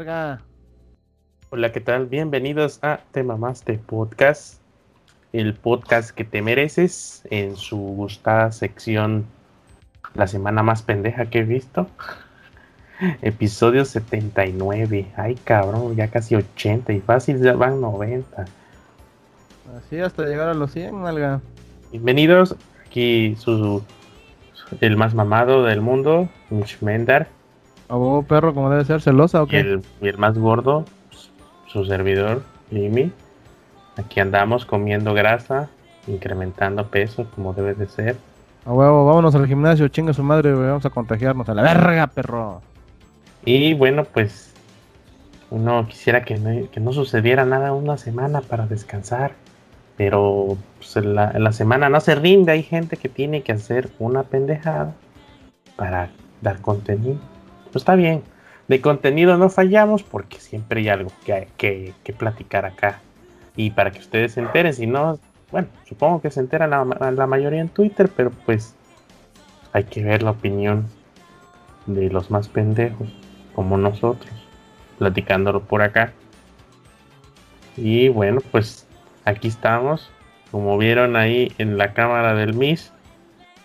verga. Hola, ¿qué tal? Bienvenidos a Te Mamaste Podcast, el podcast que te mereces en su gustada sección La semana más pendeja que he visto. Episodio 79. Ay, cabrón, ya casi 80 y fácil ya van 90. Así hasta llegar a los 100, alga. Bienvenidos, aquí su, el más mamado del mundo, Mendar. ¿A perro, como debe ser? ¿Celosa o Y qué? el, y el más gordo, su servidor, Jimmy. Aquí andamos comiendo grasa, incrementando peso como debe de ser. A huevo, vámonos al gimnasio, chinga su madre, güey. Vamos a contagiarnos. A la verga, perro. Y bueno, pues uno quisiera que no, que no sucediera nada una semana para descansar. Pero pues, en la, en la semana no se rinde. Hay gente que tiene que hacer una pendejada para dar contenido. Pues está bien. De contenido no fallamos porque siempre hay algo que, que, que platicar acá. Y para que ustedes se enteren, si no, bueno, supongo que se entera la, la mayoría en Twitter, pero pues hay que ver la opinión de los más pendejos, como nosotros, platicándolo por acá. Y bueno, pues aquí estamos. Como vieron ahí en la cámara del Miss,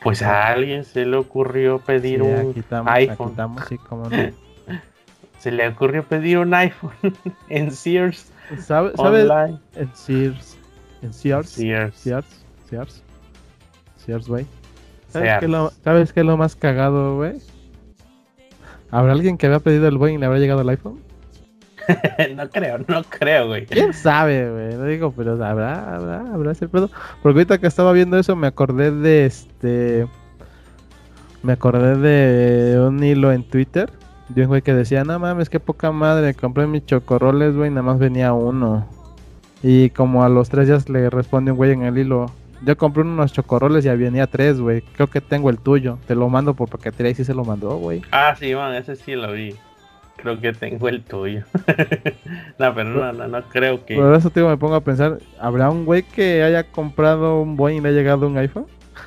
pues a alguien se le ocurrió pedir Sí, un estamos, iPhone. estamos, sí, cómo no. Se le ocurrió pedir un iPhone en Sears ¿Sabe- ¿Sabes? online. En Sears. En Sears. Sears. Sears. Sears. Sears, güey. ¿Sabes Sears. qué, lo, ¿Sabes qué es lo más cagado, güey? ¿Habrá alguien que había pedido el Boeing y le habrá llegado el iPhone? no creo, no creo, güey. ¿Quién sabe, güey? No digo, pero habrá, habrá, habrá ese pedo. Porque ahorita que estaba viendo eso me acordé de este... Me acordé de un hilo en Twitter de un güey que decía, no mames, qué poca madre, compré mis chocorroles, güey, nada más venía uno. Y como a los tres días le responde un güey en el hilo, yo compré unos chocorroles y venía tres, güey, creo que tengo el tuyo, te lo mando por paquetería y sí se lo mandó, güey. Ah, sí, man, ese sí lo vi. Creo que tengo el tuyo. no, pero no, no, no creo que. Por eso tío, me pongo a pensar, ¿habrá un güey que haya comprado un Boeing y le ha llegado un iPhone?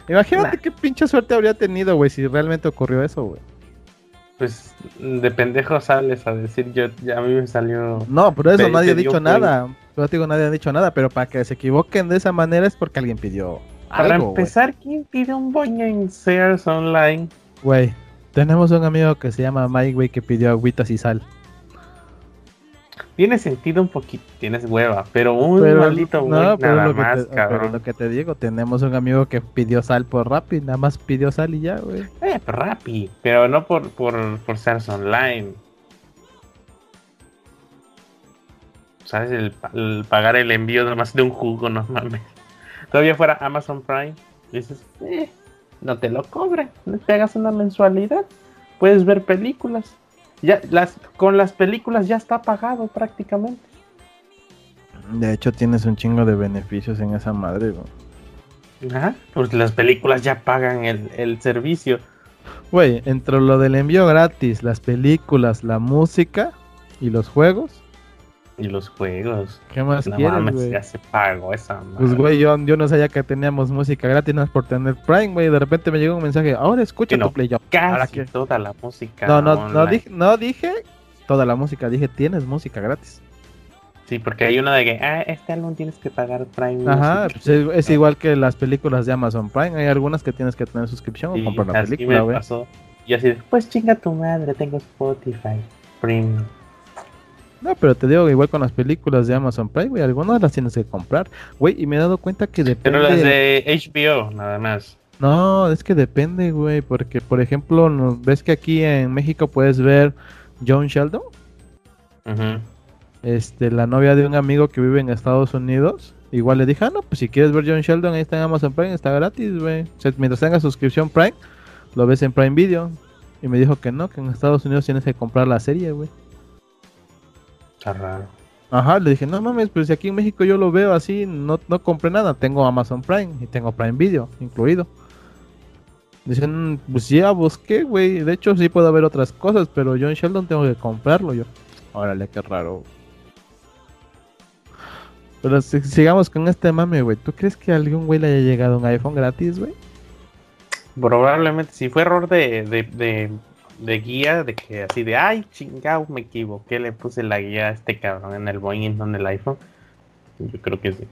Imagínate Nah. qué pinche suerte habría tenido, güey, si realmente ocurrió eso, güey. Pues de pendejo sales a decir yo, ya a mí me salió. No, pero eso Pe- nadie ha dicho nada. Te digo, nadie ha dicho nada, pero para que se equivoquen de esa manera es porque alguien pidió Para algo, empezar, ¿quién pide un Boeing en Sears Online? Güey, tenemos un amigo que se llama Mike, güey, que pidió agüitas y sal. Tiene sentido un poquito, tienes hueva, pero un Pero, maldito no, pero nada más, te, pero cabrón. lo que te digo, tenemos un amigo que pidió sal por Rappi, nada más pidió sal y ya, güey. Eh, pues Rappi, pero no por, por, por Sears Online. ¿Sabes? El, el pagar el envío nomás de un jugo, no mames. Todavía fuera Amazon Prime, dices, eh, no te lo cobran, te hagas una mensualidad, puedes ver películas. Ya, las, con las películas ya está pagado prácticamente. De hecho, tienes un chingo de beneficios en esa madre, güey. Ajá, pues las películas ya pagan el, el servicio. Güey, entre lo del envío gratis, las películas, la música y los juegos, Y los juegos. ¿qué más No quieres, mames, güey? ya se pagó esa madre. Pues, güey, yo, yo no sabía que teníamos música gratis nada más por tener Prime, güey. De repente me llegó un mensaje, ahora escucha Que no, tu play. Yo, ¿ahora Casi qué? toda la música. No, no, no dije, no dije toda la música, dije tienes música gratis. Sí, porque hay una de que, ah, este álbum tienes que pagar Prime. Ajá, pues es, es igual que las películas de Amazon Prime. Hay algunas que tienes que tener suscripción Sí, o comprar la película, güey. Y así, de, pues chinga tu madre, tengo Spotify Premium. No, pero te digo, igual con las películas de Amazon Prime, güey, algunas las tienes que comprar. Güey, y me he dado cuenta que depende... Pero las de HBO, nada más. No, es que depende, güey, porque por ejemplo, ves que aquí en México puedes ver John Sheldon, Ujú. este, la novia de un amigo que vive en Estados Unidos. Igual le dije, ah, no, pues si quieres ver John Sheldon, ahí está en Amazon Prime, está gratis, güey. O sea, mientras tengas suscripción Prime, lo ves en Prime Video. Y me dijo que no, que en Estados Unidos tienes que comprar la serie, güey. Está raro. Ajá, le dije, no mames, pues si aquí en México yo lo veo así, no, no compré nada, tengo Amazon Prime y tengo Prime Video incluido. Dicen, pues ya busqué, güey, de hecho sí puedo ver otras cosas, pero John Sheldon tengo que comprarlo yo. Órale, qué raro. Pero si- sigamos con este mame, güey. ¿Tú crees que a algún güey le haya llegado un iPhone gratis, güey? Probablemente, si fue error de, de, de, de guía, de que así de, ay, chingao, me equivoqué, le puse la guía a este cabrón en el Boeing, no en el iPhone. Yo creo que sí.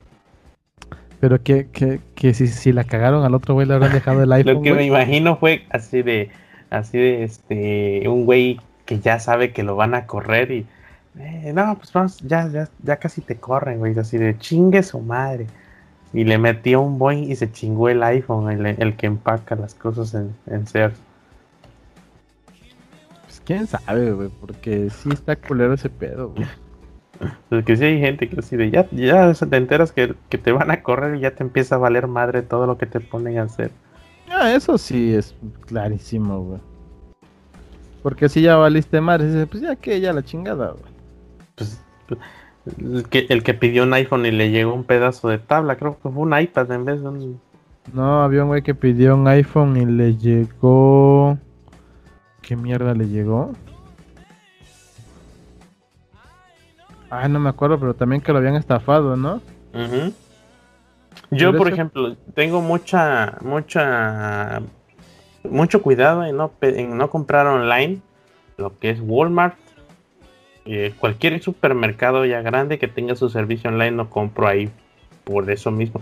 Pero que, que, que si, si la cagaron al otro güey le habrán dejado el iPhone. Lo que güey. me imagino fue así de, así de, este, un güey que ya sabe que lo van a correr y, eh, no, pues vamos, ya, ya, ya casi te corren, güey, así de, chingue su madre. Y le metió un Boeing y se chingó el iPhone, el, el que empaca las cosas en, en Sears. Pues quién sabe, güey, porque sí está culero ese pedo, güey. Porque sí hay gente que así de ya, ya te enteras que, que, te van a correr y ya te empieza a valer madre todo lo que te ponen a hacer. Ah, eso sí es clarísimo, güey. Porque si ya valiste madre, pues ya que ya la chingada, güey. Pues, el que, el que pidió un iPhone y le llegó un pedazo de tabla, creo que fue un iPad en vez de un. No, había un güey que pidió un iPhone y le llegó. ¿Qué mierda le llegó? Ah, no me acuerdo, pero también que lo habían estafado, ¿no? Uh -huh. Yo, por, ejemplo, tengo mucha, mucha, mucho cuidado en no, en no comprar online lo que es Walmart. Eh, cualquier supermercado ya grande que tenga su servicio online no compro ahí por eso mismo.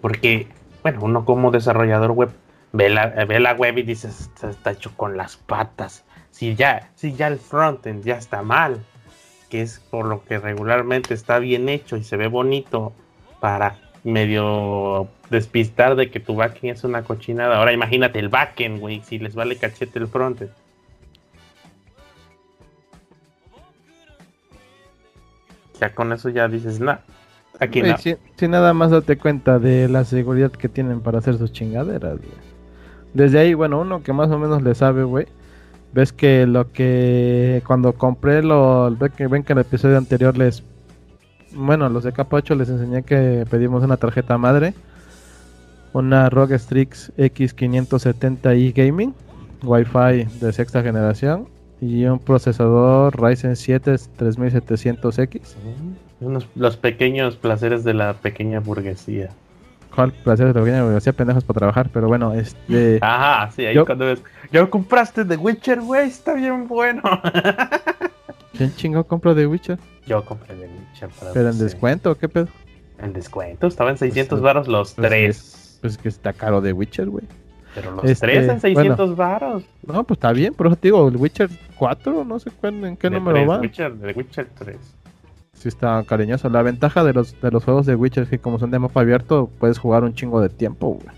Porque, bueno, uno como desarrollador web ve la, ve la web y dices, está, hecho con las patas. Si ya, si ya el frontend ya está mal, que es por lo que regularmente está bien hecho y se ve bonito para medio despistar de que tu backend es una cochinada. Ahora imagínate el backend, güey, si les vale cachete el frontend. Ya con eso ya dices, nada. Aquí no. si, si nada más date cuenta de la seguridad que tienen para hacer sus chingaderas, güey. Desde ahí, bueno, uno que más o menos le sabe, güey. Ves que lo que cuando compré lo ven que, ven que en el episodio anterior les bueno, los de capa 8 les enseñé que pedimos una tarjeta madre, una ROG Strix X570i Gaming, Wi-Fi de sexta generación y un procesador Ryzen 7 3700X. Unos, los pequeños placeres de la pequeña burguesía. ¿Cuál placer de la pequeña burguesía? Pendejos para trabajar, pero bueno, este... Ajá, sí, ahí yo- cuando ves, yo compraste The Witcher, güey, está bien bueno. ¿Quién chingó compro de Witcher? yo compré The Witcher para ¿Pero en PC. descuento o qué pedo? En descuento, estaba en 600 Pues, varos los pues, tres. Pues que está caro de Witcher, güey. Pero los este, tres en 600 varos. No, pues está bien, por eso te digo, el Witcher 4, no sé cuál, en qué De número tres, va. Witcher, de Witcher 3. Sí está cariñoso. La ventaja de los, de los juegos de Witcher es que como son de mapa abierto, puedes jugar un chingo de tiempo, güey.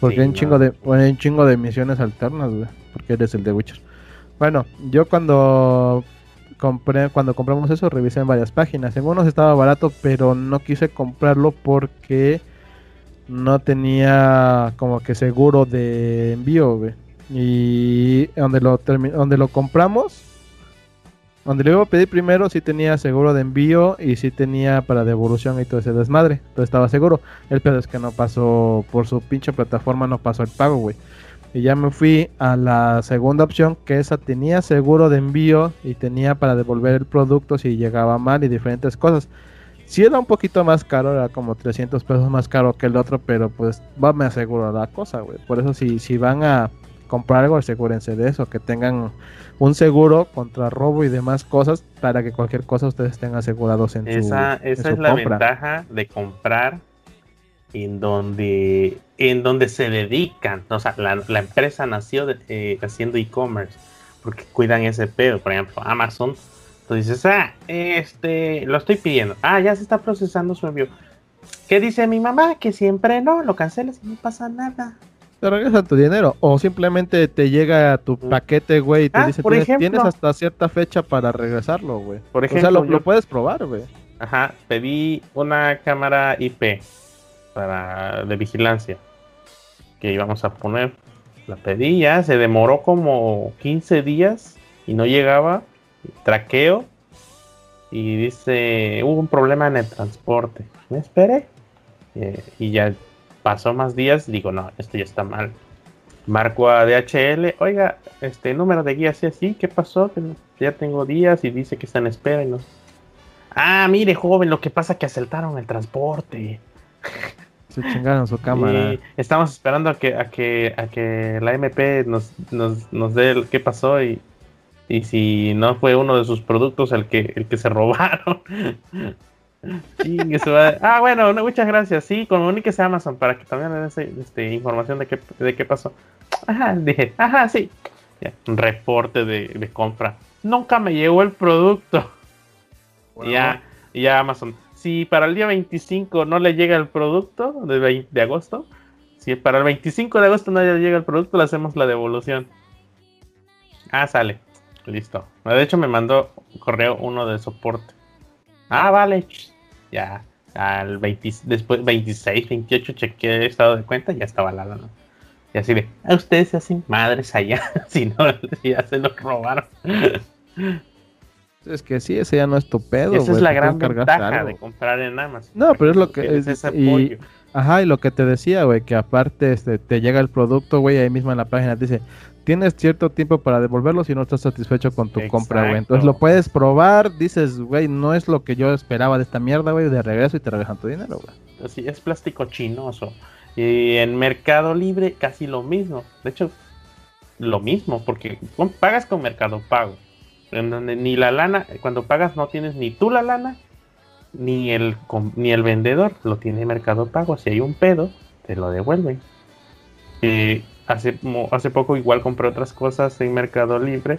Porque Sí, hay un no. chingo de bueno, hay un chingo de misiones alternas, güey. Porque eres el de Witcher. Bueno, yo cuando compré, cuando compramos eso, revisé en varias páginas. En unos estaba barato, pero no quise comprarlo porque no tenía como que seguro de envío, güey. Y donde lo donde lo compramos, donde lo iba a pedir primero, sí tenía seguro de envío y sí tenía para devolución y todo ese desmadre. Entonces estaba seguro. El pedo es que no pasó por su pinche plataforma, no pasó el pago, güey. Y ya me fui a la segunda opción, que esa tenía seguro de envío y tenía para devolver el producto si llegaba mal y diferentes cosas. Sí era un poquito más caro, era como 300 pesos más caro que el otro, pero pues va me aseguro la cosa, güey. Por eso si, si van a comprar algo, asegúrense de eso, que tengan un seguro contra robo y demás cosas para que cualquier cosa ustedes estén asegurados en su, Esa, en esa su es la compra. ventaja de comprar en donde en donde se dedican, o sea, la, la empresa nació de- eh, haciendo e-commerce porque cuidan ese pedo, por ejemplo, Amazon, tú dices, ah, este, lo estoy pidiendo, ah, ya se está procesando su envío. ¿Qué dice mi mamá? Que siempre no, lo cancelas y no pasa nada. Te regresan tu dinero o simplemente te llega tu paquete, güey, y te Ah, dice, por tienes, ejemplo. tienes hasta cierta fecha para regresarlo, güey. Por o sea, ejemplo, lo, yo- lo puedes probar, güey. Ajá, pedí una cámara IP para de vigilancia que íbamos a poner. La pedí ya, se demoró como 15 días y no llegaba. Traqueo y dice, hubo un problema en el transporte. Me esperé eh, y ya pasó más días. Digo, no, esto ya está mal. Marco a DHL, oiga, este número de guía así así, ¿qué pasó? Que ya tengo días y dice que está en espera y no. Ah, mire, joven, lo que pasa es que asaltaron el transporte. Se chingaron su cámara. Y estamos esperando a que, a que, a que la MP nos, nos, nos dé el qué pasó y, y si no fue uno de sus productos el que, el que se robaron. Ah, bueno, muchas gracias. Sí, comuníquese a Amazon para que también le dé este, información de qué, de qué pasó. Ajá, dije, ajá, sí. un reporte de, compra. Nunca me llegó el producto. Ya, ya Amazon. Si para el día 25 no le llega el producto de, de agosto, si para el 25 de agosto no le llega el producto, le hacemos la devolución. Ah, sale. Listo. De hecho, me mandó correo uno de soporte. Ah, vale. Ya. Al 20, después 26, 28 chequeé el estado de cuenta y ya estaba la lana. Y así de, a ustedes se hacen madres allá, si no, ya se los robaron. Es que sí, ese ya no es tu pedo. Esa es la gran ventaja de comprar en Amazon. No, pero es lo que es, ese y, Ajá, y lo que te decía, güey, que aparte este, te llega el producto, güey, ahí mismo en la página te dice, tienes cierto tiempo para devolverlo si no estás satisfecho con tu compra, güey. Entonces lo puedes probar, dices, güey, no es lo que yo esperaba de esta mierda, güey, de regreso y te regresan tu dinero, güey. Así es plástico chinoso. Y en Mercado Libre casi lo mismo. De hecho, lo mismo, porque pagas con Mercado Pago. En donde ni la lana, cuando pagas no tienes ni tú la lana, ni el, ni el vendedor lo tiene Mercado Pago. Si hay un pedo, te lo devuelven. Hace, hace poco igual compré otras cosas en Mercado Libre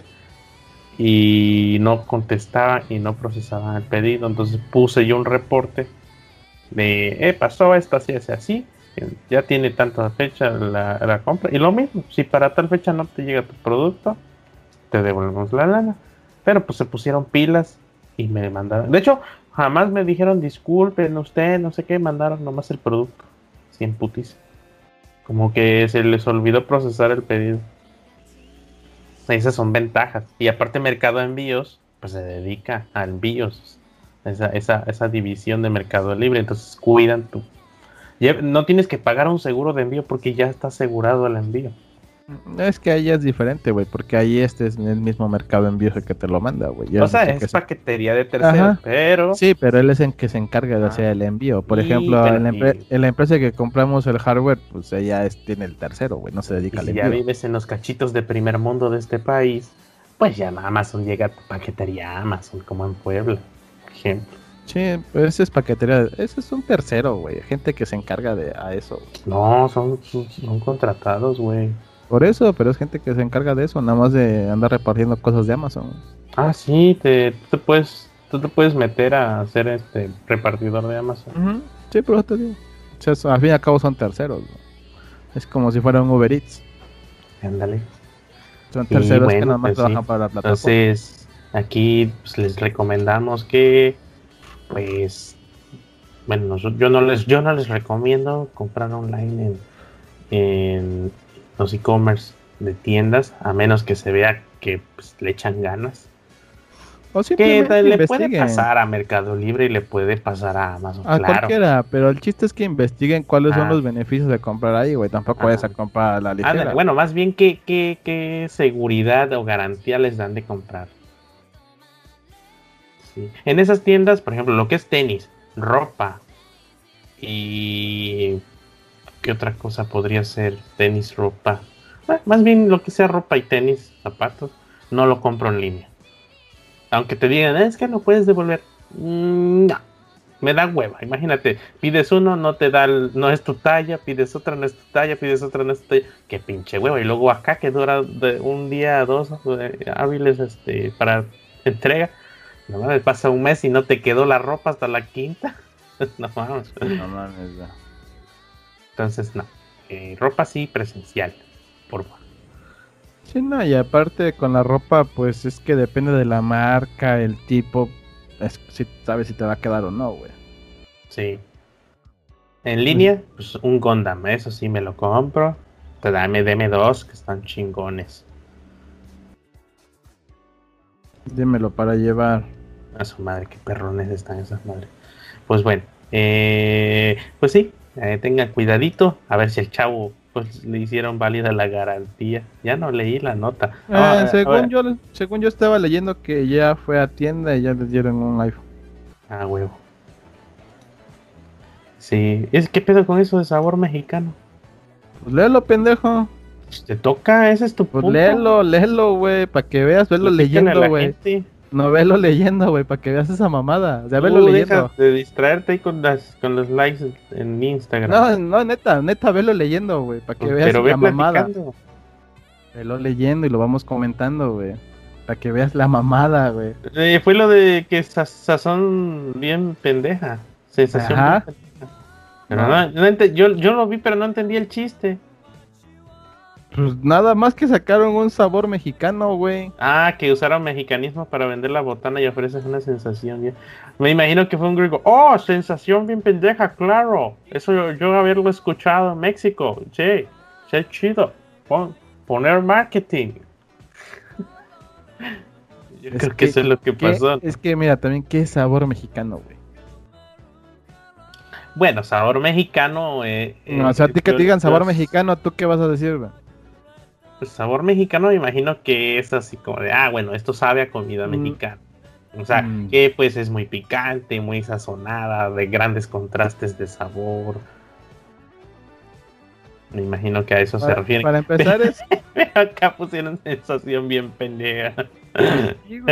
y no contestaba y no procesaba el pedido. Entonces puse yo un reporte de, eh, pasó esto así, así, así. Ya tiene tanta fecha la, compra. Y lo mismo, si para tal fecha no te llega tu producto, te devolvemos la lana. Pero pues se pusieron pilas y me mandaron. De hecho, Jamás me dijeron disculpen usted, no sé qué, mandaron nomás el producto. Sin putis. Como que se les olvidó procesar el pedido. Esas son ventajas. Y aparte Mercado Envíos, pues se dedica a envíos. Esa, esa, esa división de Mercado Libre. Entonces cuidan tú. No tienes que pagar un seguro de envío porque ya está asegurado el envío. Es que ahí es diferente, güey, porque ahí este es el mismo mercado envío que te lo manda, güey. O sea, es paquetería de tercero, pero... Sí, pero él es el que se encarga de hacer el envío. Por ejemplo, en la, empresa que compramos el hardware, pues ella es, tiene el tercero, güey, no se dedica al si envío. ya vives en los cachitos de primer mundo de este país, pues ya Amazon llega a tu paquetería Amazon, como en Puebla, por ejemplo. Sí, pero ese es paquetería, ese es un tercero, güey, gente que se encarga de a eso. No, son, son contratados, güey. Por eso, pero es gente que se encarga de eso, nada más de andar repartiendo cosas de Amazon. Ah, sí, te, tú, te puedes, tú te puedes meter a ser este repartidor de Amazon. Sí, pero te digo. al fin y al cabo son terceros. Es como si fuera un Uber Eats. Ándale. Son terceros que nada más pues trabajan para la plataforma. Entonces, aquí pues, les recomendamos que, pues, bueno, yo no les, yo no les recomiendo comprar online en los e-commerce de tiendas, a menos que se vea que pues, le echan ganas. O que le puede pasar a Mercado Libre y le puede pasar a Amazon. A cualquiera, pero el chiste es que investiguen cuáles son ah. los beneficios de comprar ahí, güey. Tampoco vayas a comprar la ligera. bueno, más bien qué, qué, qué seguridad o garantía les dan de comprar. En esas tiendas, por ejemplo, lo que es tenis, ropa y ¿Qué otra cosa podría ser? Tenis, ropa. Ah, más bien lo que sea ropa y tenis, zapatos, no lo compro en línea. Aunque te digan, es que no puedes devolver. Mm, no, me da hueva. Imagínate, pides uno, no te da, no es tu talla, pides otra, no es tu talla, pides otra, no es tu talla. Qué pinche hueva. Y luego acá que dura de un día, dos eh, hábiles este, para entrega. No pasa un mes y no te quedó la ropa hasta la quinta. no vamos. No mames, no. Entonces, no. Eh, ropa sí presencial, por favor. Sí, no, y aparte con la ropa, pues es que depende de la marca, el tipo, si sabes si te va a quedar o no, güey. Sí. En línea, pues un Gundam, eso sí me lo compro. Te dame DM2, que están chingones. Dímelo para llevar. A su madre, qué perrones están esas madres. Pues bueno, eh, pues sí, eh, tengan cuidadito, a ver si el chavo pues le hicieron válida la garantía. Ya no leí la nota. Eh, ah, según, yo, según yo estaba leyendo que ya fue a tienda y ya le dieron un iPhone. Ah, huevo. Sí, es ¿qué pedo con eso de sabor mexicano? Pues léelo, pendejo. Pues te toca, ese es tu Pues punto. léelo, léelo, güey, para que veas, velo leyendo, güey. No, velo leyendo, güey, para que veas esa mamada. O sea, velo deja leyendo. de distraerte ahí con, las, con los likes en mi Instagram. No, no, neta, neta, velo leyendo, güey, para que veas Pero ve la mamada. platicando. Velo leyendo y lo vamos comentando, güey. Para que veas la mamada, güey. Eh, fue lo de que sa- sazón bien pendeja. Sensación Ajá. bien pendeja. Pero no, yo, yo lo vi, pero no entendí el chiste. Pues nada más que sacaron un sabor mexicano, güey. Ah, que usaron mexicanismo para vender la botana y ofreces una sensación bien. Me imagino que fue un griego. Oh, sensación bien pendeja, claro. Eso yo, yo haberlo escuchado en México. Sí, sí, chido. Pon- poner marketing. Yo Es creo que, que- eso es lo que pasó. Es que mira, también qué sabor mexicano, güey. Bueno, sabor mexicano. Eh, No, o eh, sea, a ti que te digan sabor mexicano, ¿tú qué vas a decir, güey? Pues sabor mexicano me imagino que es así como de, ah, bueno, esto sabe a comida Mm. mexicana. O sea, Mm. que pues es muy picante, muy sazonada, de grandes contrastes de sabor. Me imagino que a eso se refiere. para empezar es... Acá pusieron sensación bien pendeja. Sí.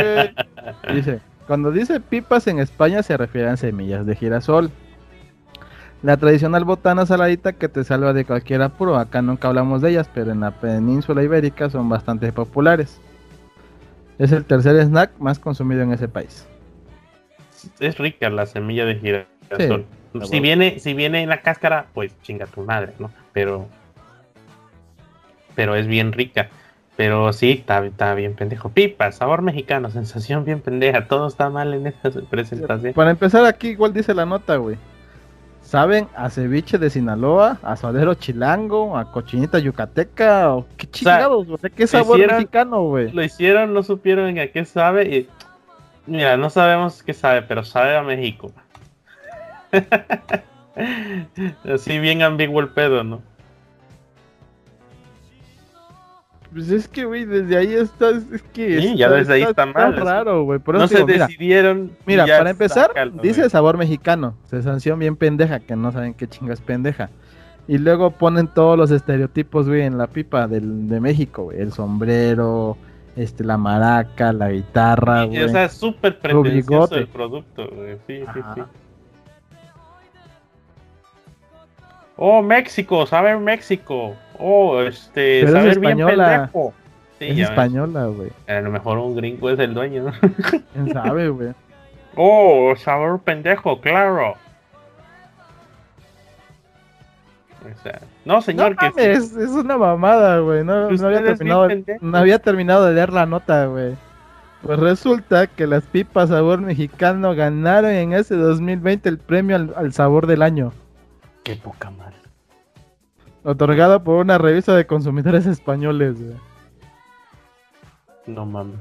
Dice, cuando dice pipas en España se refieren a semillas de girasol. La tradicional botana saladita que te salva de cualquier apuro. Acá nunca hablamos de ellas, pero en la península ibérica son bastante populares. Es el tercer snack más consumido en ese país. es rica la semilla de girasol. Sí, si viene, si viene en la cáscara, pues chinga tu madre, ¿no? Pero, pero es bien rica. Pero sí, está, está bien pendejo. Pipa, sabor mexicano, sensación bien pendeja. Todo está mal en esta presentación. Para empezar aquí igual dice la nota, güey. Saben a ceviche de Sinaloa, a suadero chilango, a cochinita yucateca, o qué chingados, güey. ¿Qué sabor hicieron- mexicano, güey? Lo hicieron, no supieron a qué sabe. Y, mira, no sabemos qué sabe, pero sabe a México. Así bien ambiguo el pedo, ¿no? Pues es que, güey, desde ahí está, es que Sí, ya desde ahí está mal, es- raro, güey. No se digo, decidieron. mira, para empezar, dice sabor mexicano, sensación bien pendeja, que no saben qué chingas pendeja. Y luego ponen todos los estereotipos, güey, en la pipa del, de México, güey. El sombrero, este, la maraca, la guitarra, güey. o sea, es súper pretencioso el producto, güey. Sí, sí, Ajá. sí. Oh, México, saber México. Oh, este, Pero es saber bien española. Sí, es española, güey. A lo mejor un gringo es el dueño. ¿no? ¿Quién sabe, güey? Oh, sabor pendejo, claro. O sea, no, señor, no que mames, es una mamada, güey. No, no había terminado, pendejos. no había terminado de leer la nota, güey. Pues resulta que las pipas sabor mexicano ganaron en ese 2020 el premio al, al sabor del año, Qué poca madre. Otorgado por una revista de consumidores españoles, güey. No mames.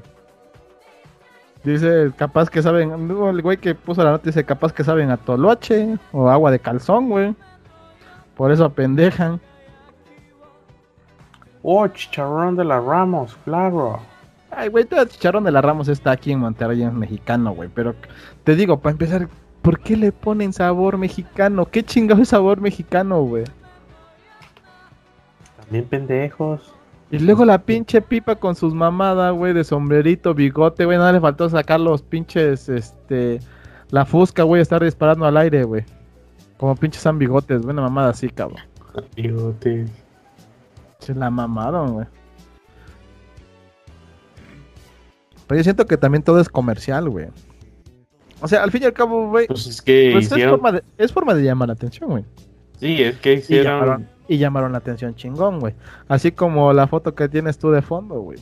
Dice, capaz que saben, el güey que puso la nota dice, capaz que saben a toloache o agua de calzón, güey. Por eso apendejan. Oh, chicharrón de la Ramos, claro. Ay, güey, todo el chicharrón de la Ramos está aquí en Monterrey, es mexicano, güey. Pero te digo, para empezar, ¿por qué le ponen sabor mexicano? ¿Qué chingado es sabor mexicano, güey? También pendejos. Y luego la pinche pipa con sus mamadas, güey, de sombrerito, bigote, güey. Nada le faltó sacar los pinches, este... La fusca, güey, estar disparando al aire, güey. Como pinches San Bigotes, güey, una mamada así, cabrón. Bigote. Se la mamaron, güey. Pero yo siento que también todo es comercial, güey. O sea, al fin y al cabo, güey, Pues es que pues es, forma de, es forma de llamar la atención, güey. Sí, es que hicieron. Y llamaron la atención chingón, güey. Así como la foto que tienes tú de fondo, güey.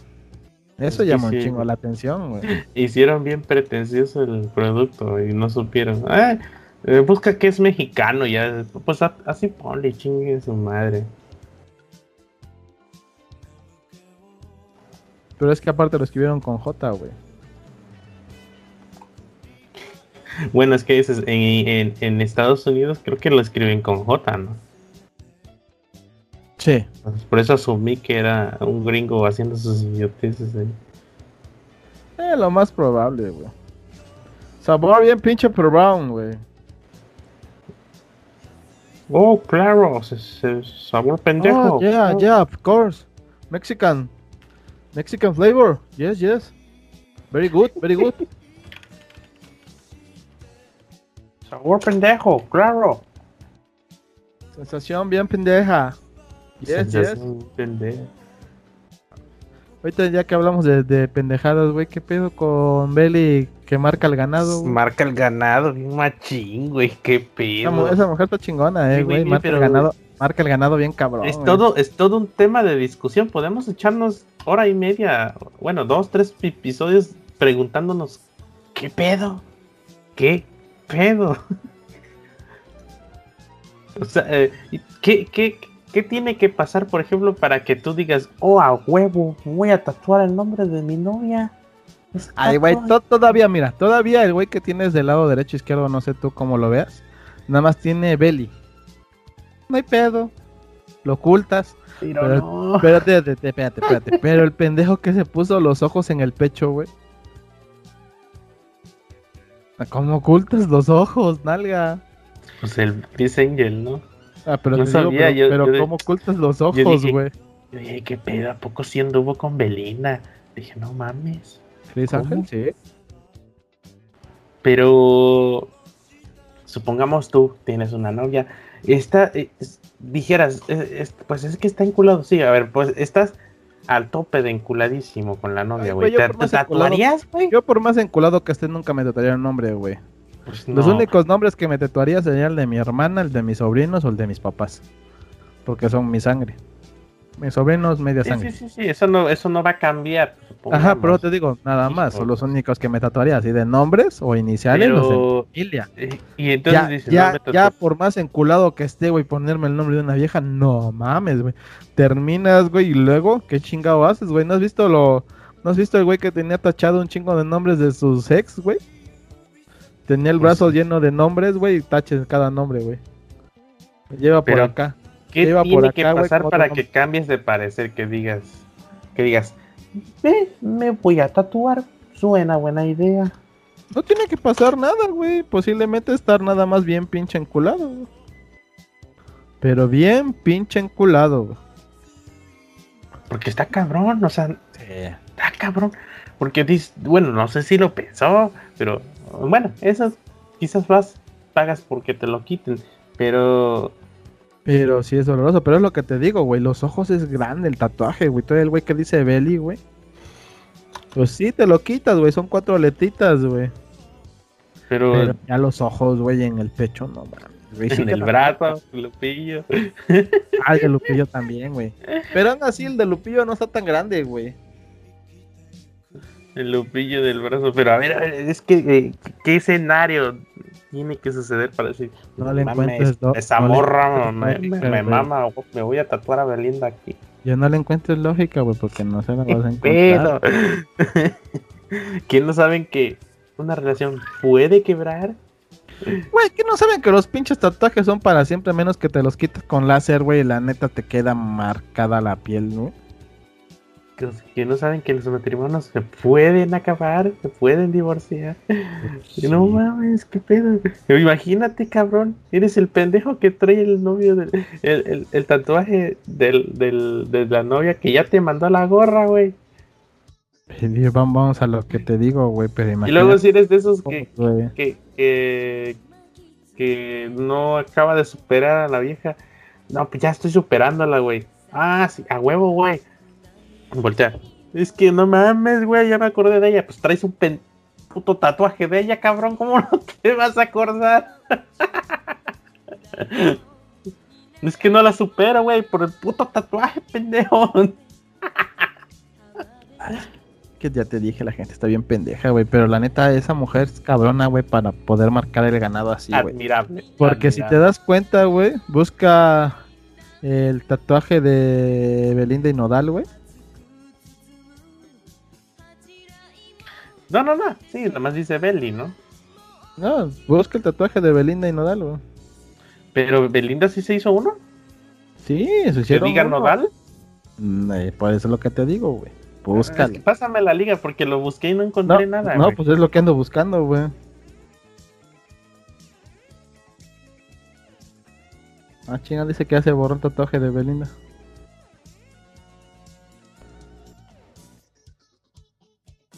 Eso Es que llama un sí, chingo la atención, güey. Hicieron bien pretencioso el producto y no supieron. Ah, eh, busca que es mexicano ya. Pues a- así ponle, chingue su madre. Pero es que aparte lo escribieron con J, güey. Bueno, es que dices, en, en, en Estados Unidos creo que lo escriben con J, ¿no? Sí. Entonces, Por eso asumí que era un gringo haciendo sus idioteces ahí. Eh, lo más probable, güey. Sabor bien pinche brown, güey. Oh, claro, se- se- sabor pendejo. Oh, yeah, yeah, of course. Mexican. Mexican flavor. Yes, yes. Very good, very good. Sabor pendejo, claro. Sensación bien pendeja. Yes, yes. Ahorita ya que hablamos de, de pendejadas, güey, ¿qué pedo con Belly que marca el ganado? güey? Marca el ganado, bien machín, güey, qué pedo. esa mujer está chingona, eh, Sí, güey. Marca pero- el ganado, marca el ganado bien cabrón. Es güey. todo, es todo un tema de discusión. Podemos echarnos hora y media, bueno, dos, tres episodios preguntándonos ¿qué pedo? ¿Qué pedo? o sea, eh, ¿qué, qué, ¿qué tiene que pasar, por ejemplo, para que tú digas, oh, a huevo, voy a tatuar el nombre de mi novia? Ay, güey, tatuaje". to- todavía, mira, todavía el güey que tienes del lado derecho, izquierdo, no sé tú cómo lo veas, nada más tiene Belly. No hay pedo. Lo ocultas. Pero pero- no. Espérate, espérate, espérate, espérate. Pero el pendejo que se puso los ojos en el pecho, güey. ¿Cómo ocultas los ojos, nalga? Pues el Chris Angel, ¿no? Ah, pero te digo, pero, yo- pero yo ¿cómo ocultas los ojos, güey? Yo dije, ¿qué pedo? ¿A poco sí anduvo con Belinda? Dije, no mames. ¿Cómo? Ángel, sí. Pero supongamos tú tienes una novia, está, eh, es- dijeras, es- pues es que está enculado, sí, a ver, pues estás al tope de enculadísimo con la novia, güey, yo ¿Te, tatuarías, güey? Yo por más enculado que esté, nunca me tatuaría un nombre, güey. Pues Los no. únicos nombres que me tatuaría serían el de mi hermana, el de mis sobrinos o el de mis papás. Porque son mi sangre. Mis sobrinos, media Sí, sangre. sí, sí, sí, eso no, eso no va a cambiar. Ajá, pero supongamos. te digo, nada más. Son los únicos que me tatuaría, así de nombres o iniciales, los de mi Pero, familia. eh, y entonces Ya, dices, ya, no, ya por más enculado que esté, güey, ponerme el nombre de una vieja, no mames, güey. Terminas, güey, y luego, ¿qué chingado haces, güey? ¿No has visto lo... ¿No has visto el güey que tenía tachado un chingo de nombres de sus ex, güey? Tenía el Pues brazo lleno de nombres, güey, y taches cada nombre, güey. Lleva por acá. ¿Qué por tiene acá, que pasar para que cambies de parecer? Que digas, que digas, "Eh, me voy a tatuar. Suena buena idea. No tiene que pasar nada, güey. Posiblemente estar nada más bien pinche enculado, güey. Pero bien pinche enculado, güey. Porque está cabrón, o sea, está cabrón. Porque dices, bueno, no sé si lo pensó, pero bueno, esas quizás vas, pagas porque te lo quiten. Pero Pero sí es doloroso, pero es lo que te digo, güey. Los ojos es grande el tatuaje, güey. Todo el güey que dice Belly, güey. Pues sí, te lo quitas, güey. Son cuatro letitas, güey. Pero, Pero ya los ojos, güey, en el pecho, no mames. güey. En el brazo, lo pillo. Ah, el de Lupillo también, güey. Pero aún así, el de Lupillo no está tan grande, güey. El lupillo del brazo. Pero a ver, a ver, es que, eh, ¿qué escenario tiene que suceder para decir? No le "Mames, encuentres lo- Esa no morra encuentres me, me güey". mama, me voy a tatuar a Belinda aquí. Yo no le encuentro lógica, güey, porque no se la vas a encontrar. Pero, ¿quién no saben que una relación puede quebrar? Güey, que no saben que los pinches tatuajes son para siempre, menos que te los quites con láser, güey, y la neta te queda marcada la piel, ¿no? Que, que no saben que los matrimonios se pueden acabar, se pueden divorciar. Y No mames, qué pedo. Imagínate, cabrón. Eres el pendejo que trae el novio del el, el- el tatuaje del, del- de la novia que ya te mandó la gorra, güey. Y vamos, a lo que te digo, güey, pero Y imagínate. luego si eres de esos que, que, que, que no acaba de superar a la vieja. No, pues ya estoy superándola, güey. Ah, sí, a huevo, güey. Voltear. Es que no mames, güey, ya me acordé de ella. Pues traes un pen- puto tatuaje de ella, cabrón. ¿Cómo no te vas a acordar? es que no la supera, güey, por el puto tatuaje, pendejo. Que ya te dije, la gente está bien pendeja, güey, pero la neta, esa mujer es cabrona, güey, para poder marcar el ganado así, güey. Admirable. Porque si te das cuenta, güey, busca el tatuaje de Belinda y Nodal, güey. No, no, no. Sí, nada más dice Belly, ¿no? No, busca el tatuaje de Belinda y Nodal, güey. Pero Belinda sí se hizo uno. Sí, Que hicieron. diga uno. Nodal. Mm, eh, por eso es lo que te digo, güey. Es Búscalo. que pásame la liga porque lo busqué y no No, encontré nada. no, güey. pues es lo que ando buscando, güey. Ah, chinga, dice que hace borró el tatuaje de Belinda.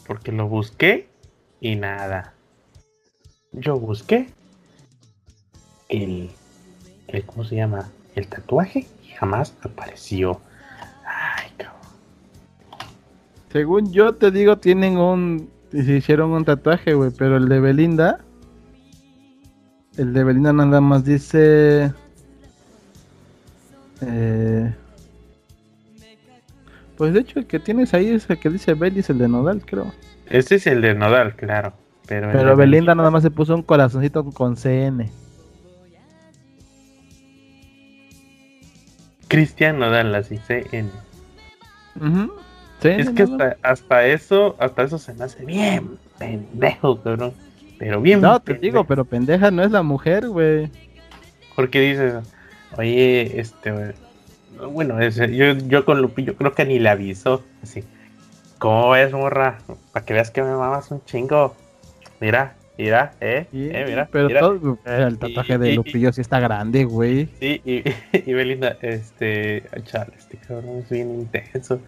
Porque lo busqué y nada. Yo busqué el, el ¿cómo se llama? El tatuaje y jamás apareció. Ay, cabrón. Según yo te digo, tienen un. Se hicieron un tatuaje, güey, pero el de Belinda. El de Belinda nada más dice. Eh, pues de hecho, el que tienes ahí es el que dice Beli, es el de Nodal, creo. Este es el de Nodal, claro. Pero, Belinda nada más se puso un corazoncito con CN. Cristian Nodal, así CN. Sí, Es que hasta, hasta eso, hasta eso se me hace bien pendejo, cabrón. Pero bien. No, te digo, pero pendeja no es la mujer, güey. Porque dices, oye, este, güey, bueno, yo, yo con Lupillo creo que ni le avisó, así, ¿cómo ves, morra? Para que veas que me mamas un chingo. Mira, mira, eh, Sí, eh, mira, pero mira. todo- el tatuaje Y- de y- Lupillo sí está grande, güey. Sí, y, Belinda, este, chale, este cabrón es bien intenso.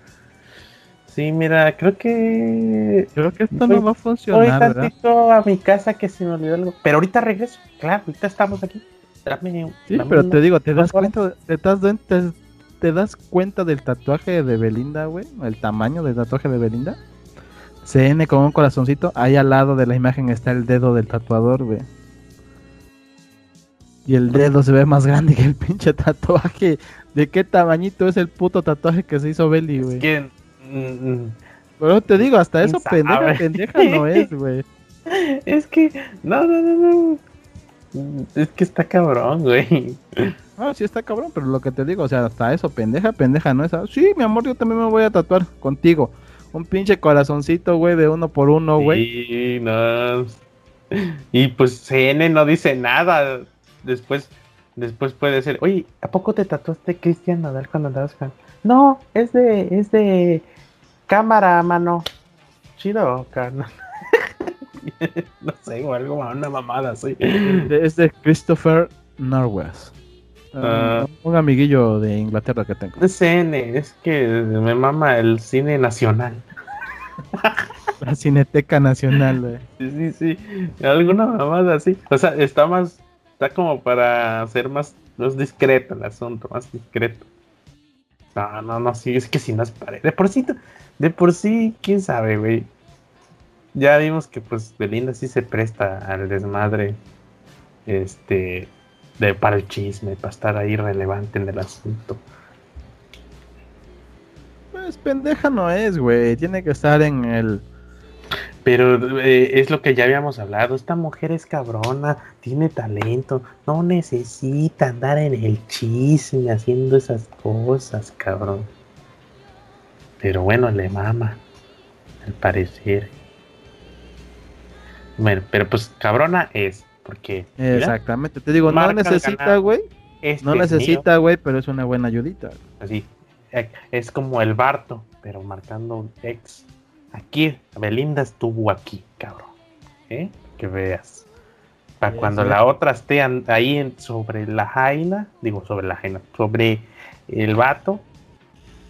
Sí, mira, creo que Creo que esto Voy- no va a voy funcionar, ¿verdad? tantito a mi casa que se me olvidó algo. Pero ahorita regreso, claro, ahorita estamos aquí. Dame, Sí, dame pero te digo, ¿te das horas. cuenta, te das, te, te das cuenta del tatuaje de Belinda, güey? El tamaño del tatuaje de Belinda. CN con un corazoncito, ahí al lado de la imagen está el dedo del tatuador, güey. Y el dedo se ve más grande que el pinche tatuaje. ¿De qué tamañito es el puto tatuaje que se hizo Beli, güey? Es que. mm, Pero te digo, hasta eso ¿Quién pendeja, pendeja no es, güey. Es que. No, no, no, no. Es que está cabrón, güey. Ah, sí está cabrón, pero lo que te digo, o sea, hasta eso, pendeja, pendeja, ¿no es? Ah, Sí, mi amor, yo también me voy a tatuar contigo. Un pinche corazoncito, güey, de uno por uno, güey. Sí, no. Y pues CN no dice nada. Después. Después puede ser, oye, ¿a poco te tatuaste Cristian Nadal cuando andabas con.? No, es de. es de cámara, mano. Chido, carnal. no sé, o algo, una mamada. De- Es de Christopher Norwest. Ah. un amiguillo de Inglaterra que tengo. De CN, es que me mama el cine nacional. La Cineteca Nacional, güey. Sí, sí, sí. Alguna mamada así. O sea, está más. Está como para hacer más, más discreto el asunto, más discreto. No, no, no, sí, es que si no es pared. De por sí, de por sí, quién sabe, güey. Ya vimos que pues Belinda sí se presta al desmadre. Este. De, para el chisme, para estar ahí relevante en el asunto. Pues pendeja no es, güey. Tiene que estar en el. Pero eh, es lo que ya habíamos hablado. Esta mujer es cabrona, tiene talento, no necesita andar en el chisme haciendo esas cosas, cabrón. Pero bueno, le mama, al parecer. Bueno, pero pues cabrona es, porque mira, Exactamente. Te digo, no necesita, güey. este No necesita, güey, pero es una buena ayudita. así. eh, Es como el Barto, pero marcando un ex. Aquí, Belinda estuvo aquí, cabrón. ¿Eh? Que veas. Para Sí, cuando sí. la otra esté ahí en- sobre la jaina, digo sobre la jaina, sobre el vato,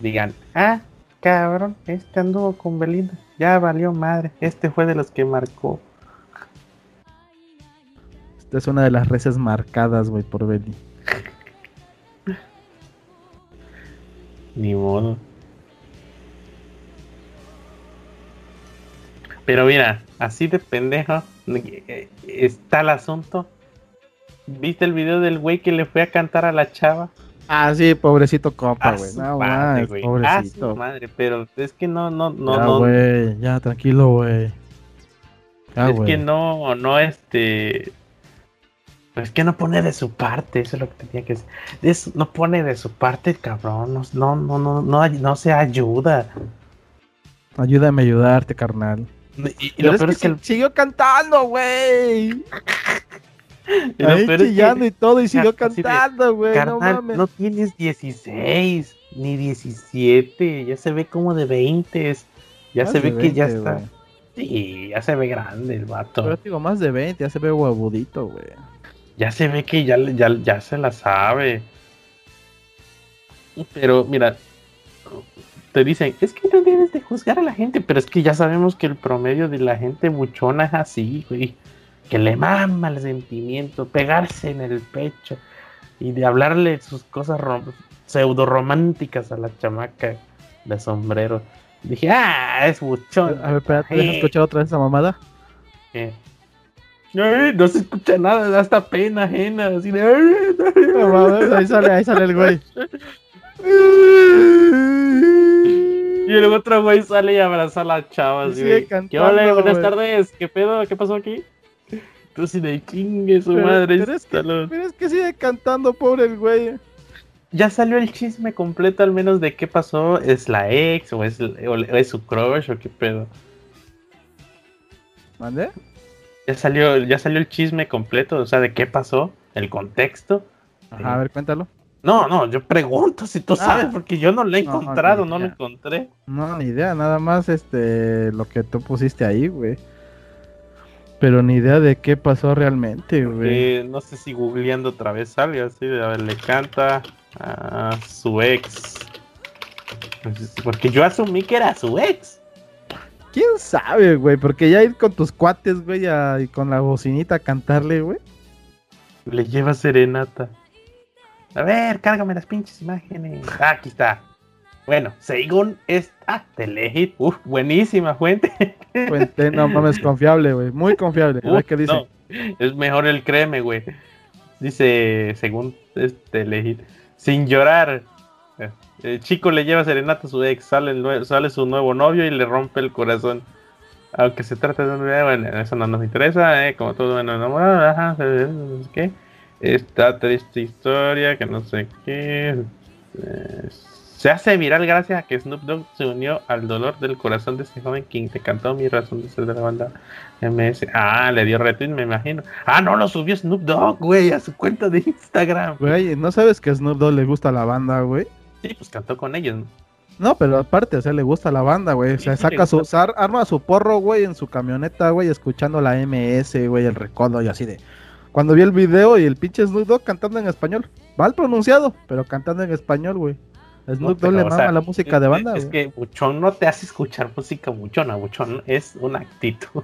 digan, ah, cabrón, este anduvo con Belinda, ya valió madre, este fue de los que marcó. Esta es una de las reces marcadas, güey, por Beli. Ni modo. Pero mira, así de pendejo eh, está el asunto. ¿Viste el video del güey que le fue a cantar a la chava? Ah, sí, pobrecito compa, A güey. No, madre, güey. Pobrecito. madre, pero es que no, no, no, ya, no. güey, ya, tranquilo, güey. Es que no, no, este. Pues que no pone de su parte, eso es lo que tenía que decir. Es- no pone de su parte, cabrón. No, no, no, no, no, no se ayuda. Ayúdame a ayudarte, carnal. Y, lo es peor que es que el- si- siguió cantando, güey. y lo Ahí peor es que- chillando y todo y siguió cantando, güey. No mames. no tienes 16 ni 17, ya se ve como de 20, ya Más se ve que ya 20, está. Sí, ya se ve grande el vato. Pero digo, más de 20, ya se ve huevudito, güey. Ya se ve que ya, ya, ya se la sabe. Pero mira, te dicen, es que no debes de juzgar a la gente, pero es que ya sabemos que el promedio de la gente buchona es así, güey. Que le mama el sentimiento, pegarse en el pecho y de hablarle sus cosas pseudo románticas a la chamaca de sombrero. Dije, ah, es buchón. A ver, espérate, ¿has escuchado otra vez esa mamada? ¿Qué? No se escucha nada, da hasta pena ajena, así de... ahí sale, ahí sale el güey. Y el otro güey sale y abraza a la chava. Así de, ¿Qué hola? Buenas tardes. ¿Qué pedo? ¿Qué pasó aquí? Tú sí de chingue su madre. Pero es, que, pero es, que, sigue cantando, pobre el güey. Ya salió el chisme completo, al menos de qué pasó. ¿Es la ex o es, o es su crush o qué pedo? ¿Mande? Ya salió, ya salió el chisme completo, o sea, de qué pasó, el contexto. Ajá, a ver, cuéntalo. No, no, yo pregunto si tú ah. sabes, porque yo no lo he encontrado, no, lo encontré. No, ni idea, nada más este lo que tú pusiste ahí, güey. Pero ni idea de qué pasó realmente, güey. no sé si googleando otra vez sale así, de a ver, le canta a su ex. Porque yo asumí que era su ex. ¿Quién sabe, güey? Porque ya ir con tus cuates, güey, y con la bocinita a cantarle, güey. Le lleva serenata. A ver, cárgame las pinches imágenes. Ah, aquí está. Bueno, según esta Telehit, uff, buenísima fuente. Fuente, no mames, confiable, güey. Muy confiable. qué dice. es mejor el créeme, güey. Dice, según este Telehit, sin llorar. El chico le lleva serenata a su ex, sale, sale su nuevo novio y le rompe el corazón. Aunque se trate de un bueno, eso no nos interesa, ¿eh? como todo bueno enamorado, ajá, no sé qué esta triste historia que no sé qué. Eh, se hace viral gracias a que Snoop Dogg se unió al dolor del corazón de ese joven quien te cantó mi razón de ser de la banda MS. Ah, le dio retweet, me imagino. Ah, no, lo subió Snoop Dogg, güey, a su cuenta de Instagram. Güey, ¿no sabes que a Snoop Dogg le gusta la banda, güey? Sí, pues cantó con ellos. ¿no? pero aparte, o sea, le gusta la banda, güey. O sea, saca su, arma su porro, güey, en su camioneta, güey, escuchando la MS, güey, el recodo y así de, cuando vi el video y el pinche Snoop Dogg cantando en español. Mal pronunciado, pero cantando en español, güey. Snoop Dogg le mama la música de banda. Es, que Buchón no te hace escuchar música buchona. Buchón es una actitud.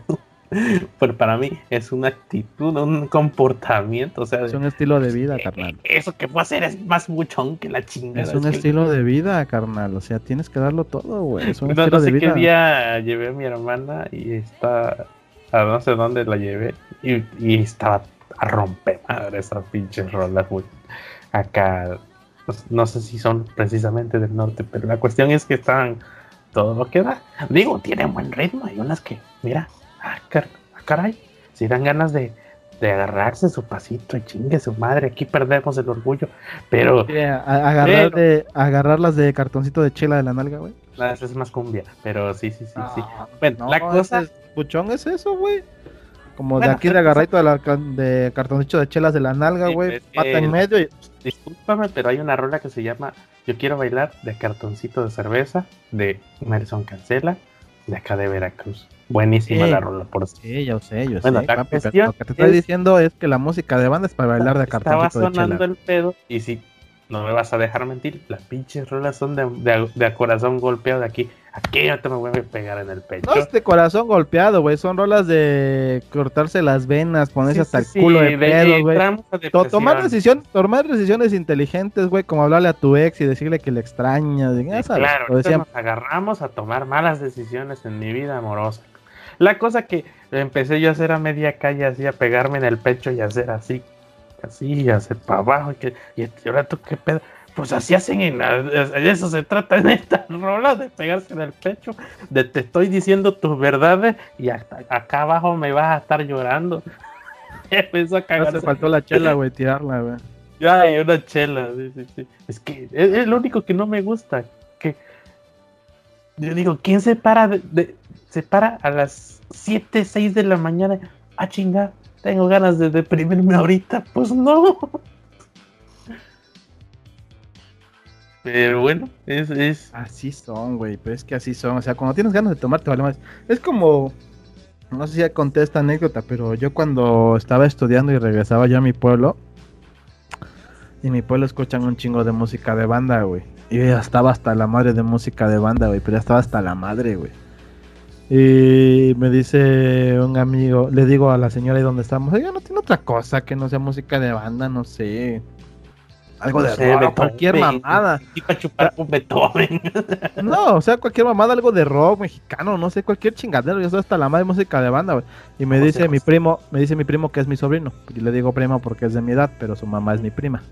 pero para mí es una actitud, un comportamiento. O sea, es un estilo de vida, carnal. Eso que puedo hacer es más buchón que la chingada. Es un estilo de vida, carnal. O sea, tienes que darlo todo, güey. Es un no, estilo no sé de vida. qué día llevé a mi hermana y está. A no sé dónde la llevé. Y, y estaba a romper madre esas pinches rolas, güey. Acá, no, sé si son precisamente del norte, pero la cuestión es que están todo lo que da. Digo, tienen buen ritmo. Hay unas que, mira, ah, ah caray, si dan ganas de, de agarrarse su pasito y chingue su madre, aquí perdemos el orgullo, pero... agarrar de, agarrarlas de cartoncito de chela de la nalga, güey. Esa es más cumbia, pero sí, sí, sí, sí. Ah, bueno, la cosa... Es, puchón es eso, güey. Como de aquí de agarradito de, la, de cartoncito de chelas de la nalga, güey. pata en medio y. Discúlpame, pero hay una rola que se llama Yo quiero bailar de cartoncito de cerveza de Nelson Cancela, de acá de Veracruz. Buenísima la rola, por Sí, yo sé, yo sé. lo que te estoy diciendo es que la música de banda es para bailar de chela. Estaba sonando el pedo y si no me vas a dejar mentir, las pinches rolas son de, de, de corazón golpeado de aquí. Aquí no te me voy a pegar en el pecho. No es de corazón golpeado, güey. Son rolas de cortarse las venas, ponerse hasta el culo de, pedo, güey. tomar, decisión, tomar decisiones inteligentes, güey, como hablarle a tu ex y decirle que le extrañas. claro, nos agarramos a tomar malas decisiones en mi vida amorosa. La cosa que empecé yo a hacer a media calle, así a pegarme en el pecho y hacer así, así, y hacer para abajo. Y, que, y ahora tú qué pedo pues así hacen en eso se trata en esta rola de pegarse en el pecho, de te estoy diciendo tus verdades y hasta acá abajo me vas a estar llorando. Empezó a cagarse. faltó la chela, güey, tirarla, güey. Ya, hay una chela, sí, sí, sí. Es que es, lo único que no me gusta, que yo digo, ¿quién se para de, se para a las 7, 6 de la mañana? Ah, chinga, tengo ganas de deprimirme ahorita. Pues no. Pero bueno, es, es... Así son, güey, pero es que así son. O sea, cuando tienes ganas de tomarte, vale más. Es como, no sé si ya conté esta anécdota, pero yo cuando estaba estudiando y regresaba yo a mi pueblo, y mi pueblo escuchan un chingo de música de banda, güey. Y estaba hasta la madre de música de banda, güey, pero ya estaba hasta la madre, güey. Y me dice un amigo, le digo a la señora ahí donde estamos, oiga, no tiene otra cosa que no sea música de banda, no sé. Algo de sé, rock, Beethoven. cualquier mamada. Y para chupar con Beethoven. No, o sea, cualquier mamada, algo de rock mexicano, no sé, cualquier chingadero, yo soy hasta la madre de música de banda, güey. Y me dice mi primo, me dice mi primo que es mi sobrino. Y le digo primo porque es de mi edad, pero su mamá es mi prima.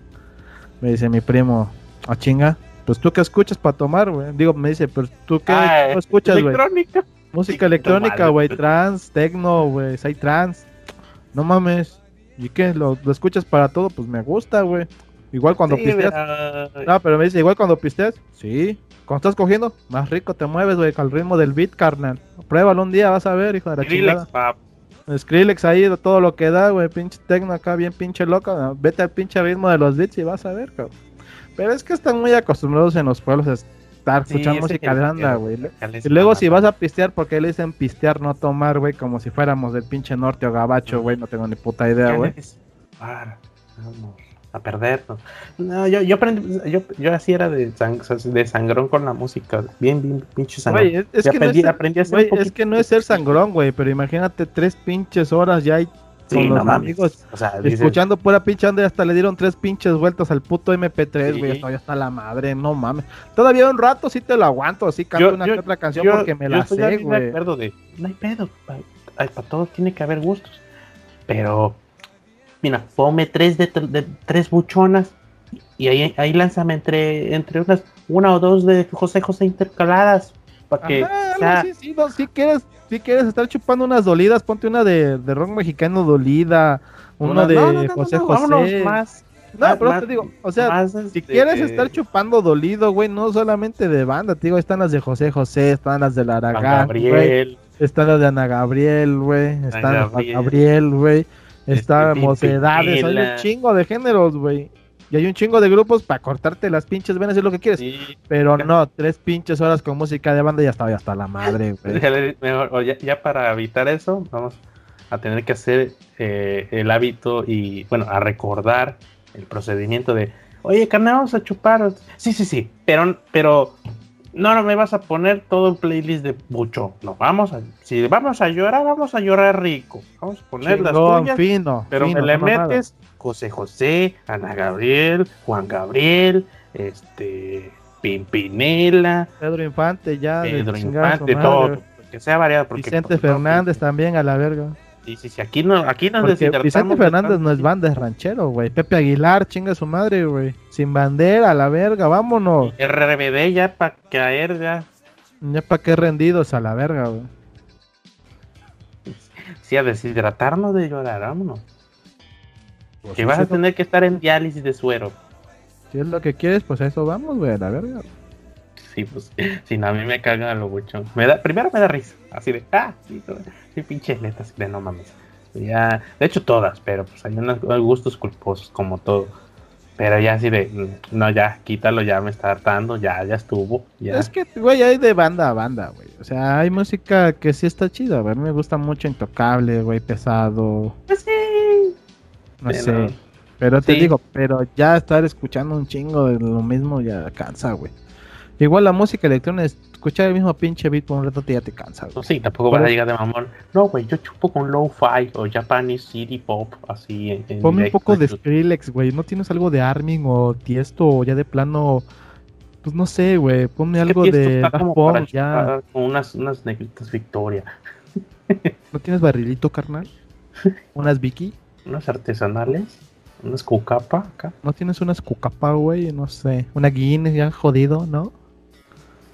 Me dice mi primo, a chinga, pues tú qué escuchas para tomar, güey. Digo, me dice, pero tú qué Ah, tú escuchas, güey. Electrónica. Música electrónica, güey, trans, techno, güey, hay trans. No mames. ¿Y qué? ¿Lo, lo escuchas para todo? Pues me gusta, güey. Igual cuando Sí, pisteas. pero- No, pero me dice, igual cuando pisteas. Sí. Cuando estás cogiendo, más rico te mueves, güey, al ritmo del beat, carnal. Pruébalo un día, vas a ver, hijo de la Skrillex, chingada. pap. Skrillex ahí, todo lo que da, güey, pinche techno acá, bien pinche loco. ¿no? Vete al pinche ritmo de los beats y vas a ver, cabrón. Pero es que están muy acostumbrados en los pueblos estar escuchando música de banda, güey. Y luego si vas a pistear, porque le dicen pistear, no tomar, güey, como si fuéramos del pinche norte o gabacho, güey, no tengo ni puta idea, güey. vamos a perdernos. No, yo, yo aprendí, yo, yo así era de, sang- de sangrón con la música, bien, bien, pinche sangrón. Es, que aprendí, no es, aprendí a ser es que no es ser sangrón, güey, pero imagínate tres pinches horas ya ahí Sí, con no los mames. amigos O sea, dices, escuchando pura pinche onda hasta le dieron tres pinches vueltas al puto MP3, güey, Sí. ya está la madre, no mames. Todavía un rato sí te lo aguanto, así canto Yo- una yo- que otra canción yo- porque me la sé, güey. de, no hay pedo, para todos tiene que haber gustos. Pero, mira, ponme tres de, de tres buchonas y ahí, ahí lánzame entre, entre unas, una o dos de José José intercaladas. Para que Ajá, sea- sí, no, si quieres, si quieres estar chupando unas dolidas, ponte una de, de rock mexicano dolida, una- de no, no, no, José José. más. No, más- pero más- te digo, o sea, si este, quieres estar chupando dolido, güey, no solamente de banda, te digo, están las de José José, están las de Laragán, güey, Gabriel, están las de Ana Gabriel, güey, están las de Gabriel. Güey, está Este, Mocedades, hay un chingo de géneros, güey. Y hay un chingo de grupos para cortarte las pinches venas y lo que quieres. sí, Pero no, tres pinches horas con música de banda y ya estaba ya hasta la madre, güey. Ya, mejor, o ya, ya para evitar eso, vamos a tener que hacer eh, el hábito y, bueno, a recordar el procedimiento de, oye, carnal, vamos a chupar. Sí, sí, sí, pero, pero no, no me vas a poner todo el playlist de Bucho. No, vamos a, si vamos a llorar, vamos a llorar rico. Vamos a poner las Chingón, tuyas, fino, pero fino, me le mamadas. José José, Ana Gabriel, Juan Gabriel, este, Pimpinela, Pedro Infante ya. Pedro Infante, todo. Que sea variado. Porque, Vicente Fernández también a la verga. Sí, sí, sí. Aquí, no, aquí nos Vicente de Fernández no es banda, es ranchero, güey. Pepe Aguilar, chinga su madre, güey. Sin bandera, a la verga, vámonos. RBD ya para caer, ya. Ya para qué rendidos a la verga, güey. Sí, a deshidratarnos de llorar, vámonos. Pues que vas a tener que estar en diálisis de suero. Si es lo que quieres, pues a eso vamos, güey, a la verga. Sí, pues, si no, a mí me cagan los buchón. Me da, primero me da risa, así de, ah, sí, sí pinches letras, de no mames. Ya, de hecho todas, pero pues hay unos gustos culposos como todo. Pero ya así de, mm, no, ya, quítalo, ya me está hartando, ya, ya estuvo, ya. Es que, güey, hay de banda a banda, güey. O sea, hay música que sí está chida, güey. A mí me gusta mucho Intocable, güey, pesado. Pues sí. No Pero- sé. Pero te sí. digo, pero ya estar escuchando un chingo de lo mismo ya cansa, güey. Igual la música electrónica, escuchar el mismo pinche beat por un rato te- ya te cansa, güey. Sí, tampoco vas a llegar de mamón. No, güey, yo chupo con lo-fi o Japanese city pop, así en, en Ponme un poco de. Skrillex, güey. ¿No tienes algo de Armin o Tiesto o ya de plano? Pues no sé, güey. Ponme Es algo de Daft Punk, ya. con unas, unas negritas Victoria, ¿No tienes barrilito, carnal? ¿Unas Vicky? Unas artesanales, unas cucapa acá. ¿No tienes unas Cucapa, güey? No sé. Una Guinness ya jodido, ¿no?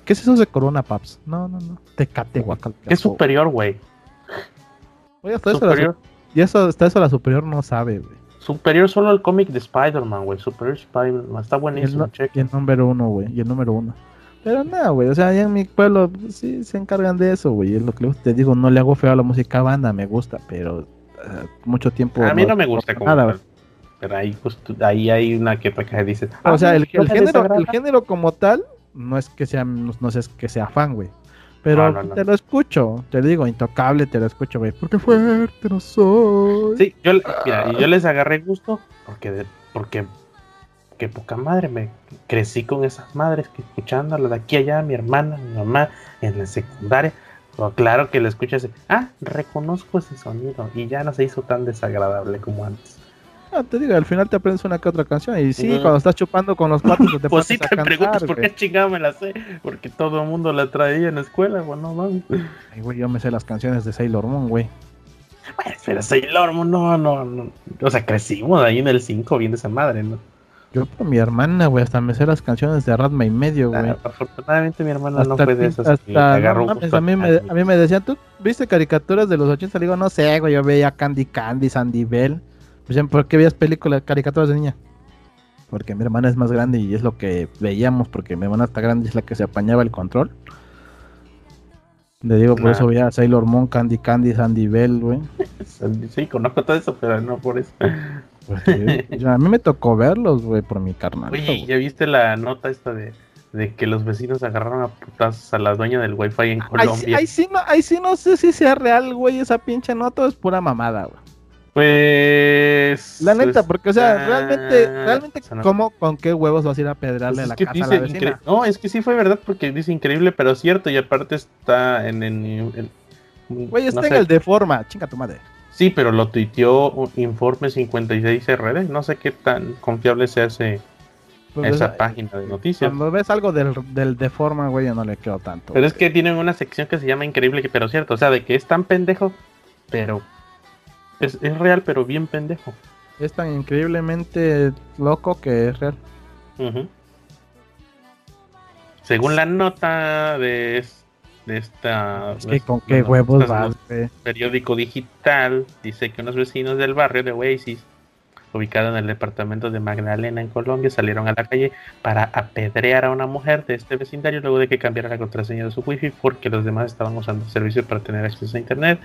¿Qué es eso de Corona, Paps? No, no, no. Tecate, guacal. Es superior, güey. Oye, hasta eso, la, Superior, su- y eso, hasta eso la superior no sabe, güey. superior solo el cómic de Spider-Man, güey. Superior Spider-Man, está Y el, buenísimo, cheque. y el número uno, güey. Y el número uno. Pero nada, güey. O sea, allá en mi pueblo pues, sí se encargan de eso, güey. Es lo que te digo. No le hago feo a la música banda, me gusta, pero mucho tiempo. A mí no me gusta como nada, tal, Pero ahí, justo- ahí hay una que otra que dices. O sea, "Ah, el, género, desagrada". el género como tal, no es que sea, no, no es que sea fan, güey. Pero No, no, no. te lo escucho, te digo, intocable, te lo escucho, güey. Porque fuerte no soy. Sí, yo, mira, y yo les agarré gusto porque, porque qué poca madre, me crecí con esas madres que escuchándola de aquí a allá, mi hermana, mi mamá, en la secundaria. Pero claro que le escuchas, ah, reconozco ese sonido y ya no se hizo tan desagradable como antes. Ah, te digo, al final te aprendes una que otra canción. Y sí, cuando estás chupando con los cuatro te Pues sí, te preguntas por qué chingado me la sé. Porque todo el mundo la traía en la escuela, güey, no mames. Ay, güey, yo me sé las canciones de Sailor Moon, güey. Bueno, pero Sailor Moon, no, no, no. O sea, crecimos ahí en el 5 viendo esa madre, ¿no? Yo por mi hermana, güey, hasta me sé las canciones de Radma y medio, güey. afortunadamente mi hermana no fue de esas. Hasta, a, mí me, a mí me decían, ¿tú viste caricaturas de los 80? Le digo, no sé, güey, yo veía Candy Candy, Sandy Bell. Pues, ¿por qué veías películas, caricaturas de niña? Porque mi hermana es más grande y es lo que veíamos, porque mi hermana está grande y es la que se apañaba el control. Le digo, por eso veía Sailor Moon, Candy Candy, Sandy Bell, güey. Sí, conozco todo eso, pero no por eso. a mí me tocó verlos, güey, por mi carnal. Oye, ¿ya viste la nota esta de, que los vecinos agarraron a putazos a la dueña del wifi en Colombia? Ahí sí, no, ahí sí no sé si sea real, güey, esa pinche nota es pura mamada, güey. Pues. La neta, porque, o sea, realmente, realmente, ¿cómo, con qué huevos vas a ir a pedrarle pues la casa a la vecina? No, es que sí fue verdad, porque dice increíble, pero cierto, y aparte está en. en, Güey, está en el de forma, chinga tu madre. Sí, pero lo tuiteó Informe 56RD, no sé qué tan confiable se hace pues esa página de noticias. Cuando ves algo del, del de forma, güey, yo no le creo tanto. Pero es que tienen una sección que se llama Increíble, pero cierto, o sea, de que es tan pendejo, pero es, real, pero bien pendejo. Es tan increíblemente loco que es real. Según la nota de, de esta. con qué huevos vas, Periódico digital dice que unos vecinos del barrio de Oasis, ubicado en el departamento de Magdalena, en Colombia, salieron a la calle para apedrear a una mujer de este vecindario luego de que cambiara la contraseña de su wifi porque los demás estaban usando el servicio para tener acceso a internet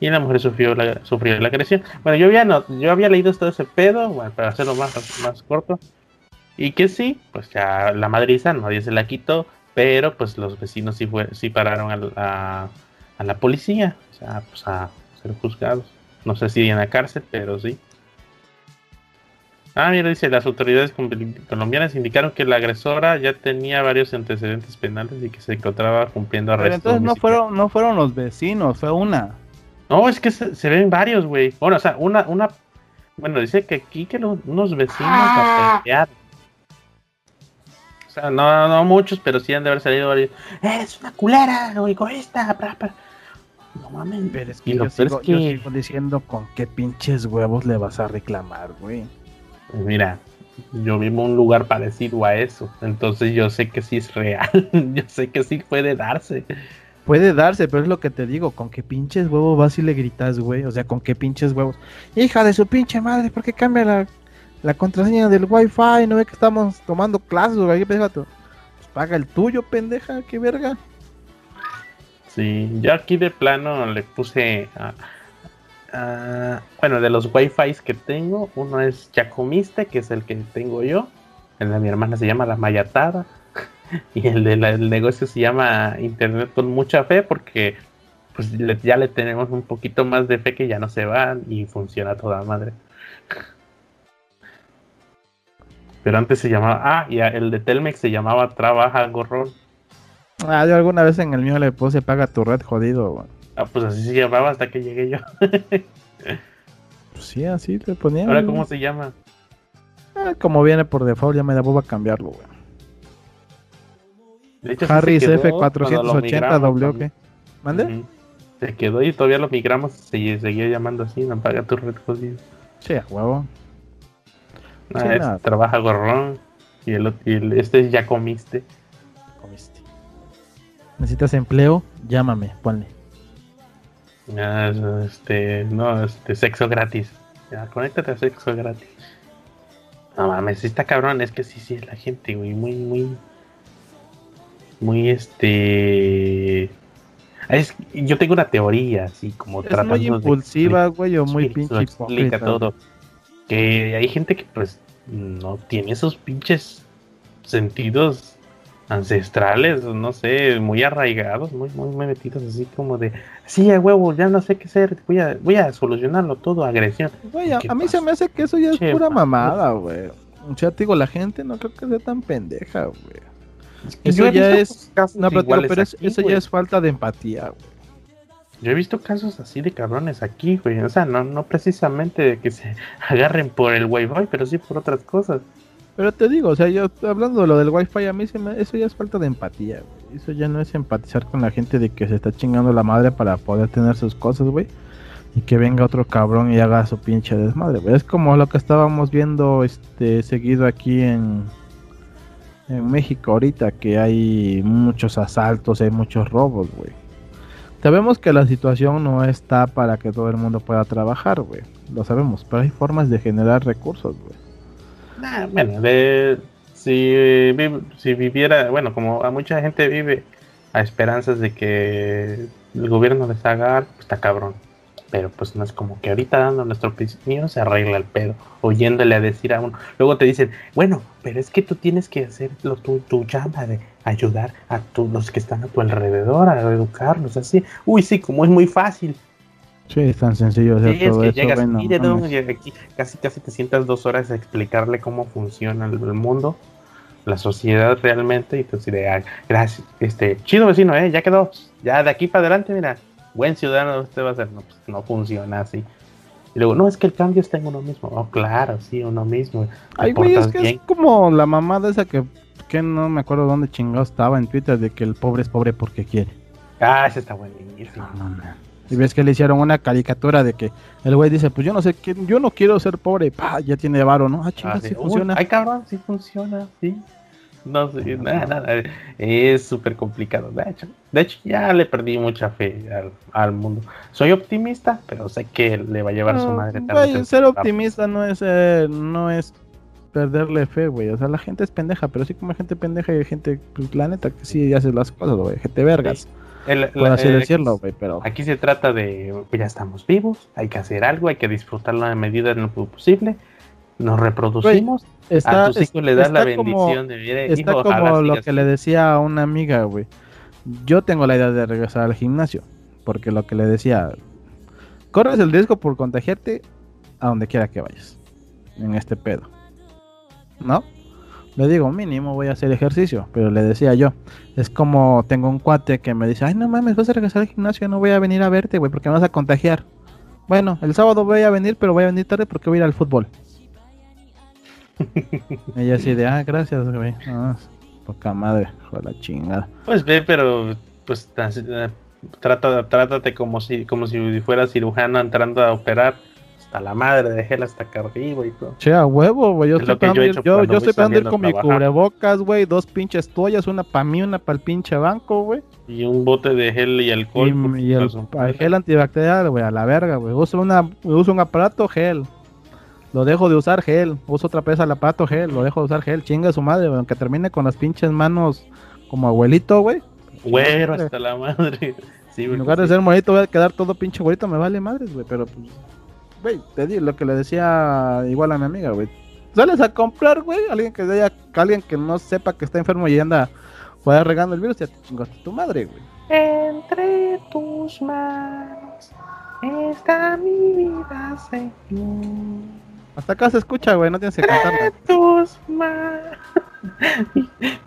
y la mujer sufrió la, sufrió la agresión. Bueno, yo había, no, yo había leído todo ese pedo, bueno, para hacerlo más, más corto, y que sí, pues ya la madriza nadie se la quitó, pero pues los vecinos sí, fue, sí pararon a, a, la policía, o sea, pues a ser juzgados. No sé si en la cárcel, pero sí. Ah, mira, dice, las autoridades colombianas indicaron que la agresora ya tenía varios antecedentes penales y que se encontraba cumpliendo arrestos. Pero entonces no fueron, no fueron los vecinos, fue una. No, es que se, ven varios, güey. Bueno, o sea, una, una. Bueno, dice que aquí que unos vecinos ah. O sea, no, no muchos, pero sí han de haber salido varios. Es una culera, egoísta, No mames. Pero es que, yo, sigo, diciendo con qué pinches huevos le vas a reclamar, güey. Pues mira, yo vivo en un lugar parecido a eso. Entonces yo sé que sí es real. yo sé que sí puede darse. Puede darse, pero es lo que te digo, con qué pinches huevos vas y le gritas, güey. O sea, con qué pinches huevos. Hija de su pinche madre, ¿por qué cambia la, la contraseña del wifi? ¿No ve que estamos tomando clases, güey? Pues paga el tuyo, pendeja, qué verga. Sí, yo aquí de plano le puse... bueno, de los wifi que tengo, uno es Jacomiste, que es el que tengo yo. El de mi hermana se llama La Mayatada. y el del negocio se llama Internet con mucha fe porque pues ya le tenemos un poquito más de fe que ya no se va y funciona toda madre. Pero antes se llamaba, ah, y el de Telmex se llamaba Trabaja Gorrón. Ah, yo alguna vez en el mío le puse paga tu red jodido. Ah, pues así se llamaba hasta que llegué yo. pues sí, así le ponía. ¿Ahora cómo se llama? Ah, como viene por default, ya me da boba cambiarlo, güey. Harris F480W, ¿qué? ¿Mande? Se quedó y todavía lo migramos, se seguía llamando así, no paga tu red jodido. Sí, a huevo. Ah, trabaja gorrón y el, este ya comiste. Comiste. ¿Necesitas empleo? Llámame, ponle. Ah, este, no, este, sexo gratis. Ya, conéctate a sexo gratis. No mames, está cabrón, es que sí, sí, la gente, güey, muy, muy, muy este yo tengo una teoría así como es muy impulsiva güey o muy pinche explica todo que hay gente que pues no tiene esos pinches sentidos ancestrales no sé muy arraigados muy muy, metidos así como de sí a huevo ya no sé qué hacer voy a voy a solucionarlo todo agresión a, mí se me hace que eso ya es pura mamada güey O sea, te digo, la gente no creo que sea tan pendeja, güey. Eso ya es. No, pero, eso ya es falta de empatía, güey. Yo he visto casos así de cabrones aquí, güey. O sea, no, no precisamente de que se agarren por el wifi, pero sí por otras cosas. Pero te digo, o sea, yo hablando de lo del wifi, a mí se me, eso ya es falta de empatía, güey. Eso ya no es empatizar con la gente de que se está chingando la madre para poder tener sus cosas, güey. Y que venga otro cabrón y haga su pinche desmadre, güey. Es como lo que estábamos viendo este seguido aquí en, en México ahorita, que hay muchos asaltos, hay muchos robos, güey. Sabemos que la situación no está para que todo el mundo pueda trabajar, güey. Lo sabemos, pero hay formas de generar recursos, güey. bueno, de, si, viviera, bueno, como a mucha gente vive a esperanzas de que el gobierno les haga pues está cabrón. Pero pues no es como que ahorita dando nuestro opinión se arregla el pedo, oyéndole a decir a uno. Luego te dicen, bueno, pero es que tú tienes que hacer tu, tu de ayudar a tu, los que están a tu alrededor, a educarlos, así. Uy, sí, como es muy fácil. Sí, es tan sencillo hacer todo eso. Llegas, aquí, casi, casi te sientas dos horas a explicarle cómo funciona el, mundo, la sociedad realmente, y tú dices, gracias, este, chido vecino, eh, ya quedó, ya de aquí para adelante, mira, buen ciudadano usted va a ser. No, pues, no funciona así. Y luego, no, es que el cambio está en uno mismo. Oh, claro, sí, uno mismo. Ay, güey, es que es como la mamada esa que, que no me acuerdo dónde chingado estaba en Twitter de que el pobre es pobre porque quiere. Ah, ese está buenísimo. y ves que le hicieron una caricatura de que el güey dice, pues yo no sé, yo no quiero ser pobre, pa, ya tiene varo, ¿no? Ah, chingada, ah, sí, funciona. Ay, cabrón, sí funciona, sí. No sé, nada, nada. Es súper complicado. De hecho, de hecho, ya le perdí mucha fe al, mundo. Soy optimista, pero sé que le va a llevar su madre tarde. ser optimista no es, eh, no es perderle fe, güey. O sea, la gente es pendeja, pero sí como hay gente pendeja y hay gente, pues, la neta, que sí hace las cosas, güey. Gente vergas. por así decirlo, güey, pero... Aquí se trata de, ya estamos vivos, hay que hacer algo, hay que disfrutarlo a medida de lo posible nos reproducimos, está, a tus hijos le das la bendición de Está como lo que le decía a una amiga, güey. Yo tengo la idea de regresar al gimnasio, porque lo que le decía, corres el riesgo por contagiarte a donde quiera que vayas, en este pedo. ¿No? Le digo, mínimo voy a hacer ejercicio, pero le decía yo, es como tengo un cuate que me dice, ay no mames, vas a regresar al gimnasio, no voy a venir a verte, güey, porque me vas a contagiar. Bueno, el sábado voy a venir, pero voy a venir tarde porque voy a ir al fútbol. Ella así de, ah, gracias, güey. Poca madre, joder, la chingada. Pues ve, pero pues eh, trata, trátate como si, como si fuera cirujano entrando a operar. Hasta la madre, déjela hasta acá arriba y todo. Che, a huevo, güey. Yo, estoy esperando, ir, yo, yo estoy ir con mi cubrebocas, güey. Dos pinches toallas, una para mí, una para el pinche banco, güey. Y un bote de gel y alcohol. Y, el, gel antibacterial, güey, a la verga, güey. Uso, una, uso un aparato gel. Lo dejo de usar gel. Uso otra vez al aparato gel. Lo dejo de usar gel. Chinga su madre, Aunque termine con las pinches manos como abuelito, güey. Güero hasta la madre. en lugar de ser bonito, voy a quedar todo pinche güerito. Me vale madres, güey. Pero, pues, güey, te digo lo que le decía igual a mi amiga, güey. Sales a comprar, güey. Alguien que haya, alguien que no sepa que está enfermo y anda Puede regando el virus, ya te chingaste tu madre, güey. Entre tus manos está mi vida, Señor. Hasta acá se escucha, güey, no tienes que cantar.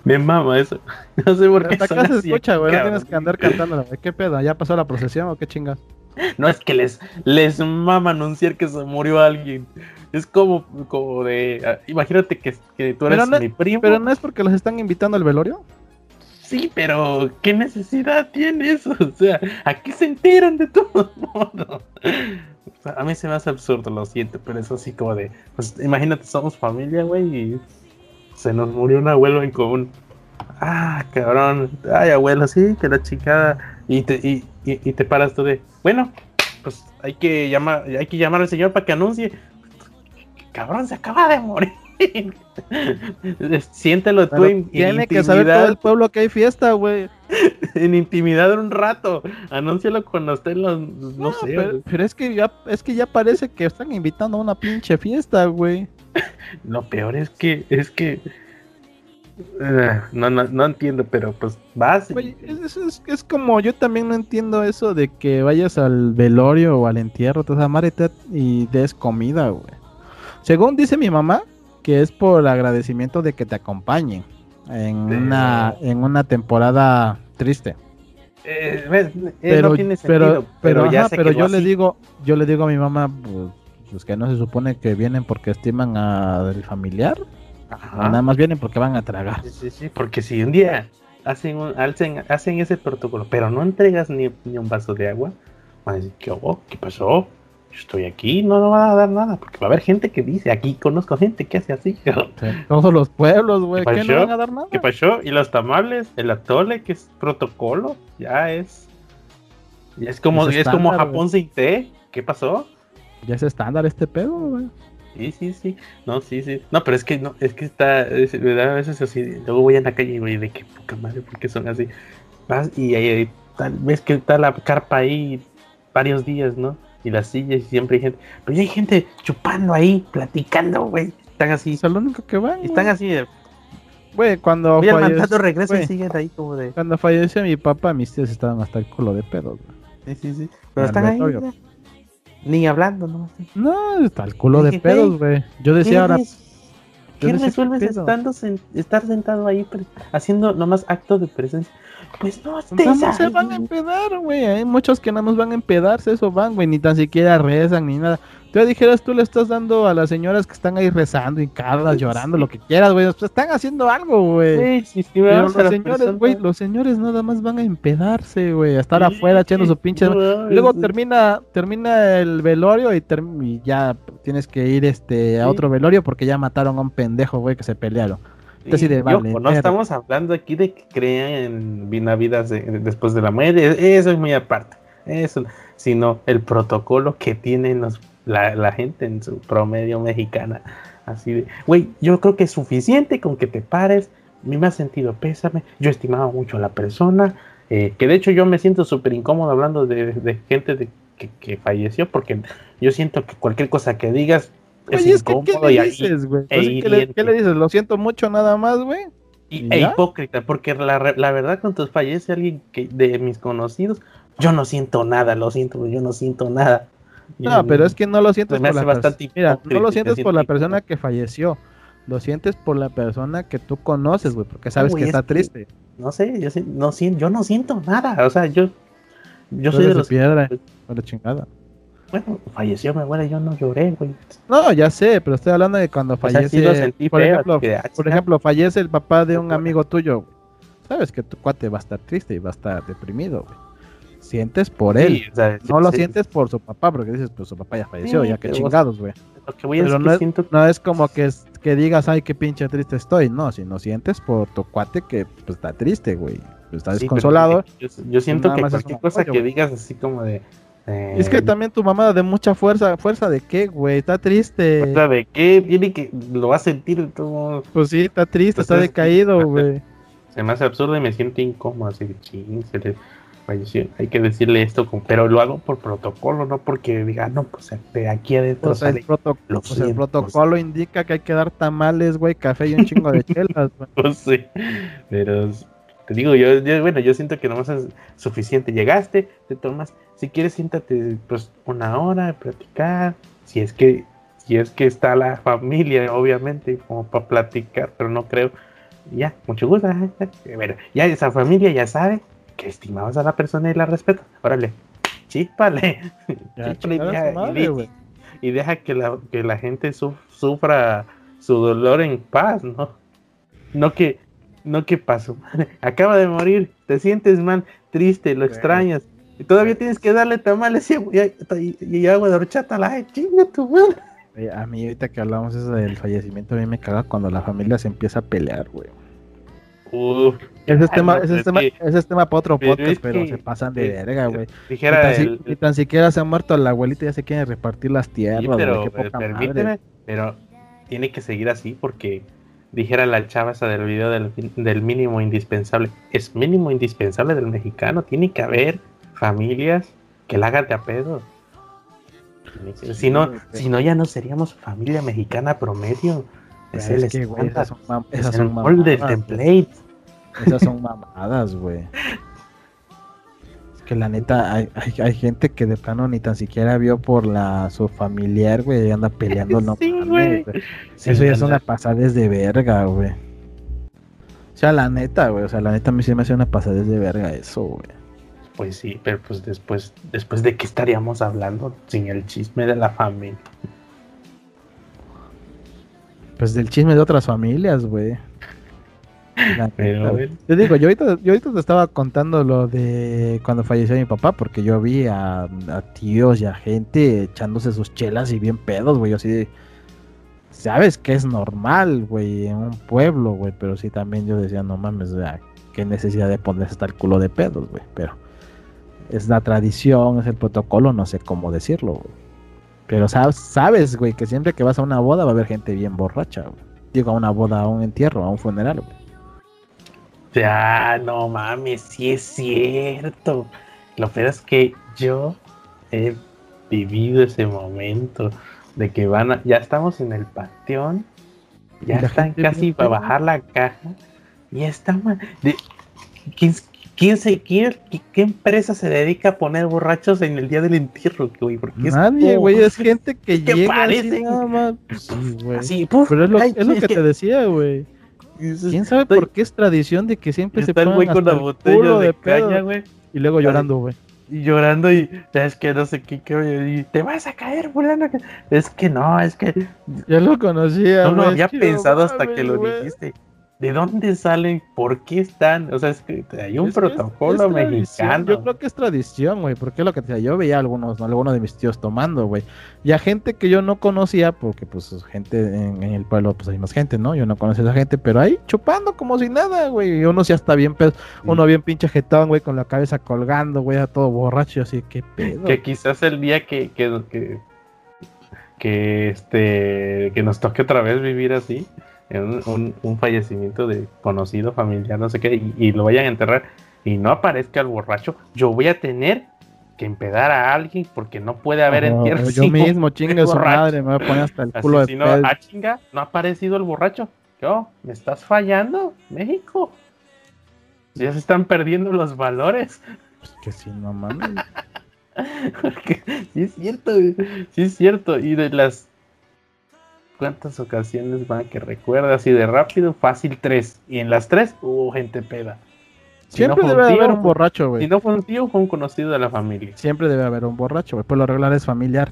Me mama eso. No sé por qué. Hasta acá se escucha, güey, no tienes que andar cantando, güey. ¿Qué pedo? ¿Ya pasó la procesión o qué chingas? No es que les, les mama anunciar que se murió alguien. Es como, como de. Ah, imagínate que, que tú eres mi primo. Pero no es porque los están invitando al velorio. Sí, pero ¿qué necesidad tiene eso? O sea, aquí se enteran de todo modo. A mí se me hace absurdo, lo siento, pero es así como de. Pues imagínate, somos familia, güey, y se nos murió un abuelo en común. Ah, cabrón. Ay, abuelo, sí, que la chingada. Y te, y, y, te paras tú de. Bueno, pues hay que llamar, hay que llamar al señor para que anuncie. Cabrón, se acaba de morir. Siéntelo tú en, Tiene que saber todo el pueblo que hay fiesta, güey. en intimidad un rato. Anúncialo cuando estén los. No, sé. Pero, es que ya es que ya parece que están invitando a una pinche fiesta, güey. Lo peor es que es que eh, no, no, no, entiendo, pero pues vas. es, es, como yo también no entiendo eso de que vayas al velorio o al entierro, te madre y des comida, güey. Según dice mi mamá, que es por agradecimiento de que te acompañen en, una, en una temporada triste. Eh, ves, eh, Pero, no tiene pero, pero, ya ajá, se pero yo le digo, yo le digo a mi mamá, pues, pues que no se supone que vienen porque estiman al familiar, Ajá. nada más vienen porque van a tragar. Sí, sí, sí, porque si un día hacen, un- hacen, hacen ese protocolo, pero no entregas ni, ni un vaso de agua, van a decir, ¿qué? ¿Qué pasó? Yo estoy aquí, no nos van a dar nada, porque va a haber gente que dice, aquí conozco gente que hace así. Todos los pueblos, güey, ¿Qué ¿qué no pasó? van a dar nada? ¿Qué pasó? ¿Y los tamales? ¿El atole, que es protocolo? Ya es... Ya es como, Es es como estándar, Japón sin té. ¿Qué pasó? Ya es estándar este pedo, güey. Sí, sí, sí. No, sí, sí. No, pero es que no, es que está, es- da a veces así. Luego voy en la calle y güey, de qué poca madre, ¿por qué son así? Vas y ahí, tal, ves que está la carpa ahí varios días, ¿no? Y las sillas y siempre hay gente. Pero ya hay gente chupando ahí, platicando, güey. Están así. Es lo único que van. Están así de. Güey, cuando, Voy mandado regreso y siguen ahí como de. cuando falleció mi papá, mis tíos estaban hasta el culo de pedos, güey. Sí, sí, sí. Pero están ahí. Ni hablando, ¿no? No, está el culo de pedos, güey. Yo decía ahora. res- yo ¿Qué decía, resuelves estando sen- estar sentado ahí haciendo nomás acto de presencia? Pues no más se van a empedar, güey. Hay muchos que nada más van a empedarse, eso van, güey. Ni tan siquiera rezan ni nada. Tú ya dijeras, tú le estás dando a las señoras que están ahí rezando, hincadas, Sí. llorando, lo que quieras, güey. Pues están haciendo algo, güey. Sí, sí, sí, Pero los señores, güey, los señores nada más van a empedarse, güey. A estar Sí, afuera echando su pinche. no. Luego termina, termina el velorio y, term- y ya tienes que ir este a otro velorio porque ya mataron a un pendejo, güey, que se pelearon. Sí, así de, y vale, ojo, no estamos hablando aquí de que crean vidas de- después de la muerte, eso es muy aparte. Eso, sino el protocolo que tienen los- la, la gente en su promedio mexicana. Así de, güey, yo creo que es suficiente con que te pares. Me ha sentido pésame. Yo estimaba mucho a la persona. eh, que de hecho yo me siento súper incómodo hablando de, de gente que, que falleció. Porque yo siento que cualquier cosa que digas es que, ¿qué le dices, güey? e Pues, ¿qué, le, dices? Lo siento mucho nada más, güey. Y, ¿Y e hipócrita, porque la, la verdad cuando fallece alguien que, de mis conocidos, yo no siento nada, lo siento, yo no siento nada. No, pero es que no lo sientes por la bastante Mira, no lo sientes por la persona que falleció. Lo sientes por la persona que tú conoces, güey, porque sabes que es está que- triste. No sé, yo, no, siento, yo no siento nada, o sea, yo, yo soy de los... piedra, por la chingada. Bueno, falleció mi abuela, yo no lloré, güey. No, ya sé, pero estoy hablando de cuando sea, fallece. sí por, feo, ejemplo, que, ah, por ejemplo, fallece el papá de un amigo tuyo. güey. Sabes que tu cuate va a estar triste y va a estar deprimido, güey. Sientes por él. Sí, o sea, No lo sientes por su papá, porque dices, pues su papá ya falleció, ya que chingados, güey. Lo que voy es Pero que no es, siento no es como que, es- que digas, ay, qué pinche triste estoy. No, si no sientes por tu cuate que pues, está triste, güey. Pues, Está desconsolado. Yo, yo siento que es cualquier cosa apoyo, que digas así como de... eh, Es que también tu mamá de mucha fuerza. ¿Fuerza de qué, güey? Está triste. sea, de qué tiene que... Lo va a sentir todo... Pues sí, está triste, Pues está es- decaído, güey. se me hace absurdo y me siento incómodo, así de ching, se le falleció. Hay que decirle esto, con- pero lo hago por protocolo, no porque diga, no, pues de aquí adentro Pues el, sale. proto- lo pues el siento, protocolo indica que hay que dar tamales, güey, café y un chingo de chelas, güey. No sé, pero te digo, yo, yo, bueno, yo siento que nomás es suficiente. Llegaste, te tomas, si quieres, siéntate pues una hora a platicar, si es que, si es que está la familia, obviamente, como para platicar, pero no creo. Ya, mucho gusto. ajá. Bueno, ya esa familia ya sabe que estimabas a la persona y la respetas. Órale, chípale. Ya, Chípale y madre, y de- deja que la, que la gente su- sufra su dolor en paz, ¿no? No que, no que pasó. Acaba de morir, te sientes mal, triste, lo extrañas. Y todavía tienes que darle tamales y, y- y- agua de horchata. La chinga tu madre. A mí ahorita que hablamos eso del fallecimiento, a mí me caga cuando la familia se empieza a pelear, güey. Uf, Ese es tema, no, ese es tema, que- ese es tema para otro pero podcast, pero se pasan de verga, güey. Ni dijera tan, si- el, ni tan siquiera se ha muerto la abuelita, ya se quieren repartir las tierras, Sí, pero qué poca permíteme, madre. pero tiene que seguir así porque dijera la chava esa del video del, del mínimo indispensable. Es mínimo indispensable del mexicano. Tiene que haber familias que la hagan de a pedo. Sí, si, no, si no, ya no seríamos familia mexicana promedio. Pero Es el es que, güey, estándar, esas son, mam- es el son molde, el mamadas, template. Esas son mamadas, güey. Es que la neta hay, hay, gente que de plano ni tan siquiera vio por la su familiar, güey, y anda peleando, no sí, güey. Eso ya es una pasadez de verga, güey. O sea, la neta, güey, o sea, la neta a mí sí me hace una pasadez de verga eso, güey. Pues sí, pero pues después, después de qué estaríamos hablando sin el chisme de la familia. Pues del chisme de otras familias, güey. Pero, yo digo, yo ahorita, yo ahorita te estaba contando lo de cuando falleció mi papá, porque yo vi a, tíos y a gente echándose sus chelas y bien pedos, güey. Así sabes que es normal, güey, en un pueblo, güey. Pero sí también yo decía, no mames, qué necesidad de ponerse hasta el culo de pedos, güey. Pero es la tradición, es el protocolo, no sé cómo decirlo, güey. Pero sabes, sabes, güey, que siempre que vas a una boda va a haber gente bien borracha, güey. Digo, a una boda, a un entierro, a un funeral, güey. Ya, no mames, sí es cierto. Lo peor es que yo he vivido ese momento de que van a, ya estamos en el panteón, ya están casi para bajar la caja, y están de, ¿quién, quién se, quién, qué, empresa se dedica a poner borrachos en el día del entierro, güey? Porque Nadie, güey, es gente que, que llega así nada más. Sí, güey. Pero es lo, es lo que, te decía, güey. ¿Quién sabe por qué es tradición de que siempre se pongan güey con la botella de, caña, güey? Y luego llorando, güey. Y llorando y es que no sé qué, qué y te vas a caer, fulano. Es que no, es que ya lo conocía. No lo había pensado hasta que lo dijiste. ¿De dónde salen? ¿Por qué están? O sea, es que hay un protocolo mexicano. Yo creo que es tradición, güey, porque lo que te yo veía algunos, algunos de mis tíos tomando, güey. Y a gente que yo no conocía, porque pues gente en, el pueblo, pues hay más gente, ¿no? Yo no conocía a esa gente, pero ahí chupando como si nada, güey. Y uno ya está bien pedo, uno bien pinche jetón, güey, con la cabeza colgando, güey, a todo borracho, así, qué pedo. Que quizás el día que, que, que, que este, que nos toque otra vez vivir así un, un, fallecimiento de conocido, familiar, no sé qué, y, lo vayan a enterrar y no aparezca el borracho, yo voy a tener que empedar a alguien porque no puede haber entierro. Yo mismo, chinga su madre, me voy a poner hasta el culo de no, ah, chinga, no ha aparecido el borracho. Yo, ¿me estás fallando, México? Ya se están perdiendo los valores. Pues que sí, no mames. sí es cierto, sí es cierto. Y de las cuántas ocasiones van que recuerda así de rápido, fácil tres. Y en las tres hubo gente peda. Siempre debe haber un borracho, güey. Si no fue un tío, fue un conocido de la familia. Siempre debe haber un borracho, güey. Por lo regular es familiar.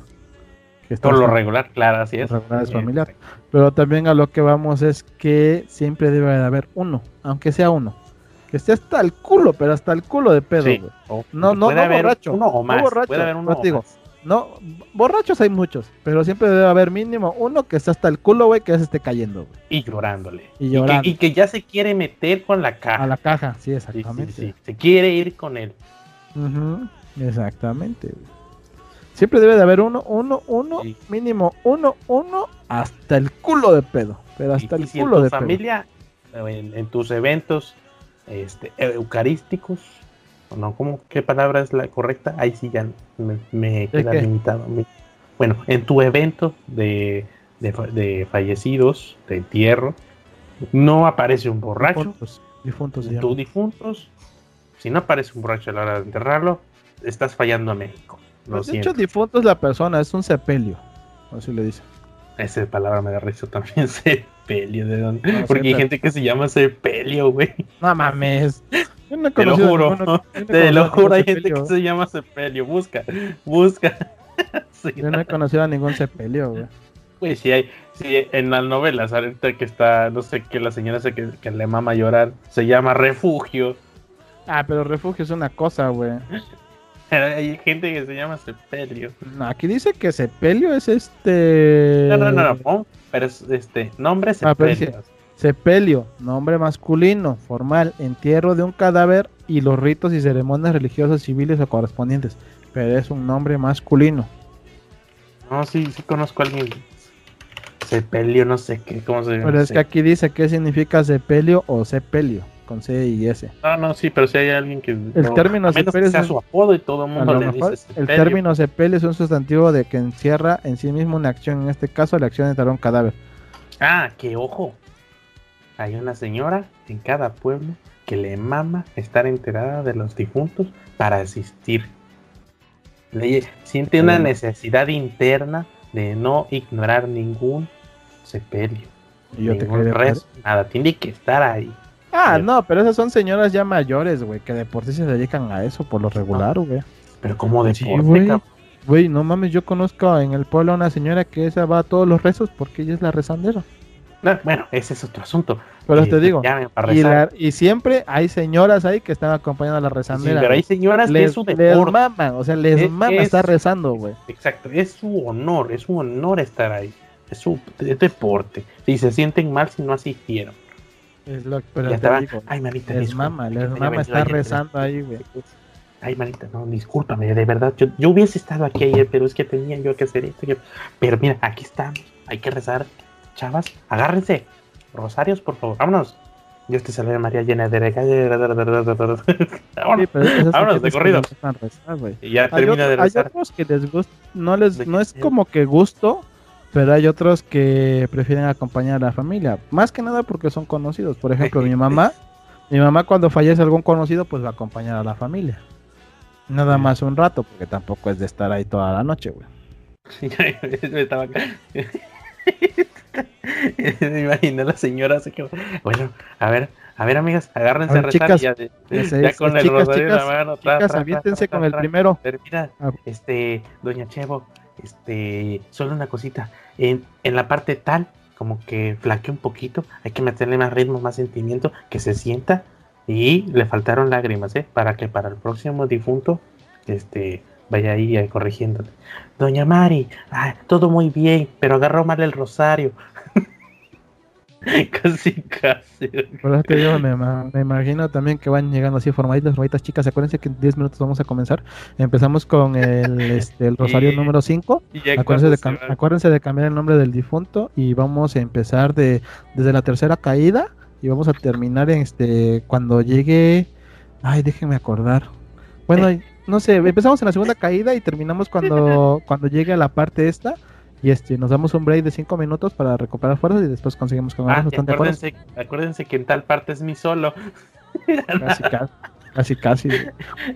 Por lo regular, claro, así es. Lo regular es familiar. Pero también a lo que vamos es que siempre debe haber uno, aunque sea uno. Que esté hasta el culo, pero hasta el culo de pedo, güey. No, no, no borracho. Uno o más. No borracho. Puede haber uno o digo, no, borrachos hay muchos, pero siempre debe haber mínimo uno que está hasta el culo, güey, que ya se esté cayendo. Y llorándole. Y, llorando. y, que, ya se quiere meter con la caja. A la caja, sí, exactamente. Sí, Se quiere ir con él. Exactamente, Siempre debe de haber uno, uno, uno, mínimo uno, uno, hasta el culo de pedo. Pero hasta el culo en tu de familia, En, en, tus eventos este, eucarísticos, no, ¿cómo, ¿qué palabra es la correcta? Ahí sí ya me, queda limitado. Bueno, en tu evento de, fallecidos, de entierro, no aparece un borracho. Difuntos, difuntos en difuntos, si no aparece un borracho a la hora de enterrarlo, estás fallando a México. Lo pues de hecho, difunto es la persona, es un sepelio. Así le dice. Esa palabra me da risa también, sepelio. ¿de dónde? Porque hay gente que se llama sepelio, güey. No mames. Te lo juro, te lo juro, hay gente que se llama sepelio. Busca, busca. yo no he conocido a ningún sepelio, güey. Pues sí hay, sí, en las novelas, ahorita que está, no sé qué, la señora sé que, que le mama llorar, se llama refugio. Ah, pero refugio es una cosa, güey. Hay gente que se llama sepelio. No, aquí dice que sepelio es este. No, no, no, no pero es este, nombre ah, sepelio. nombre masculino, formal, entierro de un cadáver y los ritos y ceremonias religiosas civiles o correspondientes. Pero es un nombre masculino. No, sí, sí conozco a alguien. Sepelio, no sé qué, cómo se llama. Pero es que aquí dice qué significa sepelio o sepelio con C y S. Ah, no, sí, pero si hay alguien que. El término sepelio. es su apodo y todo el mundo le dice El término sepelio es un sustantivo de que encierra en sí mismo una acción. En este caso, la acción de enterrar un cadáver. Ah, que ojo. Hay una señora en cada pueblo que le mama estar enterada de los difuntos para asistir. Le, siente una necesidad interna de no ignorar ningún sepelio. yo te ningún rezo, nada, tiene que estar ahí. Ah, no, pero esas son señoras ya mayores, güey, que de por sí se dedican a eso por lo regular, güey. Pero como de Sí. Güey, no mames, yo conozco en el pueblo a una señora que esa va a todos los rezos porque ella es la rezandera. No, bueno, ese es otro asunto. Pero Y te digo, llamen para y, la- y siempre hay señoras ahí que están acompañando a la Sí, rezandera. pero hay señoras que les, es su les deporte. maman, o sea, les Es- mama es- estar rezando, güey. Exacto, es su honor, es su honor estar ahí. Es su es deporte. Si se sienten mal si no asistieron. Es lo, pero estaban, digo, ay, manita, les disculpa, mama, que les mama estar ayer, rezando ahí, güey. Ay, manita, no, discúlpame, de verdad. Yo, yo hubiese estado aquí ayer, pero es que tenía yo que hacer esto. que- Pero mira, aquí estamos. Hay que rezar. Chavas, agárrense. Rosarios, por favor. Vámonos. Dios te salve María llena de. Sí, Vámonos. pero esas Vámonos, de corrido. rezar. Y ya Hay, termina otro- de hay rezar. otros que les gusta, no les, no es como que gusto, pero hay otros que prefieren acompañar a la familia, más que nada porque son conocidos. Por ejemplo, mi mamá, mi mamá cuando fallece algún conocido, pues va a acompañar a la familia. Nada Sí. más un rato, porque tampoco es de estar ahí toda la noche, güey. Me a la señora así que, bueno, a ver, a ver amigas, agárrense A ver, chicas, y ya, con el chicas, rosario en la mano. tra, Chicas, tra, aviéntense tra, con el primero. Pero mira, Ah. este, doña Chevo, este, solo una cosita, en, en la parte tal, como que flaquea un poquito, hay que meterle más ritmo, más sentimiento, que se sienta, y le faltaron lágrimas, ¿eh? Para que para el próximo difunto, este, vaya ahí eh, corrigiéndote. Doña Mari, todo muy bien, pero agarró mal el rosario. casi, casi. Te digo, me, ma- me imagino también que van llegando así formaditas, formaditas chicas. Acuérdense que en 10 minutos vamos a comenzar. Empezamos con el, este, el rosario Y- número 5. Y ya Acuérdense de, acuérdense de cambiar el nombre del difunto y vamos a empezar de desde la tercera caída y vamos a terminar en este cuando llegue. Ay, déjenme acordar. Bueno, no sé, empezamos en la segunda caída y terminamos cuando cuando llegue a la parte esta y este nos damos un break de 5 minutos para recuperar fuerzas y después conseguimos con Ah, y ¿Están de acuerdo? acuérdense, acuérdense que en tal parte es mi solo. Casi, casi, casi, casi.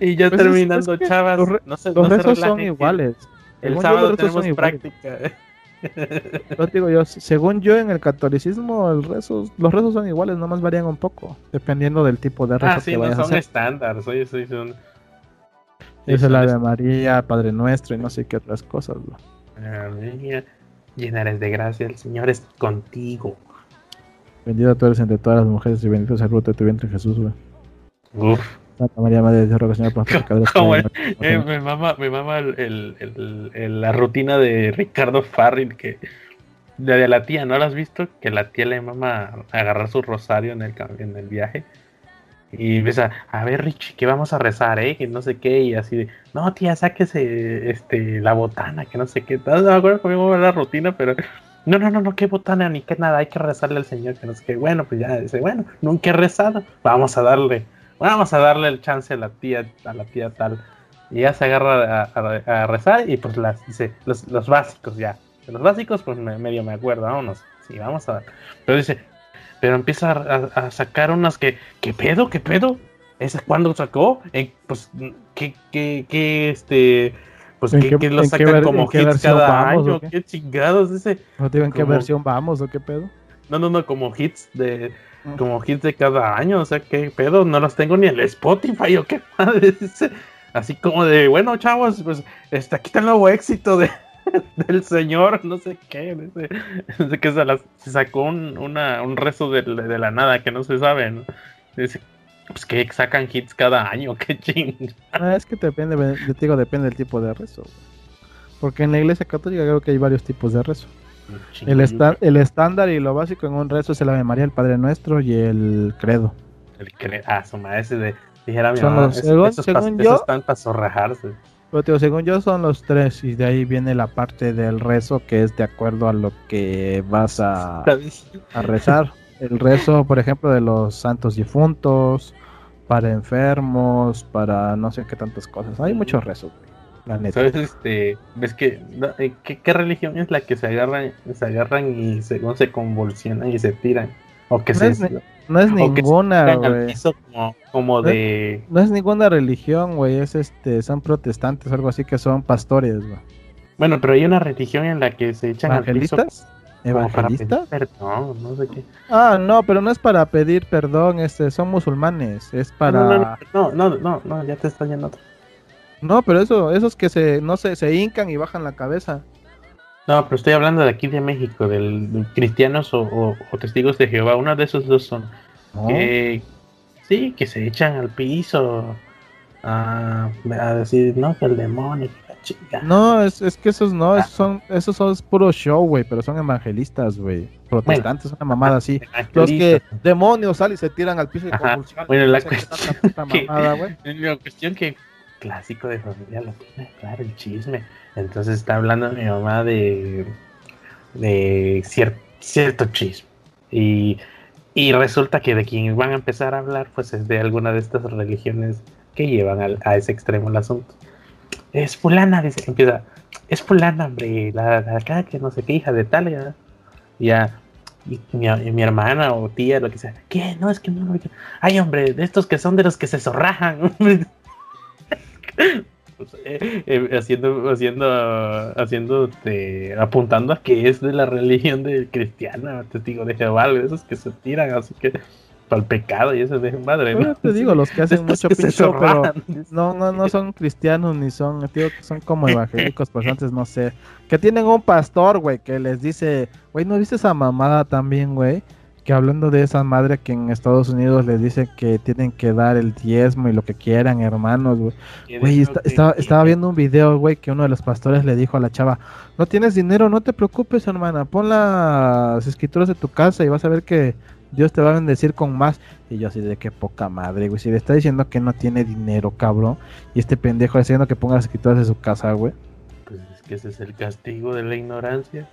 Y ya Pues es- terminando, es que chavas. los re- no se, Los no son iguales. El Según yo, sábado los rezos son tenemos iguales. práctica. Yo te digo yo, según yo en el catolicismo, el rezo, los rezos son iguales, nomás varían un poco, dependiendo del tipo de rezo Ah, sí, que no vayas a son hacer. estándar. Soy, soy, son. Es son el Ave est- María, Padre Nuestro y no sé qué otras cosas. bro. María, Llena eres de gracia, el Señor es contigo. Bendita tú eres entre todas las mujeres y bendito es el fruto de tu vientre Jesús. Uf. Santa María, Madre de Dios, ruega Señor por los pecadores. ¿Cómo ahora y es? la de Eh, me mama, me mama el, el- el- el- la rutina de Ricardo Farril que la de la tía, ¿no la has visto? Que la tía le mama agarrar su rosario en el, en el viaje. Y ves a, ver, Richie, que vamos a rezar, ¿eh? Que no sé qué, y así de, no, tía, sáquese este, la botana, que no sé qué. No, me acuerdo cómo la rutina, pero no, no, no, no, qué botana, ni qué nada, hay que rezarle al Señor, que no sé qué. Bueno, pues ya dice, bueno, nunca he rezado, vamos a darle, vamos a darle el chance a la tía, a la tía tal. Y ya se agarra a, rezar y pues las dice, los, los básicos ya. Los básicos, pues me- medio me acuerdo, vámonos. Sí, vamos a. Pero dice, pero empieza a, sacar unas que, ¿qué pedo? ¿Qué pedo? ¿Esa cuándo sacó? Eh, pues, ¿qué, qué, qué, este. Pues ¿En que, qué- que lo qué sacan como qué hits cada vamos, año. qué? ¿Qué chingados? Ese. No digo en qué versión vamos o qué pedo. No, no, no, como hits de. Mm. Como hits de cada año. O sea, ¿qué pedo? No los tengo ni en el Spotify o qué madre. Dice, Así como de, bueno, chavos, pues este, aquí está el nuevo éxito de, del señor, no sé qué. Dice que se, las- se sacó un, una, un rezo de, de la nada que no se sabe. ¿no? Dice, pues que sacan hits cada año, qué ching. Ah, es que depende, yo te digo, depende del tipo de rezo. Porque en la iglesia católica creo que hay varios tipos de rezo. El, esta- el estándar y lo básico en un rezo es el Ave María, el Padre Nuestro y el Credo. El que, ah, su madre ese de. Dijera mi Son mamá, los- "Es- según- esos, según pas- yo- esos están para zorrajarse. Pero según yo son los tres y de ahí viene la parte del rezo que es de acuerdo a lo que vas a, rezar. El rezo, por ejemplo, de los santos difuntos, para enfermos, para no sé qué tantas cosas. Hay muchos rezos, la neta. ¿Sabes? Este, ves que eh, ¿qué, qué religión es la que se agarran, se agarran y según se convulsionan y se tiran? O que No se, es, no es o ninguna, al güey. como, de. No es ninguna religión, güey. Es este, son protestantes, algo así que son pastores, güey. Bueno, pero hay una religión en la que se echan al piso ¿Evangelistas? para pedir ¿Evangelistas? perdón, no sé qué. Ah, no, pero no es para pedir perdón, este, son musulmanes. Es para. No, no, no, no, no, no, ya te está yendo. No, pero eso, esos que se, no sé, se hincan y bajan la cabeza. No, pero estoy hablando de aquí de México, del, del cristianos o, o- o testigos de Jehová. Uno de esos dos son que sí, que se echan al piso a, a decir, no, que el demonio, que la chica. No, es, es que esos no, Ah. esos son, esos son puro show, güey, pero son evangelistas, güey. Protestantes, una mamada así. Los que demonios salen y se tiran al piso y convulsionan. Bueno, la cuestión que- mamada, güey. La cuestión que clásico de familia lo tiene, claro, el chisme. Entonces está hablando mi mamá de, de cier- cierto chisme. Y, y resulta que de quien van a empezar a hablar, pues es de alguna de estas religiones que llevan al- a ese extremo el asunto. Es fulana, dice, empieza, es fulana, hombre, la, la que no sé qué, hija de tal, ya. ya y mi, mi hermana o tía, lo que sea, ¿qué? No, es que no, no, Ay, hombre, de estos que son de los que se zorrajan. eh, eh, haciendo, haciendo, haciendo, este, apuntando a que es de la religión de cristiana, testigo de Jehová, esos que se tiran, así que para el pecado y eso de madre. Bueno, te digo, los que hacen mucho que pero no, no, no son cristianos ni son, son como evangélicos, pues antes no sé. Que tienen un pastor, güey, que les dice, güey, ¿no viste esa mamada también, güey? Que hablando de esa madre que en Estados Unidos les dice que tienen que dar el diezmo y lo que quieran, hermanos, güey. Güey, esta- estaba, estaba viendo un video, güey, que uno de los pastores le dijo a la chava, no tienes dinero, no te preocupes, hermana, pon las escrituras de tu casa y vas a ver que Dios te va a bendecir con más. Y yo así de qué poca madre, güey, si le está diciendo que no tiene dinero, cabrón, y este pendejo está diciendo que ponga las escrituras de su casa, güey. Pues es que ese es el castigo de la ignorancia.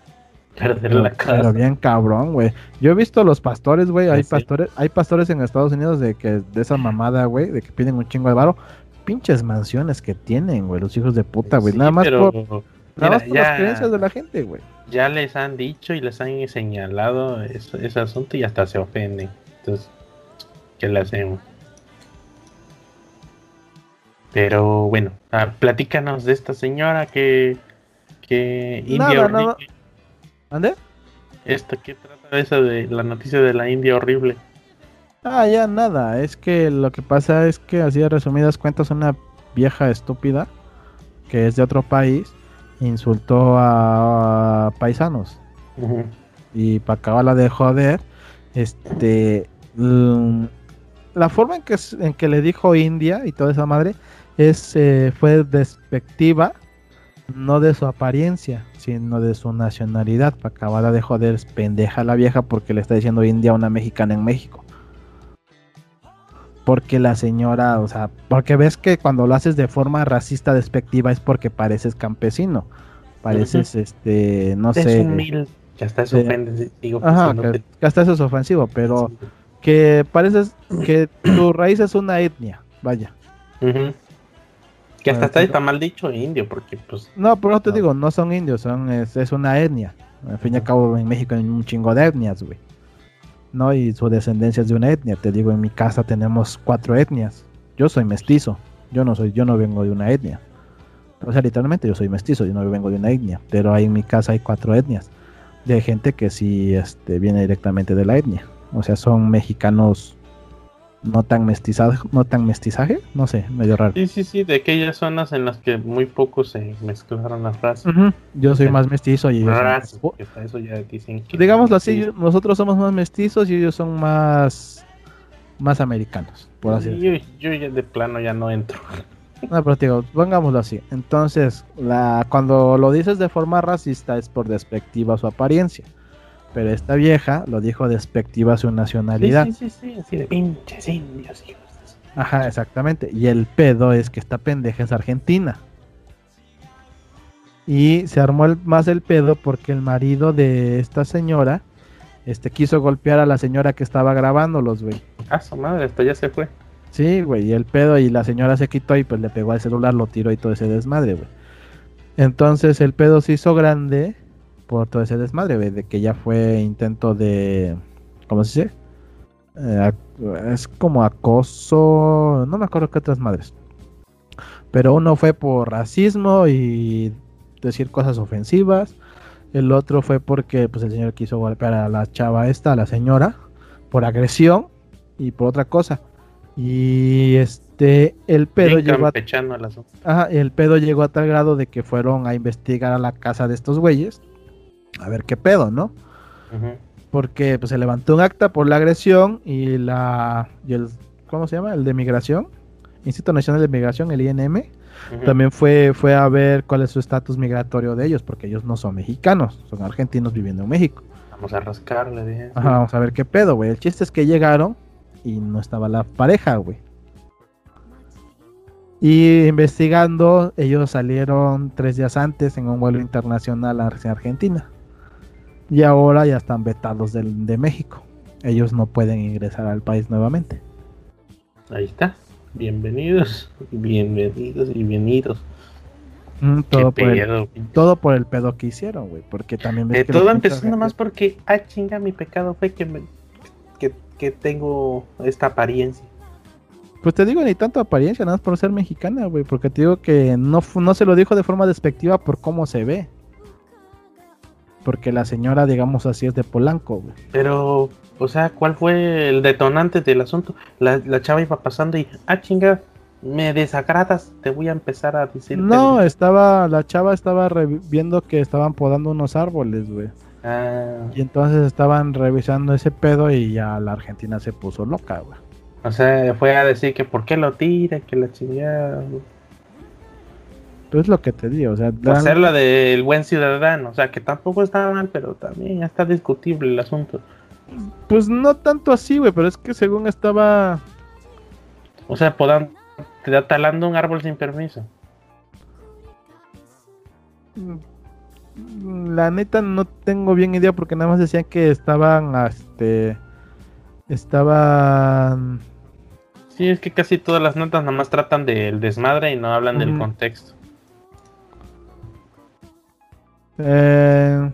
Perder la casa. pero bien cabrón, güey. Yo he visto los pastores, güey, hay sí. pastores, hay pastores en Estados Unidos de que de esa mamada, güey, de que piden un chingo de varo. Pinches mansiones que tienen, güey, los hijos de puta, güey. Sí, nada más pero, por, nada más por ya- las creencias de la gente, güey. ya les han dicho y les han señalado ese asunto y hasta se ofenden. Entonces, ¿qué le hacemos? Pero bueno, ah, platícanos de esta señora que, que Nada, India nada. ¿Ande? Esta, ¿Qué trata esa de la noticia de la India horrible? Ah, ya nada. Es que lo que pasa es que, así de resumidas cuentas, una vieja estúpida que es de otro país insultó a paisanos. Ujú. Y para acabarla de joder, este. la forma en que, en que le dijo India y toda esa madre es eh, fue despectiva, no de su apariencia, sino de su nacionalidad. Para acabarla de joder, es pendeja la vieja porque le está diciendo India a una mexicana en México. Porque la señora, o sea, porque ves que cuando lo haces de forma racista, despectiva, es porque pareces campesino. Pareces, este, no Es sé. humilde, que hasta Sí. ofende. Digo, Ajá, que, que hasta eso es ofensivo, pero Sí. que pareces que tu raíz es una etnia, vaya. Ujú. Que hasta Bueno, está, mal dicho indio, porque pues No, pero no te No. digo, no son indios, son es, es una etnia. Al fin y al cabo en México hay un chingo de etnias, güey. No, y su descendencia es de una etnia. Te digo, en mi casa tenemos cuatro etnias. Yo soy mestizo. Yo no soy, yo no vengo de una etnia. O sea, literalmente yo soy mestizo, yo no vengo de una etnia. Pero ahí en mi casa hay cuatro etnias. De gente que sí este, viene directamente de la etnia. O sea, son mexicanos no tan mestizaje, no tan mestizaje, no sé, medio raro. Sí, sí, sí, de aquellas zonas en las que muy poco se mezclaron las razas. Yo soy más mestizo y ellos son- Razas, que hasta eso ya dicen que. digámoslo así, yo- nosotros somos más mestizos y ellos son más más americanos, por así decirlo. yo, yo ya de plano ya no entro. No, pero digo, pongámoslo así. Entonces, la, cuando lo dices de forma racista es por despectiva su apariencia. Pero esta vieja lo dijo despectiva su nacionalidad. Sí, sí, sí, sí, así de pinches indios, hijos Ajá, exactamente. Y el pedo es que esta pendeja es argentina. Y se armó el- más el pedo porque el marido de esta señora este, quiso golpear a la señora que estaba grabándolos, güey. Ah, su madre, esto ya se fue. Sí, güey, y el pedo y la señora se quitó y pues le pegó al celular, lo tiró y todo ese desmadre, güey. Entonces el pedo se hizo grande por todo ese desmadre, güey, de que ya fue intento de, ¿cómo se dice? Eh, es como acoso, no me acuerdo qué otras madres. Pero uno fue por racismo y decir cosas ofensivas. El otro fue porque pues el señor quiso golpear a la chava esta, a la señora, por agresión y por otra cosa. Y este el pedo llegó a, ajá, el pedo llegó a tal grado de que fueron a investigar a la casa de estos güeyes. A ver qué pedo, ¿no? Porque pues, se levantó un acta por la agresión y la y el ¿cómo se llama? El de migración, Instituto Nacional de Migración, el INM, también fue, fue a ver cuál es su estatus migratorio de ellos, porque ellos no son mexicanos, son argentinos viviendo en México. Vamos a rascarle, dije. Ajá, vamos a ver qué pedo, güey. El chiste es que llegaron y no estaba la pareja, güey. Y investigando, ellos salieron tres días antes en un vuelo internacional hacia Argentina. Y ahora ya están vetados de, de México. Ellos no pueden ingresar al país nuevamente. Ahí está. Bienvenidos, bienvenidos y bienvenidos. Mm, todo, por el, todo por el pedo que hicieron, güey. Porque también ves todo empezó nomás porque, ah, chinga, mi pecado fue que, me, que, tengo esta apariencia. Pues te digo, ni tanto apariencia, nada más por ser mexicana, güey. Porque te digo que no, no se lo dijo de forma despectiva por cómo se ve. Porque la señora, digamos así, es de Polanco, güey. Pero o sea, ¿cuál fue el detonante del asunto? La, chava iba pasando y, ah, chinga, me desagradas, te voy a empezar a decir. No, estaba, la chava estaba viendo que estaban podando unos árboles, güey. Ah. Y entonces estaban revisando ese pedo y ya la Argentina se puso loca, güey. O sea, fue a decir que por qué lo tira, que la chingada. Pues es lo que te digo, o sea, hacerla del buen ciudadano, o sea, que tampoco está mal, pero también está discutible el asunto. Pues no tanto así, güey, pero es que según estaba. O sea, podan, talando un árbol sin permiso. Mm, la neta no tengo bien idea porque nada más decían que estaban, este, estaban. Sí, es que casi todas las notas nada más tratan del desmadre y no hablan del contexto. Eh,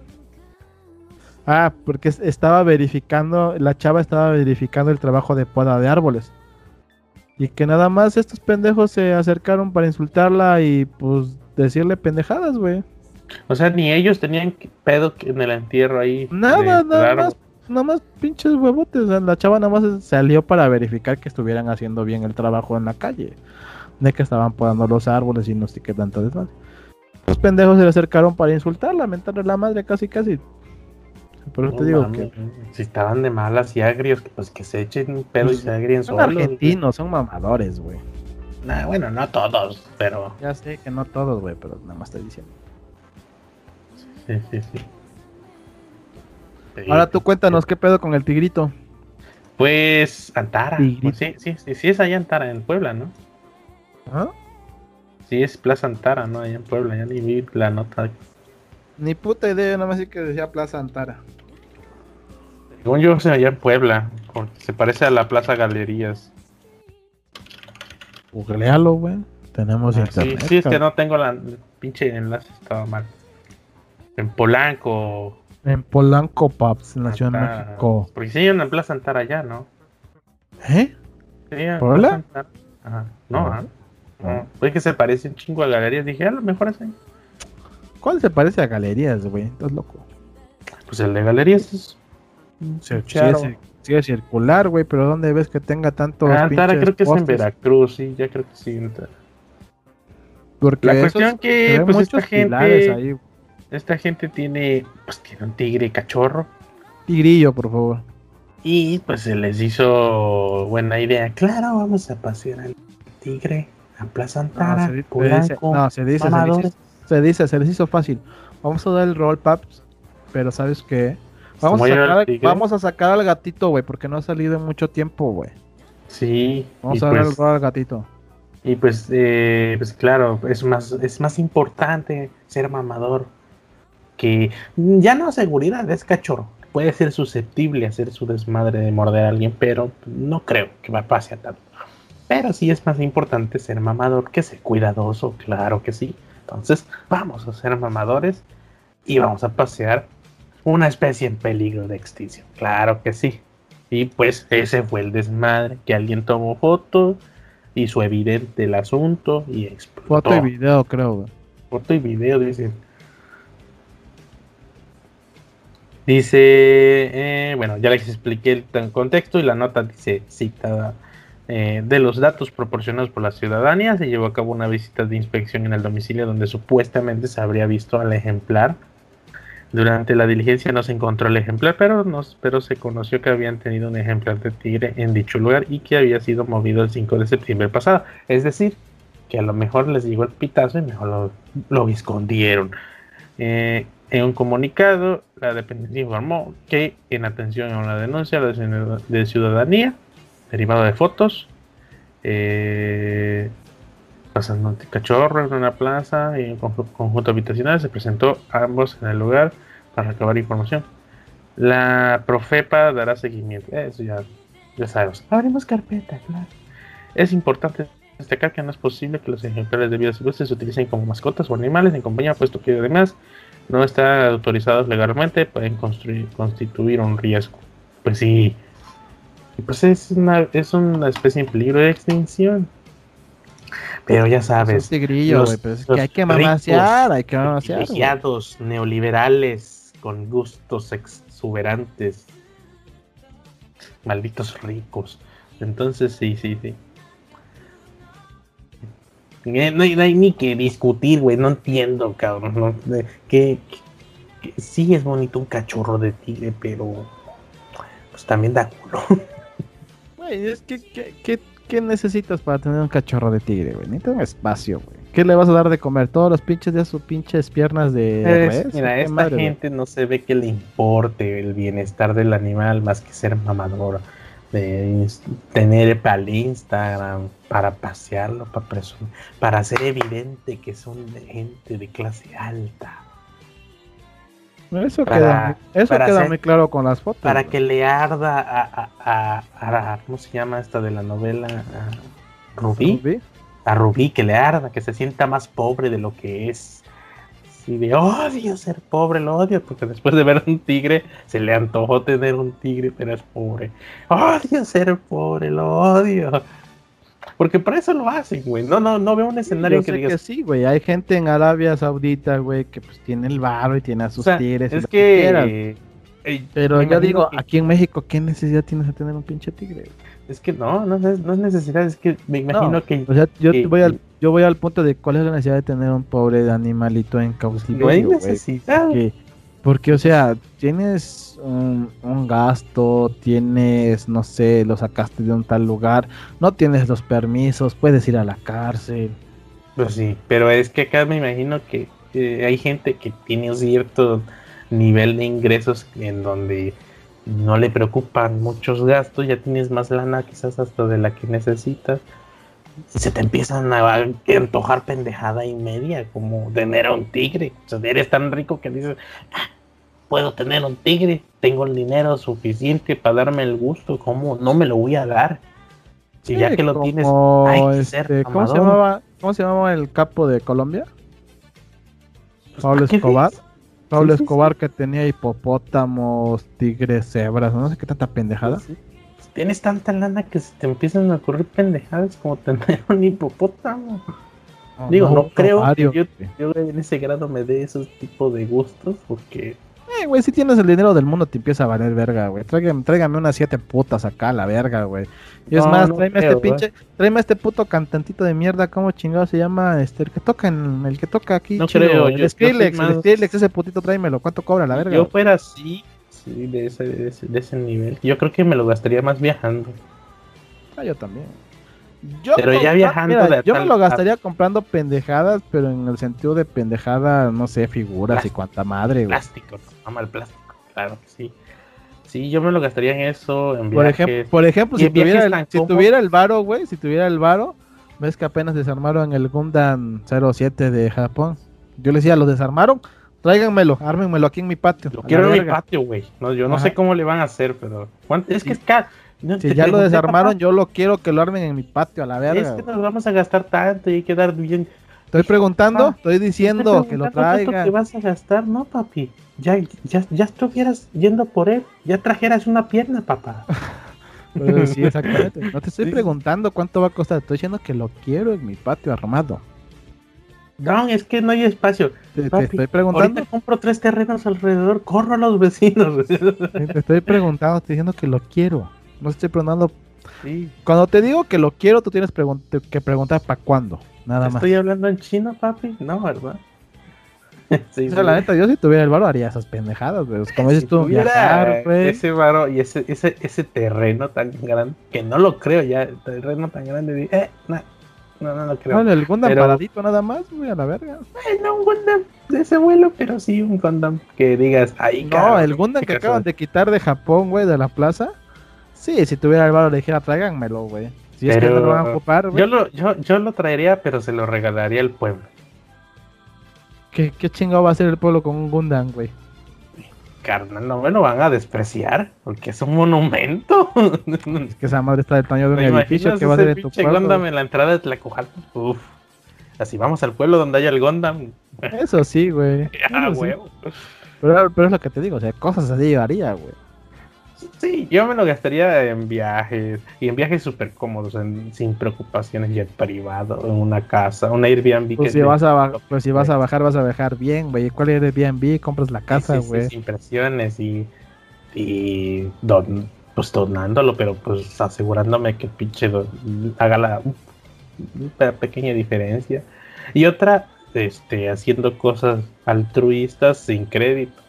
Ah, porque estaba verificando, la chava estaba verificando el trabajo de poda de árboles. Y que nada más estos pendejos se acercaron para insultarla y pues decirle pendejadas, güey. O sea, ni ellos tenían pedo en el entierro ahí. Nada, nada más, nada más pinches huevotes. la chava nada más salió para verificar que estuvieran haciendo bien el trabajo en la calle. De que estaban podando los árboles y no sé qué tanto desmadre. Los pendejos se le acercaron para insultarla, mentarle la madre casi casi. Pero te digo que. Si estaban de malas y agrios, pues que se echen un pedo y se agrien Son argentinos, son mamadores, güey. Nah, bueno, no todos, pero. Ya sé que no todos, güey, pero nada más estoy diciendo. Sí, sí, sí. Ahora tú cuéntanos qué pedo con el tigrito. Pues Antara. Pues sí, sí, sí, sí, es allá Antara, en Puebla, ¿no? ¿Ah? Sí, es Plaza Antara, ¿no? Allá en Puebla, ya ni vi la nota. Ni puta idea, nada más que decía Plaza Antara. Según yo, se allá en Puebla, porque se parece a la Plaza Galerías. Googlealo, güey. Tenemos ah, internet. Sí, sí, es que no tengo la pinche enlace, estaba mal. En Polanco. En Polanco, Paps, en la Ciudad de México. Porque sí hay una Plaza Antara allá, ¿no? ¿Eh? Sí, ¿Puebla? Ajá. No, ¿Ah? Pues que se parece un chingo a galerías. Dije, a lo mejor es ahí. ¿Cuál se parece a galerías, güey? Estás loco. Pues el de galerías es Sí, es circular, güey, pero ¿dónde ves que tenga tanto Ah, creo que es en Veracruz, sí, ya creo que sí. Porque la cuestión que pues esta gente esta gente tiene pues tiene un tigre cachorro. Tigrillo, por favor. Y pues se les hizo buena idea. Claro, vamos a pasear al tigre no, se dice, se dice, se les hizo fácil. Vamos a dar el roll, paps, pero ¿sabes qué? Vamos a, sacar, vamos a sacar al gatito, güey, porque no ha salido en mucho tiempo, güey. Sí. Vamos a dar el pues rol al gatito. Y pues, eh, pues claro, es más, es más importante ser mamador que ya no seguridad, es cachorro. Puede ser susceptible a hacer su desmadre de morder a alguien, pero no creo que va pase a tanto. Pero sí es más importante ser mamador que ser cuidadoso, claro que sí. Entonces, vamos a ser mamadores y vamos a pasear una especie en peligro de extinción. Claro que sí. Y pues ese fue el desmadre, que alguien tomó fotos, hizo evidente el asunto y explotó. Foto y video, creo. Foto y video, dicen. Dice, eh, bueno, ya les expliqué el contexto y la nota dice, citada, eh, de los datos proporcionados por la ciudadanía, se llevó a cabo una visita de inspección en el domicilio donde supuestamente se habría visto al ejemplar durante la diligencia no se encontró el ejemplar, pero, no, pero se conoció que habían tenido un ejemplar de tigre en dicho lugar y que había sido movido el 5 de septiembre pasado. Es decir, que a lo mejor les llegó el pitazo y mejor lo, escondieron. Eh, en un comunicado, la dependencia informó que en atención a una denuncia de ciudadanía derivada de fotos, eh, pasando un cachorro en una plaza y un conjunto habitacional. Se presentó ambos en el lugar para recabar información. La Profepa dará seguimiento. Eso ya, ya sabemos. Abrimos carpeta, claro. Es importante destacar que no es posible que los ejemplares de vida silvestre se utilicen como mascotas o animales en compañía, puesto que además no están autorizados legalmente, pueden construir, constituir un riesgo. Pues sí. Pues es una, es una especie en peligro de extinción. Pero ya sabes. los, pues, que hay que mamasear, hay que mamasear. neoliberales con gustos exuberantes. Malditos ricos. Entonces, sí, sí, sí. Eh, no hay, ni que discutir, güey. No entiendo, cabrón. que, sí es bonito un cachorro de tigre, pero pues también da culo. Güey, es que, que ¿Qué necesitas para tener un cachorro de tigre, güey? Necesitas un espacio, güey. ¿Qué le vas a dar de comer? Todos los pinches de sus pinches piernas de Mira, esta gente no se ve que le importe el bienestar del animal más que ser mamador. De tener para el Instagram, para pasearlo, para presumir, para hacer evidente que son de gente de clase alta. Eso queda, eso queda muy claro con las fotos. Para que le arda a, a, a, ¿Cómo se llama esta de la novela? A Rubí. A Rubí, que le arda, que se sienta más pobre de lo que es. Si de odio ser pobre, lo odio, porque después de ver un tigre, se le antojó tener un tigre, pero es pobre. Odio ser pobre, lo odio. Porque por eso lo hacen, güey. No, no, no veo un escenario que digas. Que sí, güey. Hay gente en Arabia Saudita, güey, que pues tiene el barro y tiene a sus tigres. Es que. Pero yo digo, aquí en México, ¿qué necesidad tienes de tener un pinche tigre? Es que no, no es, no es necesidad, es que me imagino que. O sea, yo voy al, yo voy al punto de cuál es la necesidad de tener un pobre animalito en cautiverio. No hay necesidad. Porque, o sea, tienes un, gasto, tienes, no sé, lo sacaste de un tal lugar, no tienes los permisos, puedes ir a la cárcel. Pues sí, pero es que acá me imagino que hay gente que tiene un cierto nivel de ingresos en donde no le preocupan muchos gastos, ya tienes más lana quizás hasta de la que necesitas. Se te empiezan a antojar pendejada y media, como tener a un tigre. O sea, eres tan rico que dices, ah, puedo tener un tigre, tengo el dinero suficiente para darme el gusto, ¿cómo no me lo voy a dar? Si ya que lo tienes, hay este, ¿cómo, se llamaba, ¿Cómo se llamaba el capo de Colombia? Pues, Pablo Escobar. Pablo Escobar que tenía hipopótamos, tigres, cebras, no sé qué tanta pendejada. Tienes tanta lana que se te empiezan a ocurrir pendejadas como tener un hipopótamo. Digo, no, creo que yo, yo, en ese grado me dé esos tipos de gustos porque eh, güey, si tienes el dinero del mundo te empieza a valer verga, güey. Tráigame, tráigame unas siete putas acá, la verga, güey. Y es más, tráeme este pinche, tráeme este puto cantantito de mierda, ¿cómo chingado se llama? Este, el que toca en, el que toca aquí, no creo, el Skrillex, el Skrillex, ese putito tráemelo, ¿cuánto cobra la verga? Yo fuera así, de ese, de ese, de ese nivel. Yo creo que me lo gastaría más viajando. Ah, yo también. Yo pero ya viajando Yo me lo gastaría comprando pendejadas, pero en el sentido de pendejada, no sé, figuras y cuanta madre, güey. Plástico, no, el plástico, claro que sí. Sí, yo me lo gastaría en eso, en por, ejemplo, por ejemplo, si tuviera, el, si tuviera el varo, güey, si tuviera el varo, ves que apenas desarmaron el Gundam 07 de Japón. Yo le decía, lo desarmaron, tráiganmelo, ármenmelo aquí en mi patio. Lo quiero en mi patio, güey. No, yo no sé cómo le van a hacer, pero es que es caro si ya lo desarmaron, yo lo quiero que lo armen en mi patio a la verga. Es que nos vamos a gastar tanto y hay que dar bien. Estoy preguntando, Ah, estoy diciendo que lo preguntando cuánto traiga. que vas a gastar? No, papi. Ya, ya, ya estuvieras yendo por él. Ya trajeras una pierna, papá. Pues sí, exactamente. No te estoy Sí. preguntando cuánto va a costar, estoy diciendo que lo quiero en mi patio armado. No, es que no hay espacio. Te, estoy preguntando, Ahorita compro tres terrenos alrededor. Corro a los vecinos. te estoy preguntando, estoy diciendo que lo quiero. No estoy preguntando. sí. Cuando te digo que lo quiero, tú tienes pregun- que preguntar para cuándo. Nada más. ¿Estoy hablando en chino, papi? No, ¿verdad? sí, O sea, la neta, yo si tuviera el valor haría esas pendejadas, güey. Como dices Si tú, viajar, güey. Ese varo y ese, ese, ese terreno tan grande, que no lo creo ya, terreno tan grande, eh, no, no, no creo. No, el Gundam Pero- paradito nada más, güey, a la verga. No un Gundam de ese vuelo, pero sí un Gundam que digas, ahí No, el Gundam que acaban de quitar de Japón, güey, de la plaza. Sí, si tuviera el valor le dijera, tráiganmelo, güey. Si es que no lo van a ocupar, güey. Yo lo, yo, yo lo traería, pero se lo regalaría al pueblo. ¿Qué, ¿Qué chingado va a hacer el pueblo con un Gundam, güey? Carnal, no me lo van a despreciar, porque es un monumento. Es que esa madre está del tamaño de un ¿Me edificio que va a ser tu. Gundam en la entrada de Tlacojalpa? Uf. Así vamos al pueblo donde haya el Gundam. Eso sí, güey. Ah, sí. Pero, pero es lo que te digo, o sea, cosas así llevaría, güey. Sí, yo me lo gastaría en viajes y en viajes súper cómodos, en- sin preocupaciones, jet privado, en una casa, un Airbnb. Pues que si, vas a, pues si vas a bajar, vas a bajar bien, güey. ¿Cuál Airbnb? Compras la sí, casa, sí, sí, güey. sin presiones y, y don, pues donándolo, pero pues asegurándome que pinche haga la una pequeña diferencia. Y otra, este, haciendo cosas altruistas sin crédito.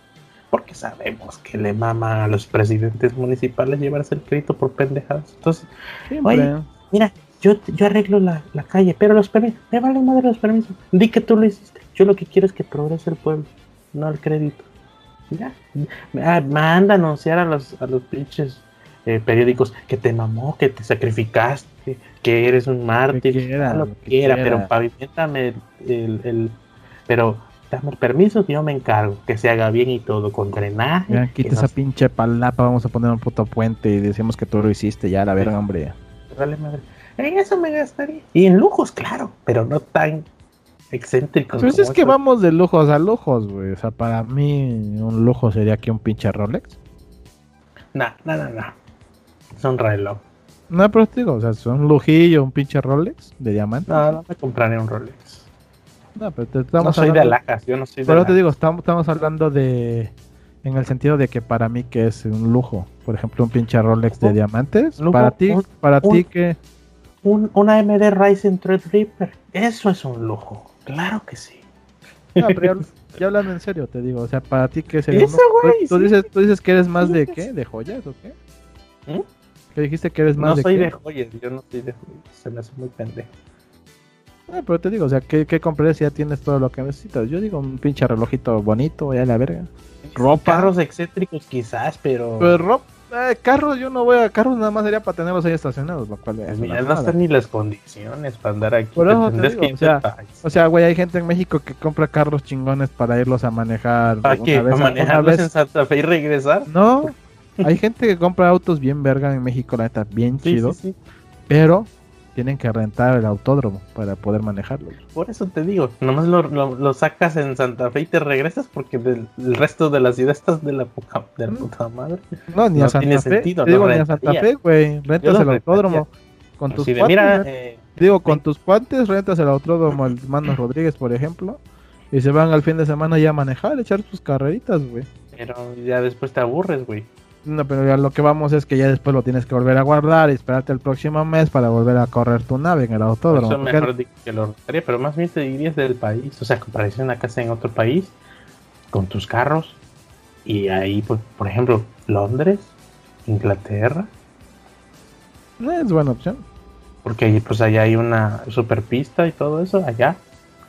Porque sabemos que le mama a los presidentes municipales llevarse el crédito por pendejadas. Entonces, Siempre. Oye, mira, yo, yo arreglo la, la calle, pero los permisos, me vale madre los permisos. Di que tú lo hiciste. Yo lo que quiero es que progrese el pueblo, no el crédito. Ya. Ah, Manda a anunciar a los, a los pinches eh, periódicos que te mamó, que te sacrificaste, que eres un mártir, quiera, lo que que quiera, quiera. pero pavimentame el, el, el- pero dame el permiso que yo me encargo, que se haga bien y todo, con drenaje. Ya, quita no esa pinche palapa, vamos a poner un puto puente y decimos que tú lo hiciste, ya, la verga, hombre. Vale madre. En eso me gastaría. Y en lujos, claro, pero no tan excéntricos. Pues es que vamos de lujos a lujos, güey. O sea, para mí un lujo sería que un pinche Rolex. No, no, no, no. Es un reloj. No, pero te digo, o sea, es un lujillo, un pinche Rolex de diamante. No, no me compraré un Rolex. No, pero te estamos no soy de hablando- alhajas, yo no soy de Pero te digo, estamos, estamos hablando de. En el sentido de que para mí que es un lujo. Por ejemplo, un pinche Rolex de diamantes. lujo, para ti, un- para un- ti que. Un, una AMD Ryzen Threadripper. Eso es un lujo. Claro que sí. No, pero ya, ya hablando en serio, te digo. O sea, para ti que sería un Eso, lujo. güey, ¿Tú, sí. dices, tú dices que eres más de qué? ¿De joyas o qué? ¿Mm? Que dijiste que eres más No de soy qué? de joyas, yo no soy de joyas. Se me hace muy pendejo. Ah, pero te digo, o sea, ¿qué, qué comprarías si ya tienes todo lo que necesitas? Yo digo, un pinche relojito bonito, ya la verga. Ropa. Carros excéntricos quizás, pero... Pues ropa, eh, carros, yo no voy a carros, nada más sería para tenerlos ahí estacionados, lo cual es Pues una mira, no están ni las condiciones para andar aquí. Por eso te digo, que o sea. O güey, hay gente en México que compra carros chingones para irlos a manejar. ¿Para qué? vez ¿Para a- manejarlos vez- en Santa Fe y regresar? No, hay gente que compra autos bien verga en México, la neta, bien Sí, chido, sí, sí. pero tienen que rentar el autódromo para poder manejarlo. Por eso te digo, nomás lo, lo- lo sacas en Santa Fe y te regresas porque del, el resto de la ciudad estás de la poca, de la Mm. puta madre. No, ni No a Santa tiene Fe, sentido, te digo, ni a Santa. Fe, güey, rentas el autódromo. Con tus cuates, mira, eh, digo, con tus cuates rentas el autódromo el Mano Rodríguez, por ejemplo, y se van al fin de semana ya a manejar, echar sus carreritas, güey. pero ya después te aburres, güey. No, pero ya lo que vamos es que ya después lo tienes que volver a guardar y esperarte el próximo mes para volver a correr tu nave en el autódromo. eso mejor que lo rentaría, pero más bien te dirías del país. O sea, comprarías una casa en otro país con tus carros y ahí, pues, por ejemplo, Londres, Inglaterra, es buena opción. porque pues allá hay una superpista y todo eso, allá.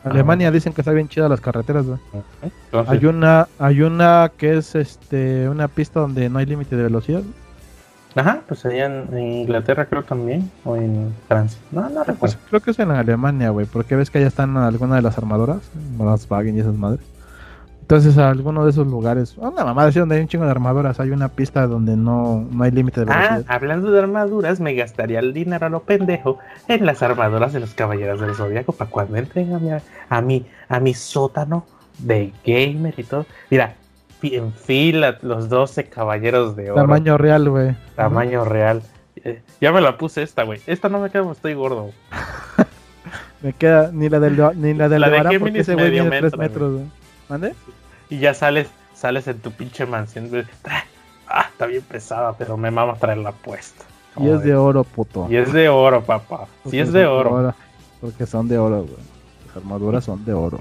Alemania dicen que está bien chida las carreteras, güey. Entonces, Hay una, hay una que es este una pista donde no hay límite de velocidad. Ajá, pues allá en, en Inglaterra creo también, o en Francia. No, no Pues recuerdo. creo que es en Alemania, güey, porque ves que allá están algunas de las armadoras, Volkswagen y esas madres. Entonces, a alguno de esos lugares, una mamá decía donde hay un chingo de armaduras, hay una pista donde no, no hay límite de Ah, velocidad. hablando de armaduras, me gastaría el dinero a lo pendejo en las armaduras de los caballeros del zodiaco para cuando entren a mi, a mi, a mi sótano de gamer y todo. Mira, en fila los 12 caballeros de oro. Tamaño real, güey. Tamaño real. Eh, ya me la puse esta, güey. Esta no me queda, estoy gordo. Me queda ni la del ni la del La de Géminis porque ese güey medio mide 3 metro, metros, güey. ¿Mande? Y ya sales, sales en tu pinche mansión. güey. Ah, está bien pesada, pero me mama traerla puesta. Y es de oro, puto. Y es de oro, papá. Sí es de oro. Porque son de oro, güey. Las armaduras son de oro.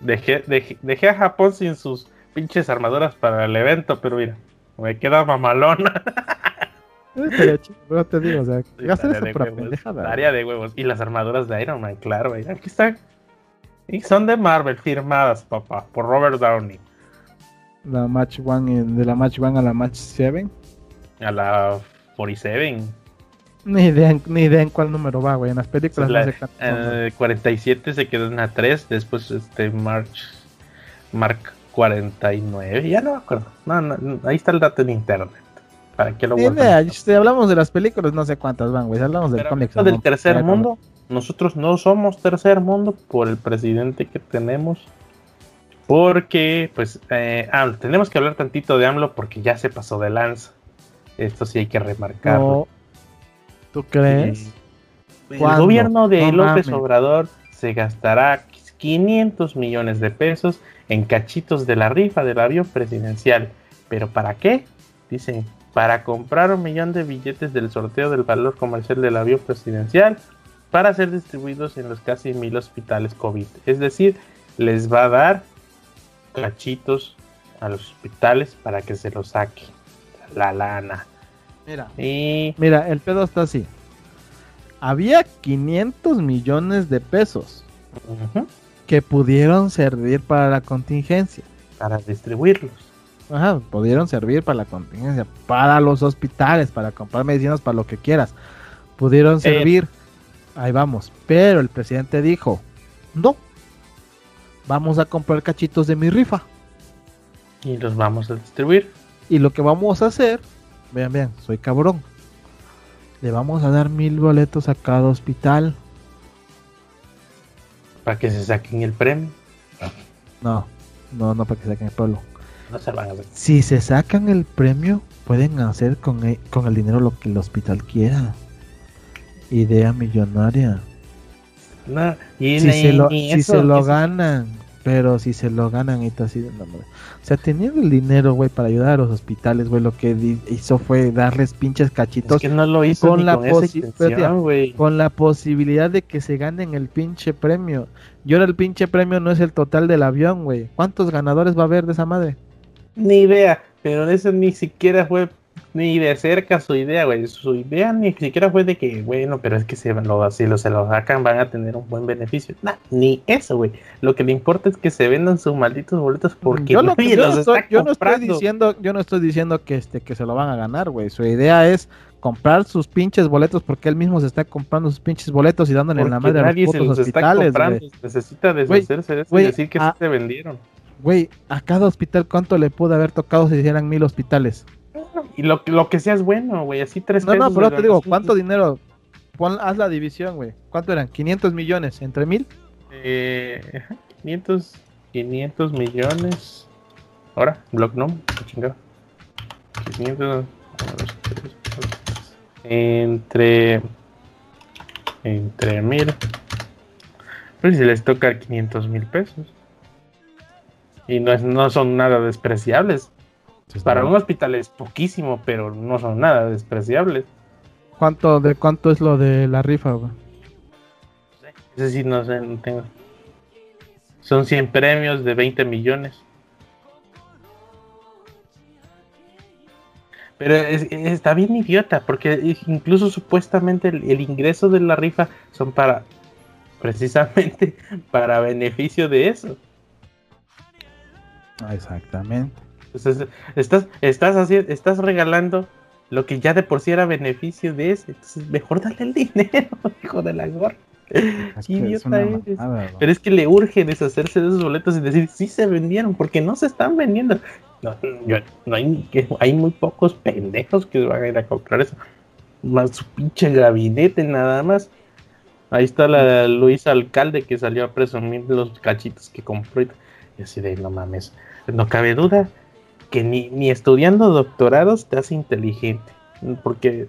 Dejé, dejé, dejé a Japón sin sus pinches armaduras para el evento, pero mira, me queda mamalona. Pero te digo, o sea, gastar Tarea eso de para huevos, pendejada. tarea de huevos. Y las armaduras de Iron Man, claro, güey. Aquí están. Y son de Marvel, firmadas, papá, por Robert Downey. La Match One, de la Match One a la Match 7. A la 47. Ni idea, en- ni idea en cuál número va, güey. En las películas La- no sé cuántos son, güey. eh, 47 se quedó en la 3, después este March, Mark 49, ya no me acuerdo. No, no, ahí está el dato en internet. ¿Para qué lo idea, si hablamos de las películas, no sé cuántas van, güey. Si hablamos del cómic. del tercer mundo, nosotros no somos tercer mundo por el presidente que tenemos. Porque, pues, eh, ah, tenemos que hablar tantito de AMLO porque ya se pasó de lanza. Esto sí hay que remarcarlo. No. ¿Tú crees? El gobierno de No López mames. Obrador se gastará 500 millones de pesos en cachitos de la rifa del avión presidencial. ¿Pero para qué? Dicen, para comprar un millón de billetes del sorteo del valor comercial del avión presidencial para ser distribuidos en los casi mil hospitales COVID. Es decir, les va a dar cachitos a los hospitales para que se los saque la lana. Mira. Y Mira, el pedo está así. Había 500 millones de pesos que pudieron servir para la contingencia. para distribuirlos. Ajá, pudieron servir para la contingencia, para los hospitales, para comprar medicinas, para lo que quieras. Pudieron servir. Ahí vamos. Pero el presidente dijo, no. Vamos a comprar cachitos de mi rifa. y los vamos a distribuir. Y lo que vamos a hacer, vean, vean, soy cabrón. Le vamos a dar mil boletos a cada hospital. para que se saquen el premio. No, no, no para que saquen el pueblo. No se van a. Si se sacan el premio, pueden hacer con el, con el dinero lo que el hospital quiera. Idea millonaria. No, y, Si y- se lo, y si eso- se lo eso- ganan, pero si se lo ganan, y así de no, madre. O sea, teniendo el dinero, güey, para ayudar a los hospitales, güey, lo que hizo fue darles pinches Es cachitos que no lo hizo con ni la con posi- con la posibilidad de que se ganen el pinche premio. Y ahora el pinche premio no es el total del avión, güey. ¿Cuántos ganadores va a haber de esa madre? Ni idea, pero eso ni siquiera fue ni de cerca su idea, güey. Su idea ni siquiera fue de que, bueno, pero es que se lo, si lo, se lo sacan van a tener un buen beneficio. Nah, ni eso, güey. Lo que le importa es que se vendan sus malditos boletos porque yo, lo- nadie yo los no estoy, está yo no estoy diciendo, yo no estoy diciendo que este que se lo van a ganar, güey. Su idea es comprar sus pinches boletos porque él mismo se está comprando sus pinches boletos y dándole en la Porque madre a nadie los se putos los está hospitales, comprando. güey. Necesita deshacerse de eso y decir que sí se vendieron. Güey, a cada hospital cuánto le pudo haber tocado si hicieran mil hospitales. Y lo, lo que sea es bueno, güey. Así tres No, no, pesos pero te digo. ¿cuánto dinero? Pon, haz la división, güey. ¿Cuánto eran? 500 millones entre mil. Eh, ajá, 500, 500 millones. Ahora, block no, qué chingado. 500. uno, dos, tres, cuatro, Entre. Entre mil. Pues si les toca 500 mil pesos. Y no, es, no son nada despreciables. Para un hospital es poquísimo, pero no son nada despreciables. ¿Cuánto, de cuánto es lo de la rifa, güey? Ese sí no sé, no tengo. Son 100 premios de 20 millones. Pero es- está bien idiota, porque incluso supuestamente el, el ingreso de la rifa son para, precisamente, para beneficio de eso. Exactamente. Entonces, estás, estás, haciendo, estás regalando lo que ya de por sí era beneficio de ese. Entonces, mejor dale el dinero, hijo de la gorra. Es idiota Pero es que le urge deshacerse de esos boletos y decir, sí se vendieron, porque no se están vendiendo. No, hay, hay muy pocos pendejos que van a ir a comprar eso. Más su pinche gabinete nada más. Ahí está la Luisa Alcalde que salió a presumir los cachitos que compró. Y así de, no mames, no cabe duda que ni, ni estudiando doctorados te hace inteligente. Porque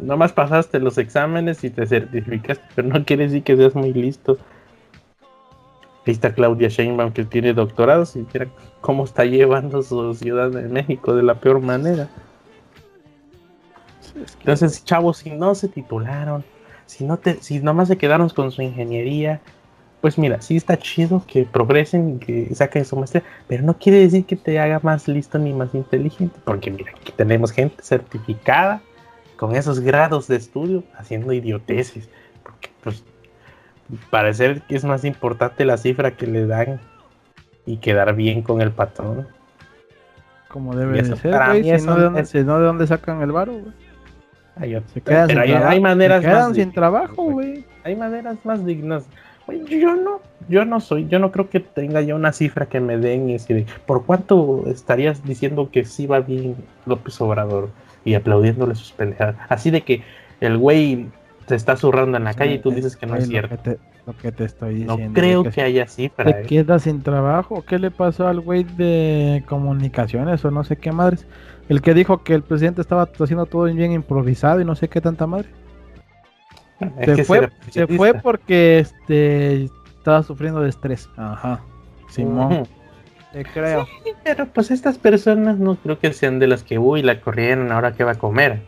nomás pasaste los exámenes y te certificaste, pero no quiere decir que seas muy listo. Ahí está Claudia Sheinbaum que tiene doctorados y mira cómo está llevando su ciudad de México de la peor manera. Entonces, chavos, si no se titularon, si no te, si nomás se quedaron con su ingeniería, pues mira, sí está chido que progresen, que saquen su maestría, pero no quiere decir que te haga más listo ni más inteligente, porque mira, aquí tenemos gente certificada con esos grados de estudio haciendo idioteces, porque pues parece que es más importante la cifra que le dan y quedar bien con el patrón. Como debe de ser, güey, si, no, de dónde, sacan el varo, güey. Se sin hay, maneras quedan sin trabajo, güey. Hay maneras más dignas. Yo no, yo no soy, yo no creo que tenga ya una cifra que me den y decir, ¿por cuánto estarías diciendo que sí va bien López Obrador? Y aplaudiéndole sus pendejadas. Así de que el güey se está zurrando en la calle y tú dices que no es cierto. Lo que, te, estoy diciendo. No creo que, haya cifra. ¿Te quedas sin trabajo? ¿Qué le pasó al güey de comunicaciones o no sé qué madres? El que dijo que el presidente estaba haciendo todo bien improvisado y no sé qué tanta madre. se, fue, se fue porque este estaba sufriendo de estrés. Ajá. Simón. Te creo. pero pues estas personas no creo que sean de las que, uy, la corrieron, ahora qué va a comer.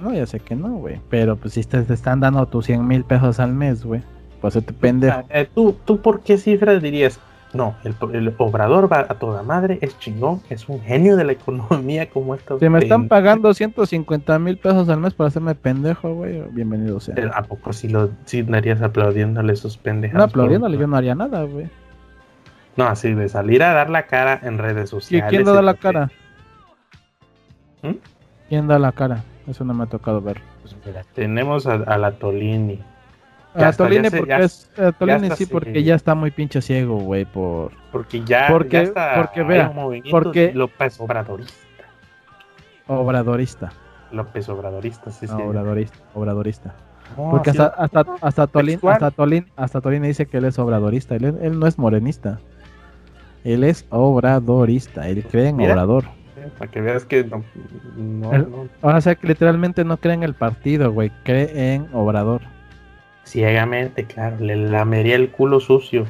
No, ya sé que no, güey. Pero pues si te, están dando tus 100 mil pesos al mes, güey. Pues te pendejo. Ah, eh, ¿tú, ¿Tú por qué cifras dirías? No, el, obrador va a toda madre, es chingón, es un genio de la economía como esto. Si me están pagando 150 mil pesos al mes para hacerme pendejo, güey, bienvenido sea. ¿A poco si lo si darías aplaudiéndole esos pendejos? No, aplaudiéndole yo no haría nada, güey. No, así de salir a dar la cara en redes sociales. ¿Y quién da la cara? ¿Mm? ¿Quién da la cara? Eso no me ha tocado ver. Pues tenemos a, a la Tolini a Tolini porque es sí porque ya está muy pinche ciego, güey, por porque ya porque porque vea, porque López Obradorista. Obradorista. López Obradorista, sí, sí. Obradorista, obradorista. porque hasta, hasta, hasta Tolín, hasta Tolín, hasta Tolín dice que él es obradorista, él, él no es morenista. Él es obradorista, él cree en obrador. Para que veas que no, no, O sea, que literalmente no cree en el partido, güey, cree en obrador. Ciegamente, claro, le lamería el culo sucio.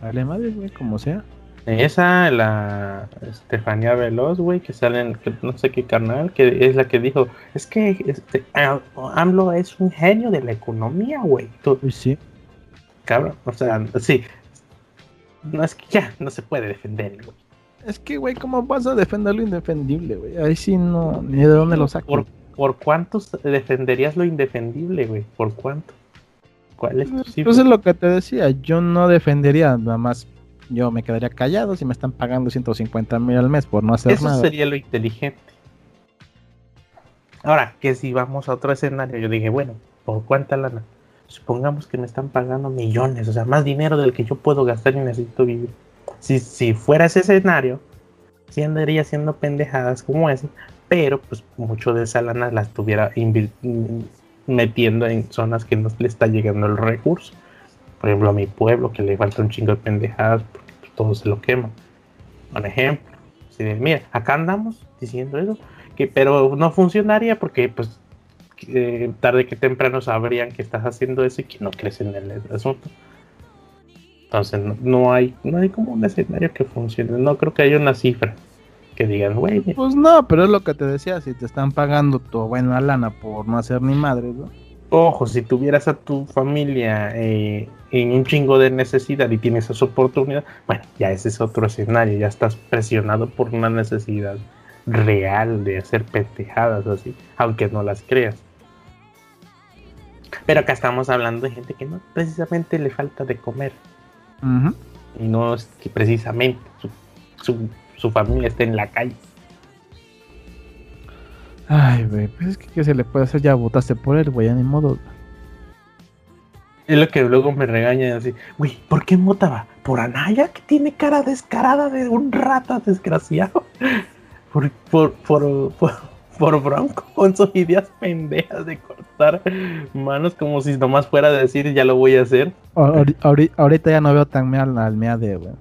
Vale madre, güey, como sea. Esa, la Estefanía Veloz, güey, que sale en no sé qué canal, que es la que dijo, es que este, AMLO es un genio de la economía, güey. Sí. Cabrón, o sea, sí. No es que ya, no se puede defender, güey. Es que, güey, ¿cómo vas a defender lo indefendible, güey? Ahí sí no, ni de dónde lo saco. ¿Por cuánto defenderías lo indefendible, güey? ¿Por cuánto? ¿Cuál es tu Pues es lo que te decía, yo no defendería, nada más yo me quedaría callado si me están pagando 150 mil al mes por no hacer nada. Eso sería lo inteligente. Ahora, que si vamos a otro escenario, yo dije, bueno, ¿por cuánta lana? Supongamos que me están pagando millones, o sea, más dinero del que yo puedo gastar y necesito vivir. Si, si fuera ese escenario, sí andaría haciendo pendejadas como ese, pero pues mucho de esa lana la estuviera metiendo en zonas que no le está llegando el recurso. Por ejemplo, a mi pueblo, que le falta un chingo de pendejadas, porque pues, todo se lo quema. Un ejemplo. mira, acá andamos diciendo eso, que, pero no funcionaría porque pues tarde que temprano sabrían que estás haciendo eso y que no crees en el asunto. Entonces no, hay, no hay como un escenario que funcione. No creo que haya una cifra que digan, güey. Pues no, pero es lo que te decía, si te están pagando tu buena lana por no hacer ni madre, ¿no? Ojo, si tuvieras a tu familia eh, en un chingo de necesidad y tienes esa oportunidad, bueno, ya ese es otro escenario, ya estás presionado por una necesidad real de hacer pendejadas así, aunque no las creas. Pero acá estamos hablando de gente que no precisamente le falta de comer. Y no es que precisamente su su familia esté en la calle. Ay, güey, pues es que ¿qué se le puede hacer? Ya votaste por él, güey, ya ni modo. Es lo que luego me regañan así, güey, ¿por qué Mota ¿Por Anaya que tiene cara descarada de un rata desgraciado? ¿Por, por, por, por, Bronco con sus ideas pendejas de cortar manos como si nomás fuera a decir ya lo voy a hacer? Ahorita ya no veo tan mal al meade, güey.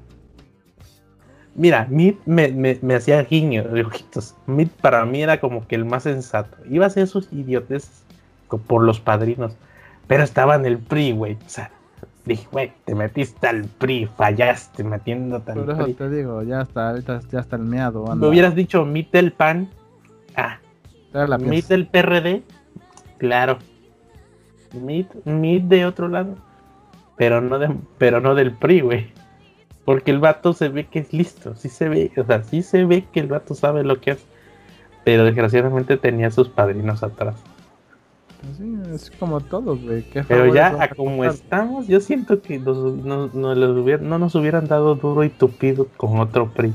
Mira, Mid me, me, hacía guiño de ojitos. Mid para mí era como que el más sensato. Iba a ser sus idiotes por los padrinos. Pero estaba en el PRI, güey. O sea, dije, güey, te metiste al PRI, fallaste metiendo tan. Por eso te digo, ya está, ya está el meado. Me hubieras dicho mit del PAN. Ah. Mit del PRD. Claro. Mit de otro lado. Pero no, de, pero no del PRI, güey. Porque el vato se ve que es listo. Sí se ve, o sea, sí se ve que el vato sabe lo que hace. Pero desgraciadamente tenía sus padrinos atrás. Sí, es como todos, güey. Pero ya, como estamos, yo siento que no, nos hubieran dado duro y tupido con otro PRI.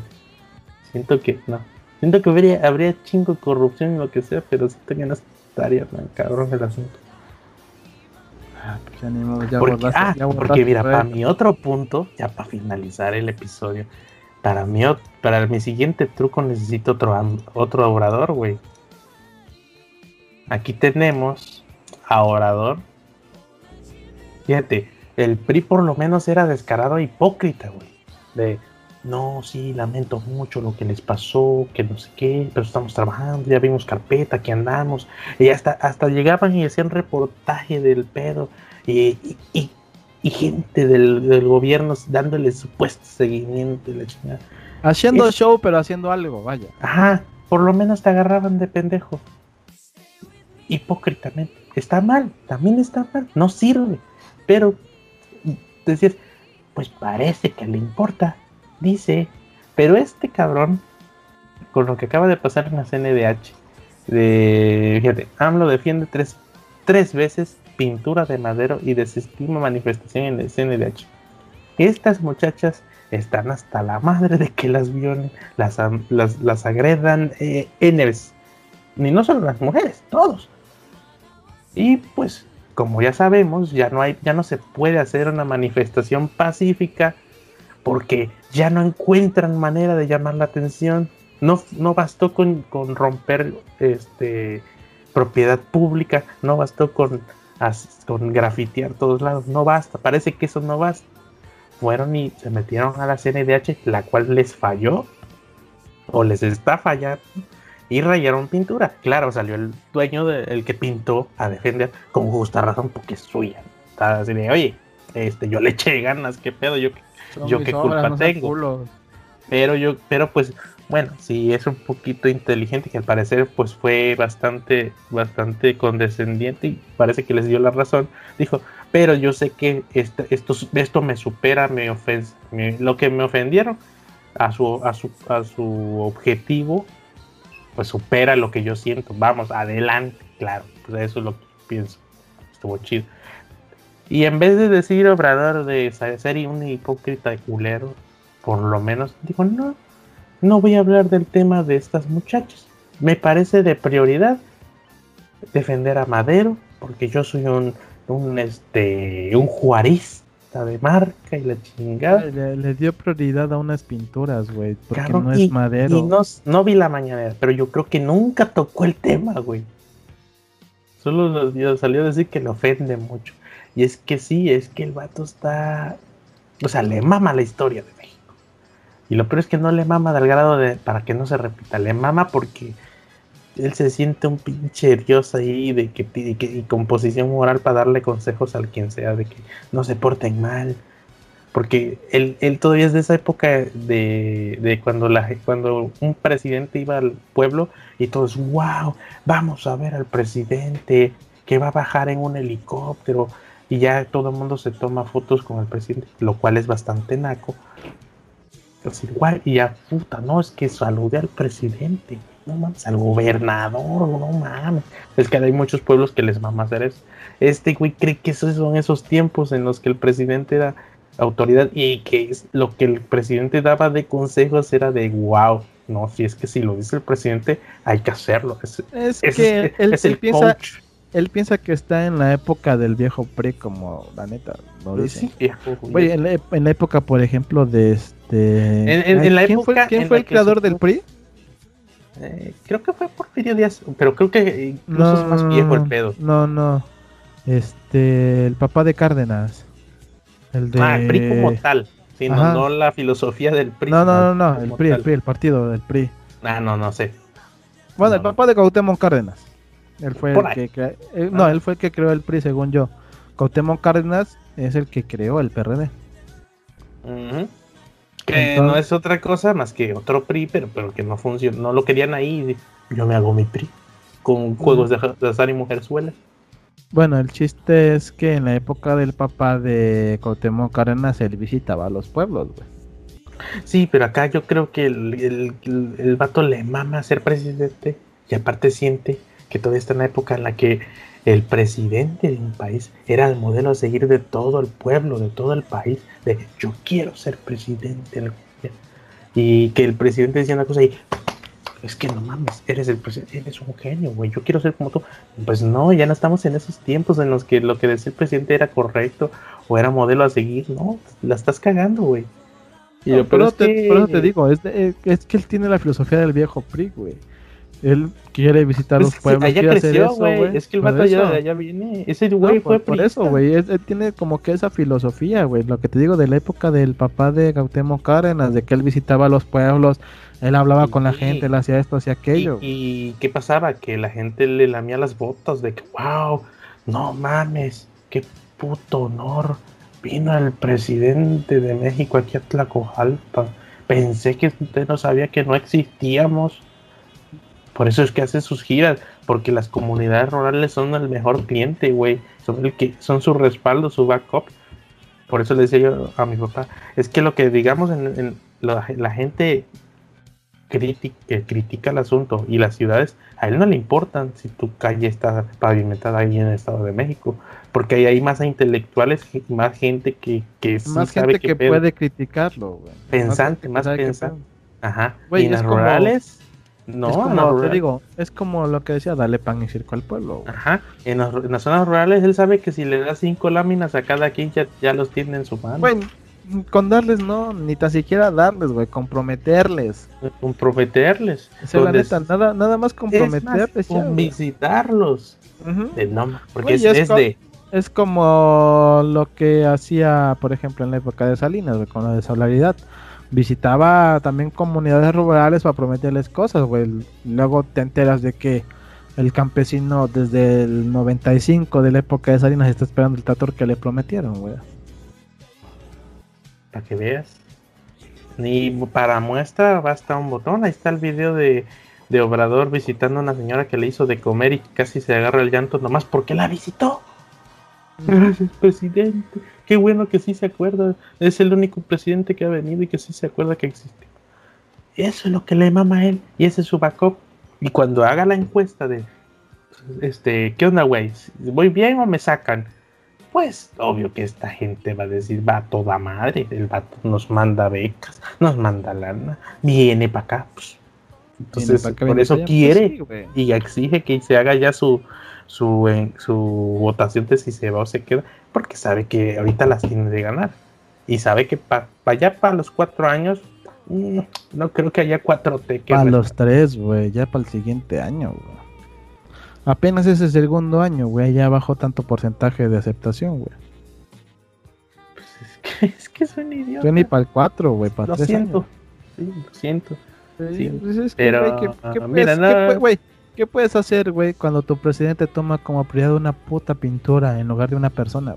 Siento que no. Siento que habría, habría chingo de corrupción y lo que sea, pero siento que no estaría tan cabrón el asunto. Ah, pues ya porque, ah, porque mira, para mi otro punto, ya para finalizar el episodio, para mi, para mi siguiente truco necesito otro, otro orador, güey. Aquí tenemos a Orador. Fíjate, el PRI por lo menos era descarado e hipócrita, güey. De, no, sí, lamento mucho lo que les pasó, que no sé qué, pero estamos trabajando, ya vimos carpeta, aquí andamos. Y hasta, hasta llegaban y hacían reportaje del pedo. Y, gente del, gobierno dándole supuesto seguimiento y la chingada. Haciendo show, pero haciendo algo, vaya. Ajá, por lo menos te agarraban de pendejo hipócritamente. Está mal, también está mal, no sirve. Pero decir, pues parece que le importa, dice. Pero este cabrón, con lo que acaba de pasar en la CNDH, de, fíjate, AMLO defiende tres, tres veces pintura de madero y desestima manifestación en el CNDH. Estas muchachas están hasta la madre de que las violen, las, las, agredan eh, en el... Ni no solo las mujeres, todos. Y pues, como ya sabemos, ya no hay, ya no se puede hacer una manifestación pacífica porque ya no encuentran manera de llamar la atención. No, no bastó con, romper este, propiedad pública, no bastó con, con grafitear todos lados, no basta, parece que eso no basta. Fueron y se metieron a la CNDH, la cual les falló o les está fallando y rayaron pintura. Claro, salió el dueño del que pintó a defender con justa razón porque es suya. Así de, oye, este, yo le eché ganas, qué pedo, yo, yo qué culpa tengo. Pero yo, pero pues, bueno, si es un poquito inteligente, que al parecer pues fue bastante, bastante condescendiente y parece que les dio la razón, dijo, pero yo sé que este, esto, esto me supera mi ofensa, lo que me ofendieron a su, a su, a su objetivo pues supera lo que yo siento. Vamos, adelante, claro, pues eso es lo que pienso. Estuvo chido. Y en vez de decir Obrador de ser un hipócrita de culero, por lo menos digo, no, no voy a hablar del tema de estas muchachas. Me parece de prioridad defender a Madero, porque yo soy un, un, este, un juarista de marca y la chingada. Le, dio prioridad a unas pinturas, güey, porque no es madero. Y no, vi la mañanera, pero yo creo que nunca tocó el tema, güey. Solo salió a decir que le ofende mucho. Y es que sí, es que el vato está. O sea, le mama la historia de México. Y lo peor es que no le mama del grado de. para que no se repita. Le mama porque él se siente un pinche dios ahí de que, y, que, y con posición moral para darle consejos al quien sea de que no se porten mal. Porque él, él todavía es de esa época de, de, cuando, la, cuando un presidente iba al pueblo y todos, wow, vamos a ver al presidente que va a bajar en un helicóptero y ya todo el mundo se toma fotos con el presidente, lo cual es bastante naco. Así, igual, y ya, puta, no, es que salude al presidente no mames, al gobernador, no mames. Es que hay muchos pueblos que les mama hacer eso. Este güey cree que esos son esos tiempos en los que el presidente era autoridad y que es lo que el presidente daba de consejos era de wow. No, si es que si lo dice el presidente, hay que hacerlo. Es, que él, el él piensa que está en la época del viejo PRI, como la neta lo Pues dice. sí, viejo. Güey, en la, ep- en la época, por ejemplo, de este. En- en- Ay, en la ¿Quién época fue, quién el creador del PRI? Eh, creo que fue Porfirio Díaz, pero creo que incluso es más viejo el pedo. No, no. Este, el papá de Cárdenas. El de. Ah, el PRI como tal, sino Ajá. no la filosofía del PRI. No, no, no, no, el PRI, el. PRI, el partido del PRI. Ah, no, no sé. Bueno, No, el no. papá de Cuauhtémoc Cárdenas. Él fue Por el ahí. que eh, no, Ah. él fue el que creó el PRI, según yo. Cuauhtémoc Cárdenas es el que creó el PRD. Que Entonces- no es otra cosa más que otro PRI, pero, pero que no funciona, no lo querían ahí. Yo me hago mi PRI con juegos de, de azar y mujerzuelas. Bueno, el chiste es que en la época del papá de Cuauhtémoc Cárdenas él visitaba a los pueblos, güey. Sí, pero acá yo creo que el, el, el- el vato le mama ser presidente y aparte siente que todavía está en la época en la que el presidente de un país era el modelo a seguir de todo el pueblo, de todo el país, de yo quiero ser presidente. del gobierno". Y que el presidente decía una cosa y es que no mames, eres el presidente, eres un genio, güey, yo quiero ser como tú. Pues no, ya no estamos en esos tiempos en los que lo que decía el presidente era correcto o era modelo a seguir, no, la estás cagando, güey. Y No, eso es te, que- por eso te digo, es, de- es que él tiene la filosofía del viejo PRI, güey. Él quiere visitar Pues los pueblos, allá quiere hacer creció, eso, güey. Es que el vato allá, allá viene. Ese No, güey fue por, eso, güey. Él, él tiene como que esa filosofía, güey. Lo que te digo de la época del papá de Cuauhtémoc Cárdenas, de que él visitaba los pueblos, él hablaba con la gente, él hacía esto, hacía aquello. Y, y qué pasaba? Que la gente le lamía las botas de que, wow, no mames, qué puto honor. Vino el presidente de México aquí a Tlacojalpa. Pensé que usted no sabía que no existíamos. Por eso es que hace sus giras, porque las comunidades rurales son el mejor cliente, güey. Son el que son su respaldo, su backup. Por eso le decía yo a mi papá, es que lo que digamos en, en la, la gente criti- que critica el asunto y las ciudades, a él no le importan si tu calle está pavimentada ahí en el Estado de México, porque ahí hay más intelectuales más gente que, que sí más sabe gente que pedo. puede criticarlo, güey. Pensante, que más qué pensante. Ajá. Güey, y en las como- rurales, no, es como, te rurales- digo, es como lo que decía, dale pan y circo al pueblo. Ajá, en, las- en las zonas rurales él sabe que si le da cinco láminas a cada quien ya, ya los tiene en su mano. Güey, con darles no, ni tan siquiera darles, güey, comprometerles. comprometerles. La donde neta, nada, nada más es más, comprometerles. visitarlos. De no, porque es, de Es como lo que hacía, por ejemplo, en la época de Salinas, güey, con la desolaridad. Visitaba también comunidades rurales para prometerles cosas, güey. Luego te enteras de que el campesino desde el 95 de la época de Salinas está esperando el tractor que le prometieron, güey. para que veas. Ni para muestra basta un botón. Ahí está el video de, de Obrador visitando a una señora que le hizo de comer y casi se agarra el llanto nomás porque la visitó. Gracias, presidente. Qué bueno que sí se acuerda. Es el único presidente que ha venido y que sí se acuerda que existe. Eso es lo que le mama a él. Y ese es su backup. Y cuando haga la encuesta de, este, ¿qué onda, güey? ¿Voy bien o me sacan? Pues obvio que esta gente va a decir, va a toda madre, el vato nos manda becas, nos manda lana, viene para acá. Pues. Entonces, acá, por eso allá. quiere Pues sí, y exige que se haga ya su, su, en- su votación de si se va o se queda, porque sabe que ahorita las tiene de ganar. Y sabe que para allá para los cuatro años, mm, no creo que haya cuatro T que Para los tres, güey, ya para el siguiente año, güey. Apenas ese segundo año, güey, ya bajó tanto porcentaje de aceptación, güey. pues, es, que, es que son idiotas. Yo ni para el 4, güey, para Lo 3 siento. años. Sí, lo siento. Sí, pues es que, pero, güey, ¿qué, qué ah, mira, qué no- qué puedes hacer, güey, cuando tu presidente toma como prioridad una puta pintura en lugar de una persona?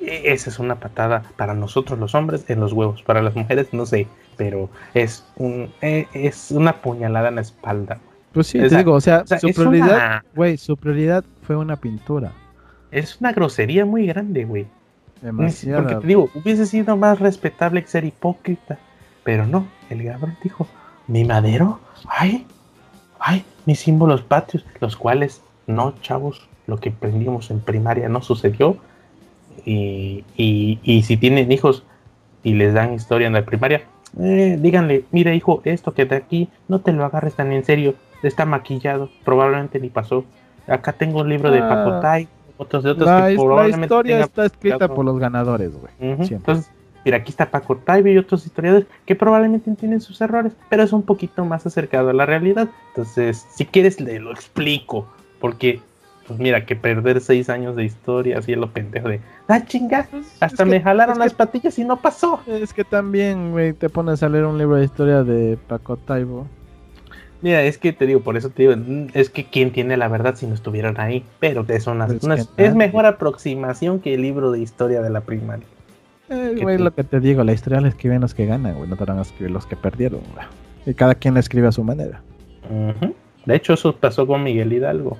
E- Esa es una patada para nosotros los hombres en los huevos. Para las mujeres no sé, pero es un e- es una puñalada en la espalda. Pues sí, O te sea, digo, o sea, o sea, su prioridad, una- güey, su prioridad fue una pintura. Es una grosería muy grande, güey. Demasiado. Porque te digo, hubiese sido más respetable que ser hipócrita. Pero no, el cabrón dijo, mi madero, ay, ay, mis símbolos patrios, los cuales, no, chavos, lo que aprendimos en primaria no sucedió. Y, y, y si tienen hijos y les dan historia en la primaria, eh, díganle, mira hijo, esto que de aquí, no te lo agarres tan en serio, está maquillado, probablemente ni pasó. acá tengo un libro de Ah. Paco Tai, otros de otros La, que la probablemente historia tenga está escrita por los ganadores, güey. Entonces, mira, aquí está Paco Taibo y otros historiadores que probablemente tienen sus errores, pero es un poquito más acercado a la realidad. Entonces, si quieres, le lo explico. Porque, pues mira, que perder seis años de historia, así es lo pendejo de, ah, chinga, Pues, hasta es me que- jalaron es las que- patillas y no pasó. Es que también, güey, te pones a leer un libro de historia de Paco Taibo. Mira, es que te digo, por eso te digo, es que quién tiene la verdad si no estuvieran ahí, pero es una, Pues una- que es nadie. mejor aproximación que el libro de historia de la primaria. Eh, ¿Qué güey, te- lo que te digo, la historia la escriben los que ganan, güey, no te van a escribir los que perdieron, güey. Y cada quien la escribe a su manera. De hecho, eso pasó con Miguel Hidalgo.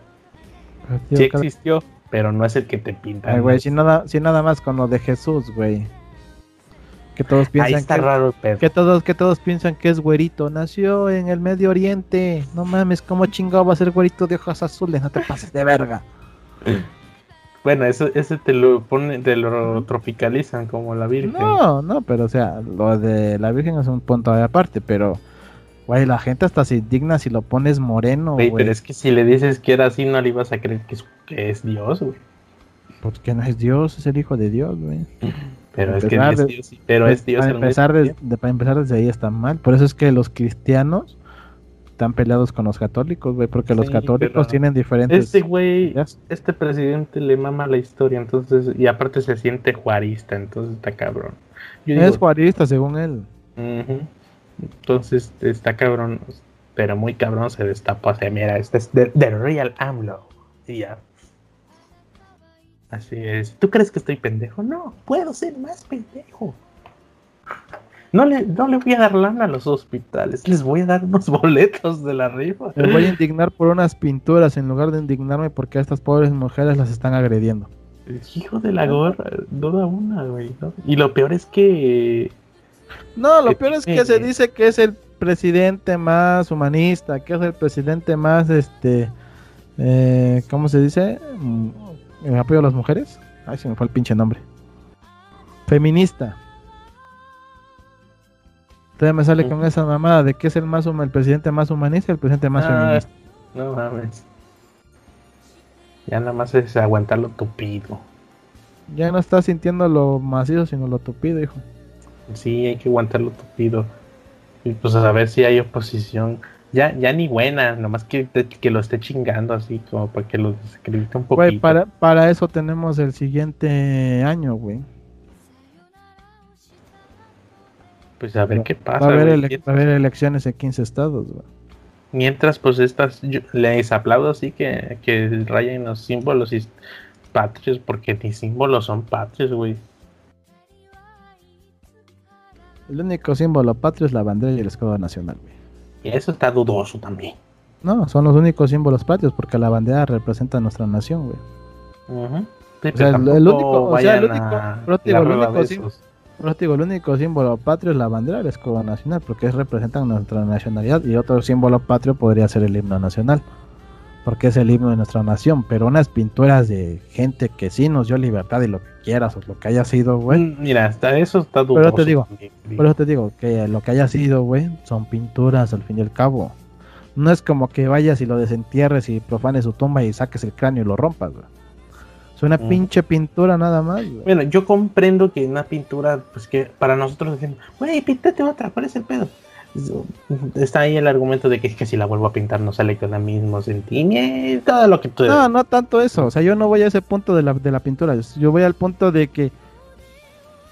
Pero, tío, Sí cada- existió, pero no es el que te pinta. Ay, güey, si nada, si nada más con lo de Jesús, güey. Que todos Ahí piensan está que, raro pedo. que todos, que todos piensan que es güerito. Nació en el Medio Oriente. No mames, ¿cómo chingado va a ser güerito de ojos azules? No te pases de verga. Bueno, eso, ese te lo ponen, te lo tropicalizan como la Virgen. No, no, pero o sea, lo de la Virgen es un punto de aparte, pero güey, la gente hasta se indigna si lo pones moreno, Güey, pero es que si le dices que era así, no le ibas a creer que es, que es Dios, güey. Porque no es Dios, es el hijo de Dios, güey. Pero es que es Dios, pero es Dios empezar, para empezar desde ahí está mal. Por eso es que los cristianos están peleados con los católicos, güey, porque los católicos tienen diferentes Este güey, este presidente le mama la historia, entonces, y aparte se siente juarista, entonces está cabrón. Yo Es digo, juarista, según él. Entonces está cabrón, pero muy cabrón se destapó. O sea, mira, este es The, the Real AMLO. Y ya. Así es. ¿Tú crees que estoy pendejo? No, puedo ser más pendejo. No le, no le voy a dar lana a los hospitales, les voy a dar unos boletos de la rifa. Me voy a indignar por unas pinturas en lugar de indignarme porque a estas pobres mujeres las están agrediendo. Hijo de la gorra, no da una, güey. ¿no? Y lo peor es que No, lo peor es que se dice que es el presidente más humanista, que es el presidente más, este, eh, ¿cómo se dice? Mm, En apoyo a las mujeres. Ay, se me fue el pinche nombre. Feminista. Entonces me sale con esa mamada de que es el más huma- el presidente más humanista y el presidente más Ah, feminista. No mames. Ya nada más es aguantarlo tupido. Ya no está sintiendo lo macizo, sino lo tupido, hijo. Sí, hay que aguantarlo tupido. Y pues a ver si hay oposición. Ya, ya ni buena, nomás que, que lo esté chingando así, como para que lo desacredite un poquito. Güey, para, para eso tenemos el siguiente año, güey. Pues a ver qué pasa. Va a, haber güey. ele- va a haber elecciones en 15 estados, güey. Mientras, pues estas, yo les aplaudo así que, que rayen los símbolos y patrios, porque ni símbolos son patrios, güey. El único símbolo patrio es la bandera y el escudo nacional, güey. Y eso está dudoso también. No, son los únicos símbolos patrios porque la bandera representa a nuestra nación, güey. Sí, O sea, el- único- o sea, el único- a el único Pero te digo, el único símbolo patrio es la bandera y el escudo nacional porque es, representan nuestra nacionalidad y otro símbolo patrio podría ser el himno nacional porque es el himno de nuestra nación, pero unas pinturas de gente que sí nos dio libertad y lo que quieras o lo que haya sido, güey. Mm, Mira, hasta eso está dudoso. te digo, Por eso te digo que lo que haya sido, güey, son pinturas al fin y al cabo. No es como que vayas y lo desentierres y profanes su tumba y saques el cráneo y lo rompas, güey. Es una Mm. pinche pintura nada más, güey. Bueno, yo comprendo que una pintura, pues que para nosotros decimos, güey, píntate otra, ¿cuál es el pedo? Está ahí el argumento de que es que si la vuelvo a pintar no sale con el mismo sentimiento, todo lo que tú No, no tanto eso. O sea, yo no voy a ese punto de la, de la pintura. Yo voy al punto de que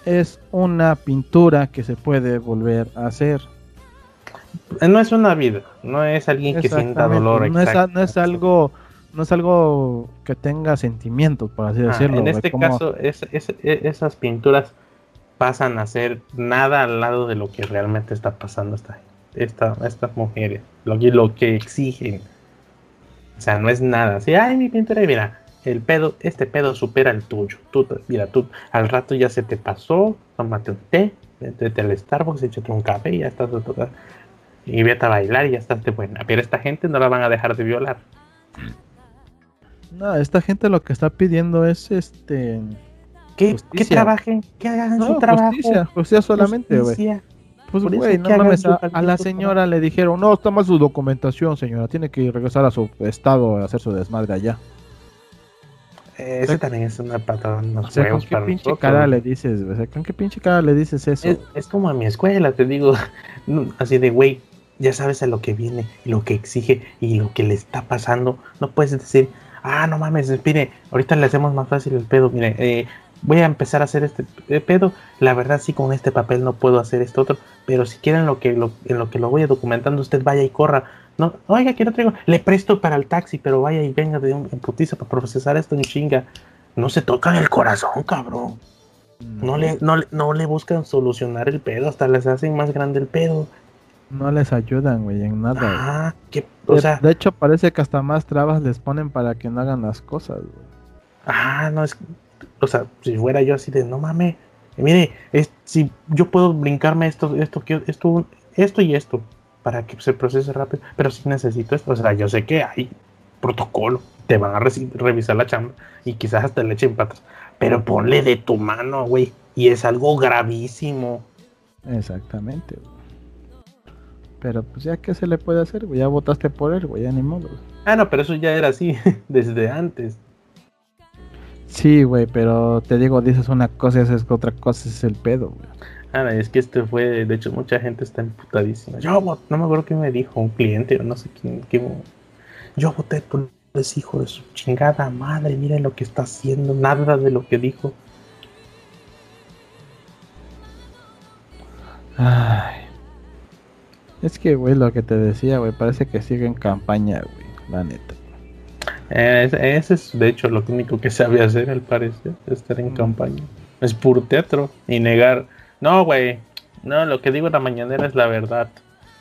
es una pintura que se puede volver a hacer. No es una vida, no es alguien que sienta dolor. No es, no es algo no es algo que tenga sentimientos, por así Ah, decirlo. en este como- caso, es- es- esas pinturas pasan a ser nada al lado de lo que realmente está pasando esta, esta, estas mujeres, lo que, lo que exigen. O sea, no es nada. Así, ay, mi pintura, y mira, el pedo, este pedo supera el tuyo. Tú, mira, tú al rato ya se te pasó, tómate un té, vete al Starbucks, échate un café y ya estás. Y vete a bailar y ya estás de buena. Pero esta gente no la van a dejar de violar. No, esta gente lo que está pidiendo es este Que, trabajen, que hagan no, su trabajo. justicia, justicia solamente, güey. Pues, güey, no mames, a, a la señora le dijeron, no, está mal su documentación, señora, tiene que regresar a su estado a hacer su desmadre allá. Eh, Ese también es una patada los O sea, ¿con qué pinche cara le dices? O sea, ¿con qué pinche cara le dices eso? Es, es como a mi escuela, te digo, no, así de, güey, ya sabes a lo que viene, lo que exige y lo que le está pasando. No puedes decir, ah, no mames, mire, ahorita le hacemos más fácil el pedo, mire, eh, voy a empezar a hacer este eh, pedo. La verdad, sí, con este papel no puedo hacer esto otro, pero si quieren lo que lo, en lo que lo voy a documentando, usted vaya y corra. No, oiga, que no traigo, le presto para el taxi, pero vaya y venga de un en putiza para procesar esto en chinga. No se tocan el corazón, cabrón. No le, no, le- no le buscan solucionar el pedo, hasta les hacen más grande el pedo. No les ayudan, güey, en nada. Ah, que, o de, sea, de hecho, parece que hasta más trabas les ponen para que no hagan las cosas, güey. ah, no es, o sea, si fuera yo así de, no mames, mire, es, si yo puedo brincarme esto, esto, esto, esto y esto, para que se procese rápido, pero si necesito esto, o sea, yo sé que hay protocolo, te van a revisar la chamba y quizás hasta le echen patas, pero ponle de tu mano, güey, y es algo gravísimo. Exactamente, güey. Pero pues ya, ¿qué se le puede hacer, güey? Ya votaste por él, güey, ya ni modo. güey. Ah, no, pero eso ya era así desde antes. Sí, güey, pero te digo, dices una cosa y haces otra cosa, es el pedo, güey. Ah, es que este fue, de hecho, mucha gente está emputadísima. Yo no me acuerdo qué me dijo, un cliente o no sé quién. quién- yo voté por ese hijo de su chingada madre, miren lo que está haciendo, nada de lo que dijo. Ay. Es que, güey, lo que te decía, güey, parece que sigue en campaña, güey, la neta. Eh, ese, es, de hecho, lo único que sabe hacer, al parecer, estar en Mm. campaña. Es puro teatro y negar. No, güey, no, lo que digo en la mañanera es la verdad.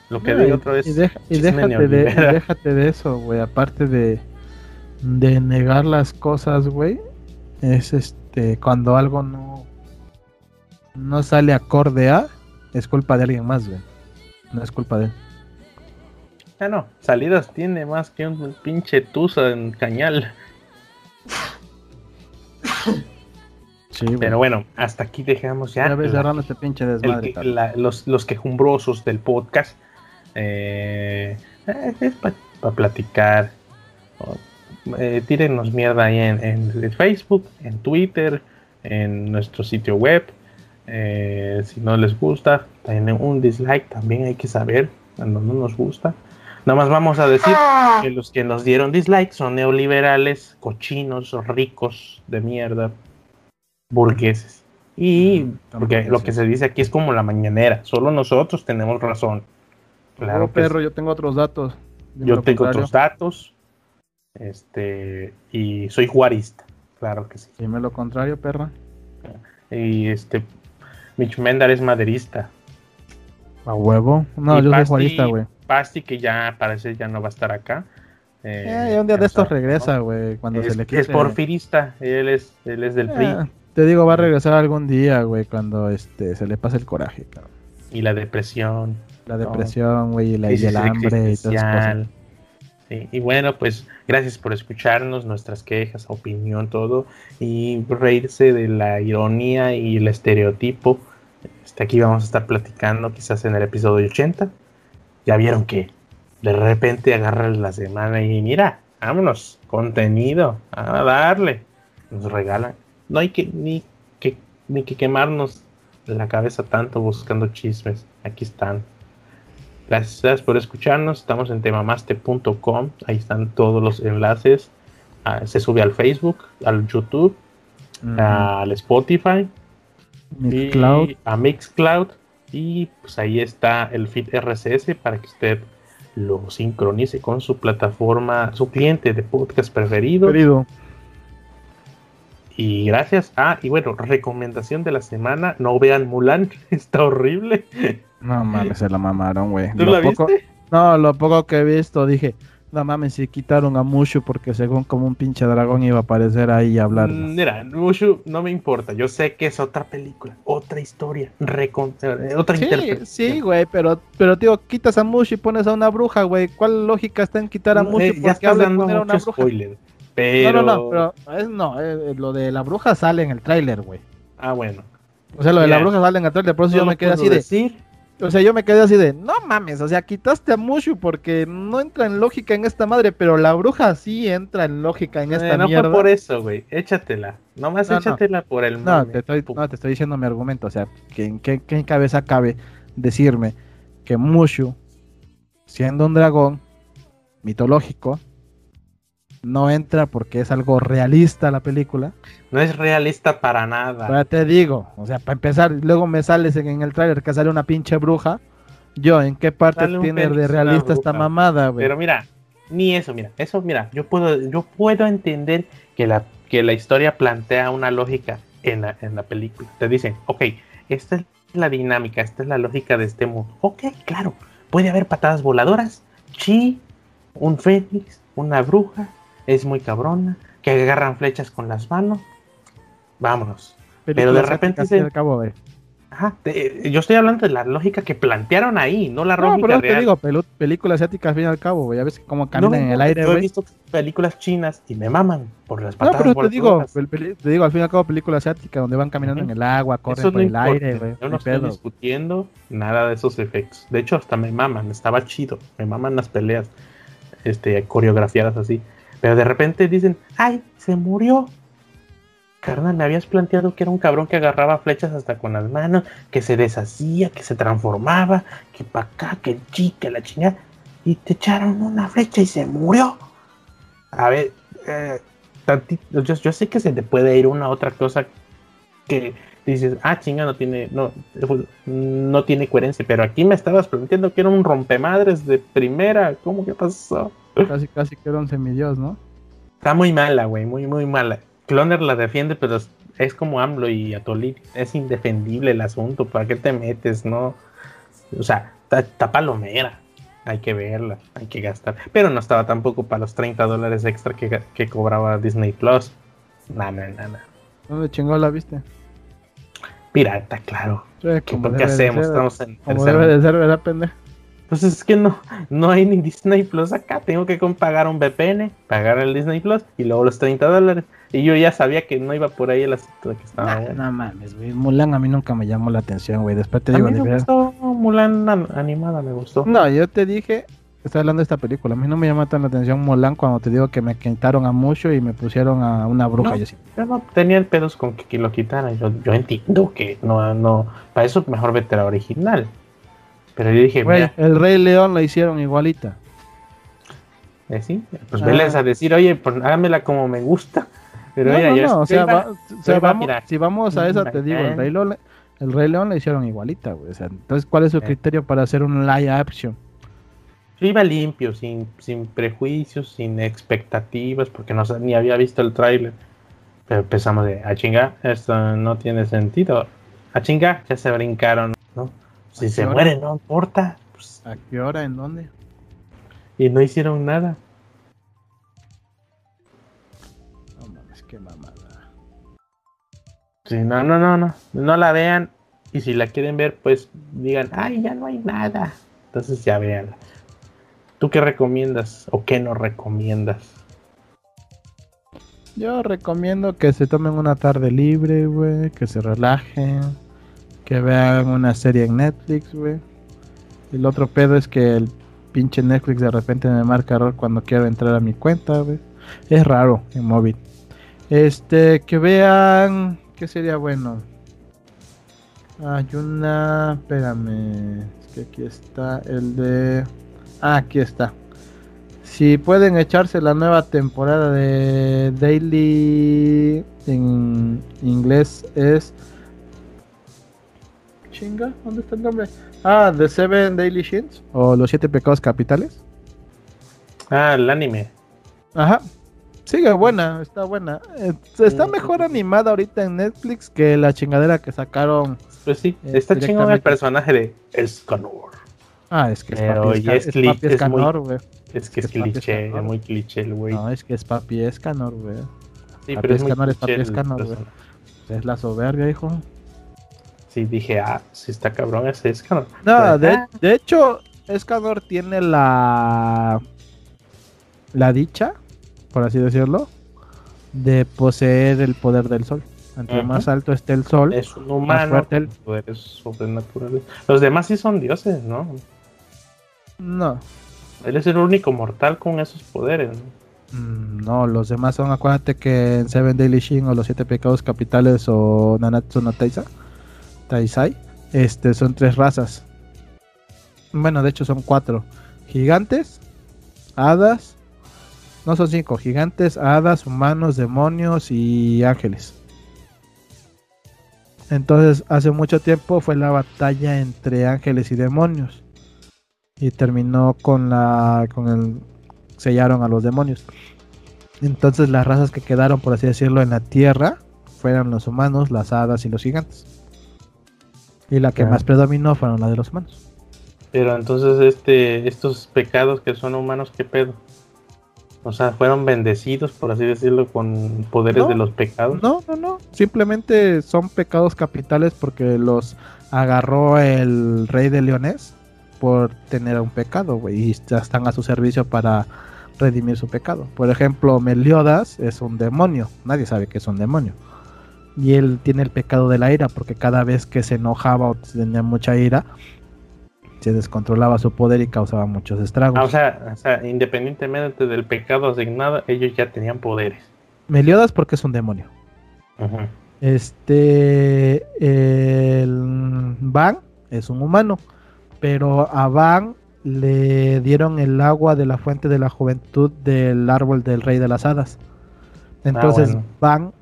Lo que No, digo y- otra vez. Y, deja- y déjate, de, y déjate de eso, güey. Aparte de, de negar las cosas, güey. Es este, cuando algo no, no sale acorde a, es culpa de alguien más, güey. No es culpa de él. Ah, no, salidas tiene más que un pinche tusa en cañal. Sí. Pero bueno, hasta aquí dejamos ya ves la- cerrando este pinche desmadre. la- los, los quejumbrosos del podcast. Eh, eh, es para platicar. Eh, tírennos mierda ahí en, en Facebook, en Twitter, en nuestro sitio web. Eh, si no les gusta, tienen un dislike, también hay que saber cuando no nos gusta. Nada más vamos a decir que los que nos dieron dislike son neoliberales, cochinos, ricos de mierda, burgueses. Y porque Tampoco lo que se dice aquí es como la mañanera, solo nosotros tenemos razón. Claro Oh, que perro, sí. yo tengo otros datos. Yo tengo contrario. otros datos. Este, y soy juarista, claro que sí. Dime lo contrario, perra. Y este, Mitch Mendar es maderista. A huevo. No, Y yo soy juarista, güey. Pasti, que ya parece ya no va a estar acá. Eh, Eh, un día de estos regresa, güey. Cuando Es, se le es quite. porfirista, él es, él es del PRI. Eh, te digo, va a regresar algún día, güey, cuando este se le pase el coraje, cabrón. Y la depresión. La depresión, güey, y, la, y el hambre y todas esas cosas. Sí, y bueno, pues gracias por escucharnos, nuestras quejas, opinión, todo, y reírse de la ironía y el estereotipo. Este, aquí vamos a estar platicando quizás en el episodio 80. Ya vieron que de repente agarran la semana y mira, vámonos, contenido, a darle. Nos regalan. No hay que ni que ni que quemarnos la cabeza tanto buscando chismes. Aquí están. Gracias, por escucharnos. Estamos en temamaste.com. Ahí están todos los enlaces. Ah, se sube al Facebook, al YouTube, al Spotify Mixcloud. y a Mixcloud. Y pues ahí está el feed RSS para que usted lo sincronice con su plataforma, su cliente de podcast preferido. Querido. Y gracias. Ah, y bueno, recomendación de la semana: no vean Mulan, está horrible. No mames, se la mamaron, güey. ¿Tú Lo la poco- viste? No, lo poco que he visto, dije, no mames, si quitaron a Mushu porque según como un pinche dragón iba a aparecer ahí y hablar. Mm, Mira, Mushu no me importa. Yo sé que es otra película, otra historia, recon- eh, otra Sí, interpretación. sí, güey, pero, pero tío, quitas a Mushu y pones a una bruja, güey. ¿Cuál lógica está en quitar a No, Mushu eh, ya porque estás habla de poner a una bruja? spoiler. Pero... No, no, no, pero es, no, eh, lo de la bruja sale en el tráiler, güey. Ah, bueno. O sea, lo de la bruja sale en el tráiler, por eso No yo me quedé así de, decir, o sea, yo me quedé así de, no mames, o sea, quitaste a Mushu porque no entra en lógica en esta madre, pero la bruja sí entra en lógica en esta Eh, no mierda. fue por eso, güey. Échatela. Nomás No, no. échatela por el No, mame. te estoy, Pum. no, te estoy diciendo mi argumento, o sea, que en qué, qué cabeza cabe decirme que Mushu, siendo un dragón mitológico, no entra porque es algo realista la película. No es realista para nada. Pero te digo, o sea, para empezar, luego me sales en, en el tráiler que sale una pinche bruja. Yo, ¿en qué parte tiene de realista esta mamada, güey? Pero mira, ni eso, mira, eso, mira, yo puedo, yo puedo entender que la, que la historia plantea una lógica en la, en la película. Te dicen, ok, esta es la dinámica, esta es la lógica de este mundo. Ok, claro, puede haber patadas voladoras, chi, un fénix, una bruja, es muy cabrona, que agarran flechas con las manos. Vámonos. pero de repente se- al cabo, güey. Ajá, te- yo estoy hablando de la lógica que plantearon ahí, no la No, lógica pero te real. digo, pelu- películas asiáticas al fin y al cabo, güey. Ya ves cómo caminan No, en el no, aire, Yo he visto películas chinas y me maman por las No, patadas pero te digo, pel- te digo, al fin y al cabo, películas asiáticas donde van caminando en el agua, corren Eso por no el importa. aire, güey. Yo no no estoy pedo. discutiendo nada de esos efectos. De hecho, hasta me maman, estaba chido. Me maman las peleas este, coreografiadas así. Pero de repente dicen, ¡ay! Se murió. Carnal, me habías planteado que era un cabrón que agarraba flechas hasta con las manos, que se deshacía, que se transformaba, que pa' acá, que chica, la chingada. Y te echaron una flecha y se murió. A ver, eh, tantito- yo, yo sé que se te puede ir una otra cosa que dices, ah, chinga, no tiene, no, no tiene coherencia, pero aquí me estabas planteando que era un rompemadres de primera, ¿cómo que pasó? Casi, casi que era un semidios, ¿no? Está muy mala, güey, muy, muy mala. Cloner la defiende, pero es, como AMLO y Atolí, es indefendible el asunto, ¿para qué te metes, no? O sea, está, palomera, hay que verla, hay que gastar, pero no estaba tampoco para los 30 dólares extra que, que cobraba Disney Plus. Nada, nada. ¿Dónde chingón la viste? Pirata, claro. Sí, ¿Qué, como ¿Qué debe de hacemos? ser, Estamos en Como tercer debe de ser, ¿verdad, pendejo? Pues es que no, no hay ni Disney Plus acá. Tengo que pagar un VPN, pagar el Disney Plus y luego los 30 dólares. Y yo ya sabía que no iba por ahí el asunto de que estaba. No, no mames, güey. Mulan a mí nunca me llamó la atención, güey. Después te a digo, mí me gustó Mulan an- animada, me gustó. No, yo te dije, estoy hablando de esta película. A mí no me llama tan la atención Mulan cuando te digo que me quitaron a mucho y me pusieron a una bruja. No. Yo sí. Yo no tenía pedos con que, que lo quitaran. Yo, yo entiendo que no, no. Para eso mejor vete a la original. Pero yo dije, Güey, mira, el Rey León la hicieron igualita. eh, sí, pues Ah. veles a decir, oye, pues hágamela como me gusta. Pero no, mira, no, yo, no, o sea, va- o sea, iba, vamos- mira, si vamos a esa, te digo, el eh. Rey León, el Rey León la hicieron igualita, güey. O sea, entonces, ¿cuál es su Eh. criterio para hacer un live action? Yo iba limpio, sin, sin prejuicios, sin expectativas, porque no, ni había visto el tráiler. Pero empezamos de, a chingar, esto no tiene sentido. A chingar, ya se brincaron. Si ¿A se hora? mueren, no importa. pues, ¿A qué hora? ¿En dónde? y no hicieron nada. No mames, qué mamada. Sí, no, no, no, no. No la vean. Y si la quieren ver, pues digan, ay, ya no hay nada. Entonces ya véanla. ¿Tú qué recomiendas o qué no recomiendas? Yo recomiendo que se tomen una tarde libre, güey, que se relajen, que vean una serie en Netflix, güey. El otro pedo es que el pinche Netflix de repente me marca error cuando quiero entrar a mi cuenta, güey. Es raro en móvil. Este, que vean, ¿qué sería bueno? Hay una, espérame, es que aquí está el de, ah, aquí está. Si pueden echarse la nueva temporada de Daily en inglés es chinga, ¿dónde está el nombre? Ah, The Seven Daily Sins o Los Siete Pecados Capitales. Ah, el anime. Ajá. Sigue buena, está buena. Eh, está Mm. mejor animada ahorita en Netflix que la chingadera que sacaron. Pues sí, Eh, está chingón el personaje de Escanor. Ah, es que es Pero papi, es, es es papi es muy-. Es que es, Es cliché, Escanor. muy cliché el güey. No, es que es papi Escanor, güey. sí, papi pero es es papi Escanor, güey. Es la soberbia, hijo. Sí, dije, ah, si está cabrón ese Escanor. No, de, ah, de hecho, Escanor tiene la. La dicha, por así decirlo, de poseer el poder del sol. Entre más alto esté el sol, Es un humano fuerte el- poderes sobrenaturales. Los demás sí son dioses, ¿no? no. Él es el único mortal con esos poderes. ¿no? Mm, No, los demás son, acuérdate que en Seven Daily Shin o los siete pecados capitales o Nanatsu no Taisa, Taisai, este, son tres razas. Bueno, de hecho son cuatro. Gigantes, hadas, no son cinco, gigantes, hadas, humanos, demonios y ángeles. Entonces, hace mucho tiempo fue la batalla entre ángeles y demonios. Y terminó con la con el sellaron a los demonios. Entonces las razas que quedaron, por así decirlo, en la tierra fueron los humanos, las hadas y los gigantes. Y la que más predominó fueron la de los humanos. Pero entonces este, estos pecados que son humanos, ¿qué pedo? O sea, fueron bendecidos, por así decirlo, con poderes No, de los pecados. No, no, no. Simplemente son pecados capitales porque los agarró el rey de Leones por tener un pecado, güey. Y ya están a su servicio para redimir su pecado. Por ejemplo, Meliodas es un demonio. Nadie sabe que es un demonio. Y él tiene el pecado de la ira porque cada vez que se enojaba o tenía mucha ira, se descontrolaba su poder y causaba muchos estragos. Ah, o, sea, o sea, independientemente del pecado asignado, ellos ya tenían poderes. Meliodas porque es un demonio. Este, el Van es un humano, pero a Van le dieron el agua de la fuente de la juventud del árbol del rey de las hadas. Entonces bueno. Van,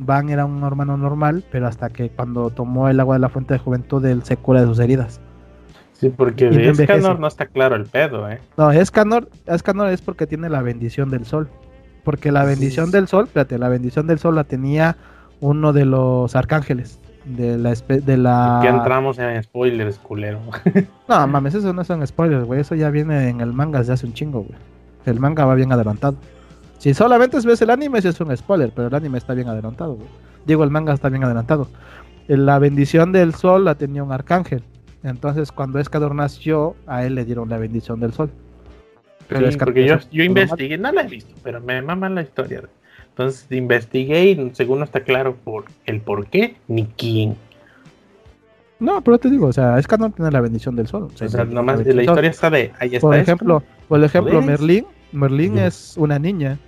Van era un hermano normal, pero hasta que cuando tomó el agua de la fuente de juventud él se cura de sus heridas. Sí, porque Y de. Escanor no está claro el pedo, ¿eh? No, Escanor, Escanor es porque tiene la bendición del sol. Porque la bendición sí. del sol, espérate, la bendición del sol la tenía uno de los arcángeles. De la, de la... Ya entramos en spoilers, culero. No, mames, eso no son spoilers, güey. Eso ya viene en el manga desde hace un chingo, güey. El manga va bien adelantado. Si solamente ves el anime, ese es un spoiler, pero el anime está bien adelantado, güey. Digo, el manga está bien adelantado. La bendición del sol la tenía un arcángel. Entonces, cuando Escador nació, a él le dieron la bendición del sol. Pero Sí, porque yo, yo investigué, no la he visto, pero me mama la historia. Entonces investigué y según no está claro por el por qué ni quién. No, pero te digo, o sea, Escador tiene la bendición del sol. O sea, la nomás bendición la sol. historia está de ahí está Por esto. ejemplo, por ejemplo. Merlín, Merlín es una niña.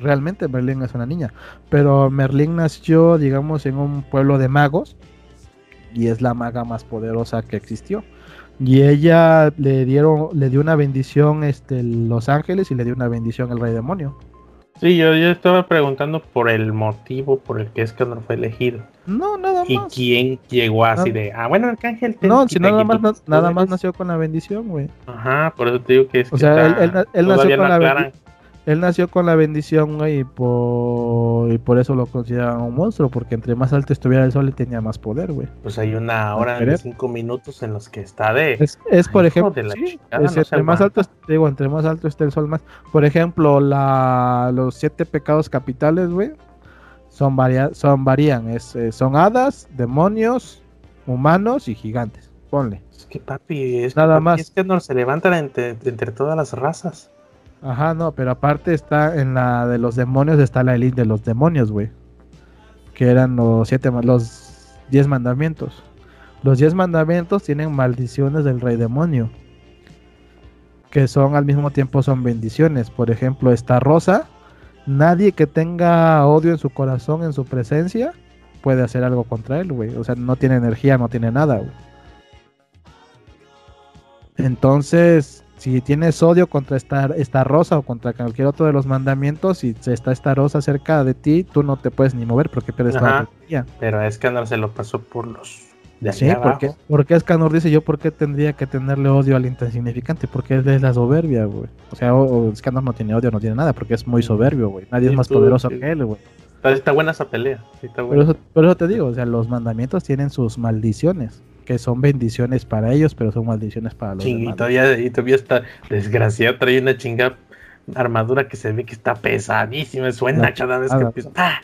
Realmente Merlín es una niña. Pero Merlín nació, digamos, en un pueblo de magos y es la maga más poderosa que existió. Y ella le dieron, le dio una bendición este, los ángeles y le dio una bendición el rey demonio. Sí, yo, yo estaba preguntando por el motivo por el que Escanor fue elegido. No, nada Y más. quién llegó así No. de, ah, bueno, Arcángel. ten, No, si nada más, na- nada más nació con la bendición, güey. Ajá, por eso te digo que es O que sea, está- él- él na- él nació con no la aclaran. Él nació con la bendición, güey, y por, y por eso lo consideraban un monstruo, porque entre más alto estuviera el sol, él tenía más poder, güey. Pues hay una hora de cinco minutos en los que está de. Es, es por ejemplo, de la sí, es no entre más alto, digo, entre más alto esté el sol más. Por ejemplo, la, los siete pecados capitales, güey, son varia, son varían, es, eh, son hadas, demonios, humanos y gigantes. Ponle. Es que papi, es que, Nada papi, más. es que no se levantan entre, entre todas las razas. Ajá, no, pero aparte está en la de los demonios está la elite de los demonios, güey. Que eran los siete, los diez mandamientos. Los diez mandamientos tienen maldiciones del rey demonio. Que son al mismo tiempo son bendiciones. Por ejemplo, esta rosa. Nadie que tenga odio en su corazón, en su presencia, puede hacer algo contra él, güey. O sea, no tiene energía, no tiene nada, güey. Entonces, si tienes odio contra esta, esta rosa o contra cualquier otro de los mandamientos, si está esta rosa cerca de ti, tú no te puedes ni mover porque pierdes tu energía. Pero Escanor se lo pasó por los de Sí, porque, abajo. porque Escanor dice yo por qué tendría que tenerle odio al insignificante, porque es de la soberbia, güey. O sea, o, o Escanor no tiene odio, no tiene nada, porque es muy soberbio, güey. Nadie Sí, es más tú- poderoso sí. que él, güey. Está, está buena esa pelea. sí, está Por buena. eso, por eso te digo, o sea, los mandamientos tienen sus maldiciones, que son bendiciones para ellos, pero son maldiciones para los y, demás. todavía, y todavía está desgraciado, trae una chinga armadura que se ve que está pesadísima, suena No, cada vez nada. que empieza. ¡Pra!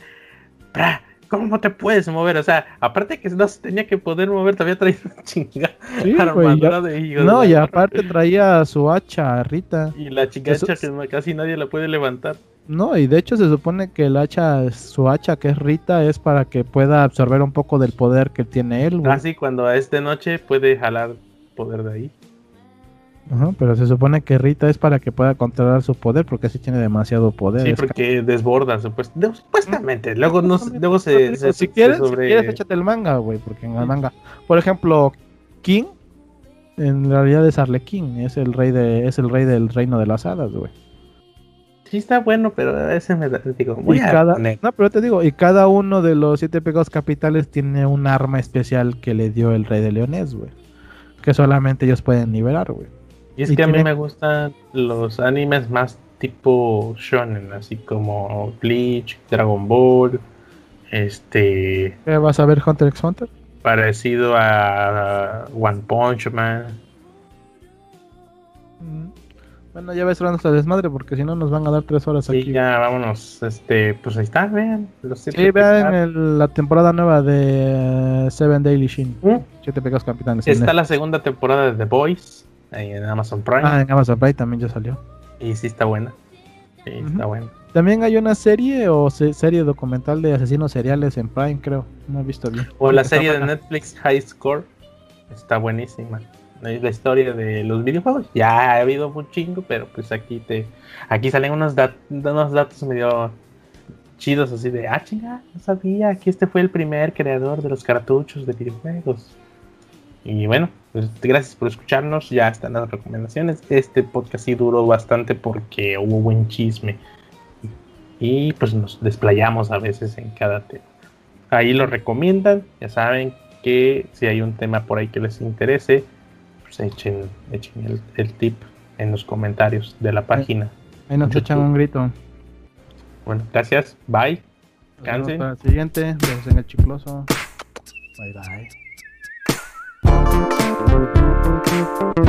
¡Pra! ¿Cómo no te puedes mover? O sea, aparte que no se tenía que poder mover, todavía trae una chinga Sí, armadura ya- de hijo de No, y aparte traía su hacha, Rita. Y la chingacha Eso- que casi nadie la puede levantar. No, y de hecho se supone que el hacha, su hacha que es Rita, es para que pueda absorber un poco del poder que tiene él, güey. Ah, cuando es de noche puede jalar poder de ahí. Ajá, pero se supone que Rita es para que pueda controlar su poder, porque así tiene demasiado poder. Sí, porque desborda, supuest- de- supuestamente. Luego, no, luego se, se- si se quieres, sobre- si quieres, échate el manga, güey, porque en el manga, por ejemplo, King, en realidad es Arlequín, es el rey de, es el rey del reino de las hadas, güey. Sí está bueno, pero ese me da- digo, voy Y a cada, no, pero te digo, y cada uno de los siete pecados capitales tiene un arma especial que le dio el rey de Leones, güey. Que solamente ellos pueden liberar, güey. Y es y que a mí me gustan los animes más tipo shonen, así como Bleach, Dragon Ball, este, ¿Qué vas a ver Hunter x Hunter? parecido a One Punch Man. Mm. Bueno, ya ves cerrando esta desmadre porque si no nos van a dar tres horas Sí, aquí. ya vámonos, este, pues ahí está, vean. Los siete Sí, vean el- la temporada nueva de eh, Seven Daily Shin. Mm. Siete pecados capitanes. Está la segunda temporada de The Boys, ahí en Amazon Prime, Ah, en Amazon Prime también ya salió. y sí está buena. Sí, está buena. También hay una serie o se- serie documental de asesinos seriales en Prime, creo. No he visto bien. O la serie de. Netflix High Score, está buenísima. Es la historia de los videojuegos. Ya ha habido un chingo, pero pues aquí te aquí salen unos, dat- unos datos medio chidos así de, ah, chinga, no sabía que este fue el primer creador de los cartuchos de videojuegos. Y bueno, gracias por escucharnos. Ya están las recomendaciones. Este podcast sí duró bastante porque hubo buen chisme. Y pues nos desplayamos a veces en cada tema. Ahí lo recomiendan. Ya saben que si hay un tema por ahí que les interese, pues echen, echen el, el tip en los comentarios de la página. Ahí nos YouTube. echan un grito. Bueno, gracias. Bye. Cansen. para el siguiente. Vemos en el chicloso. Bye bye. Thank you.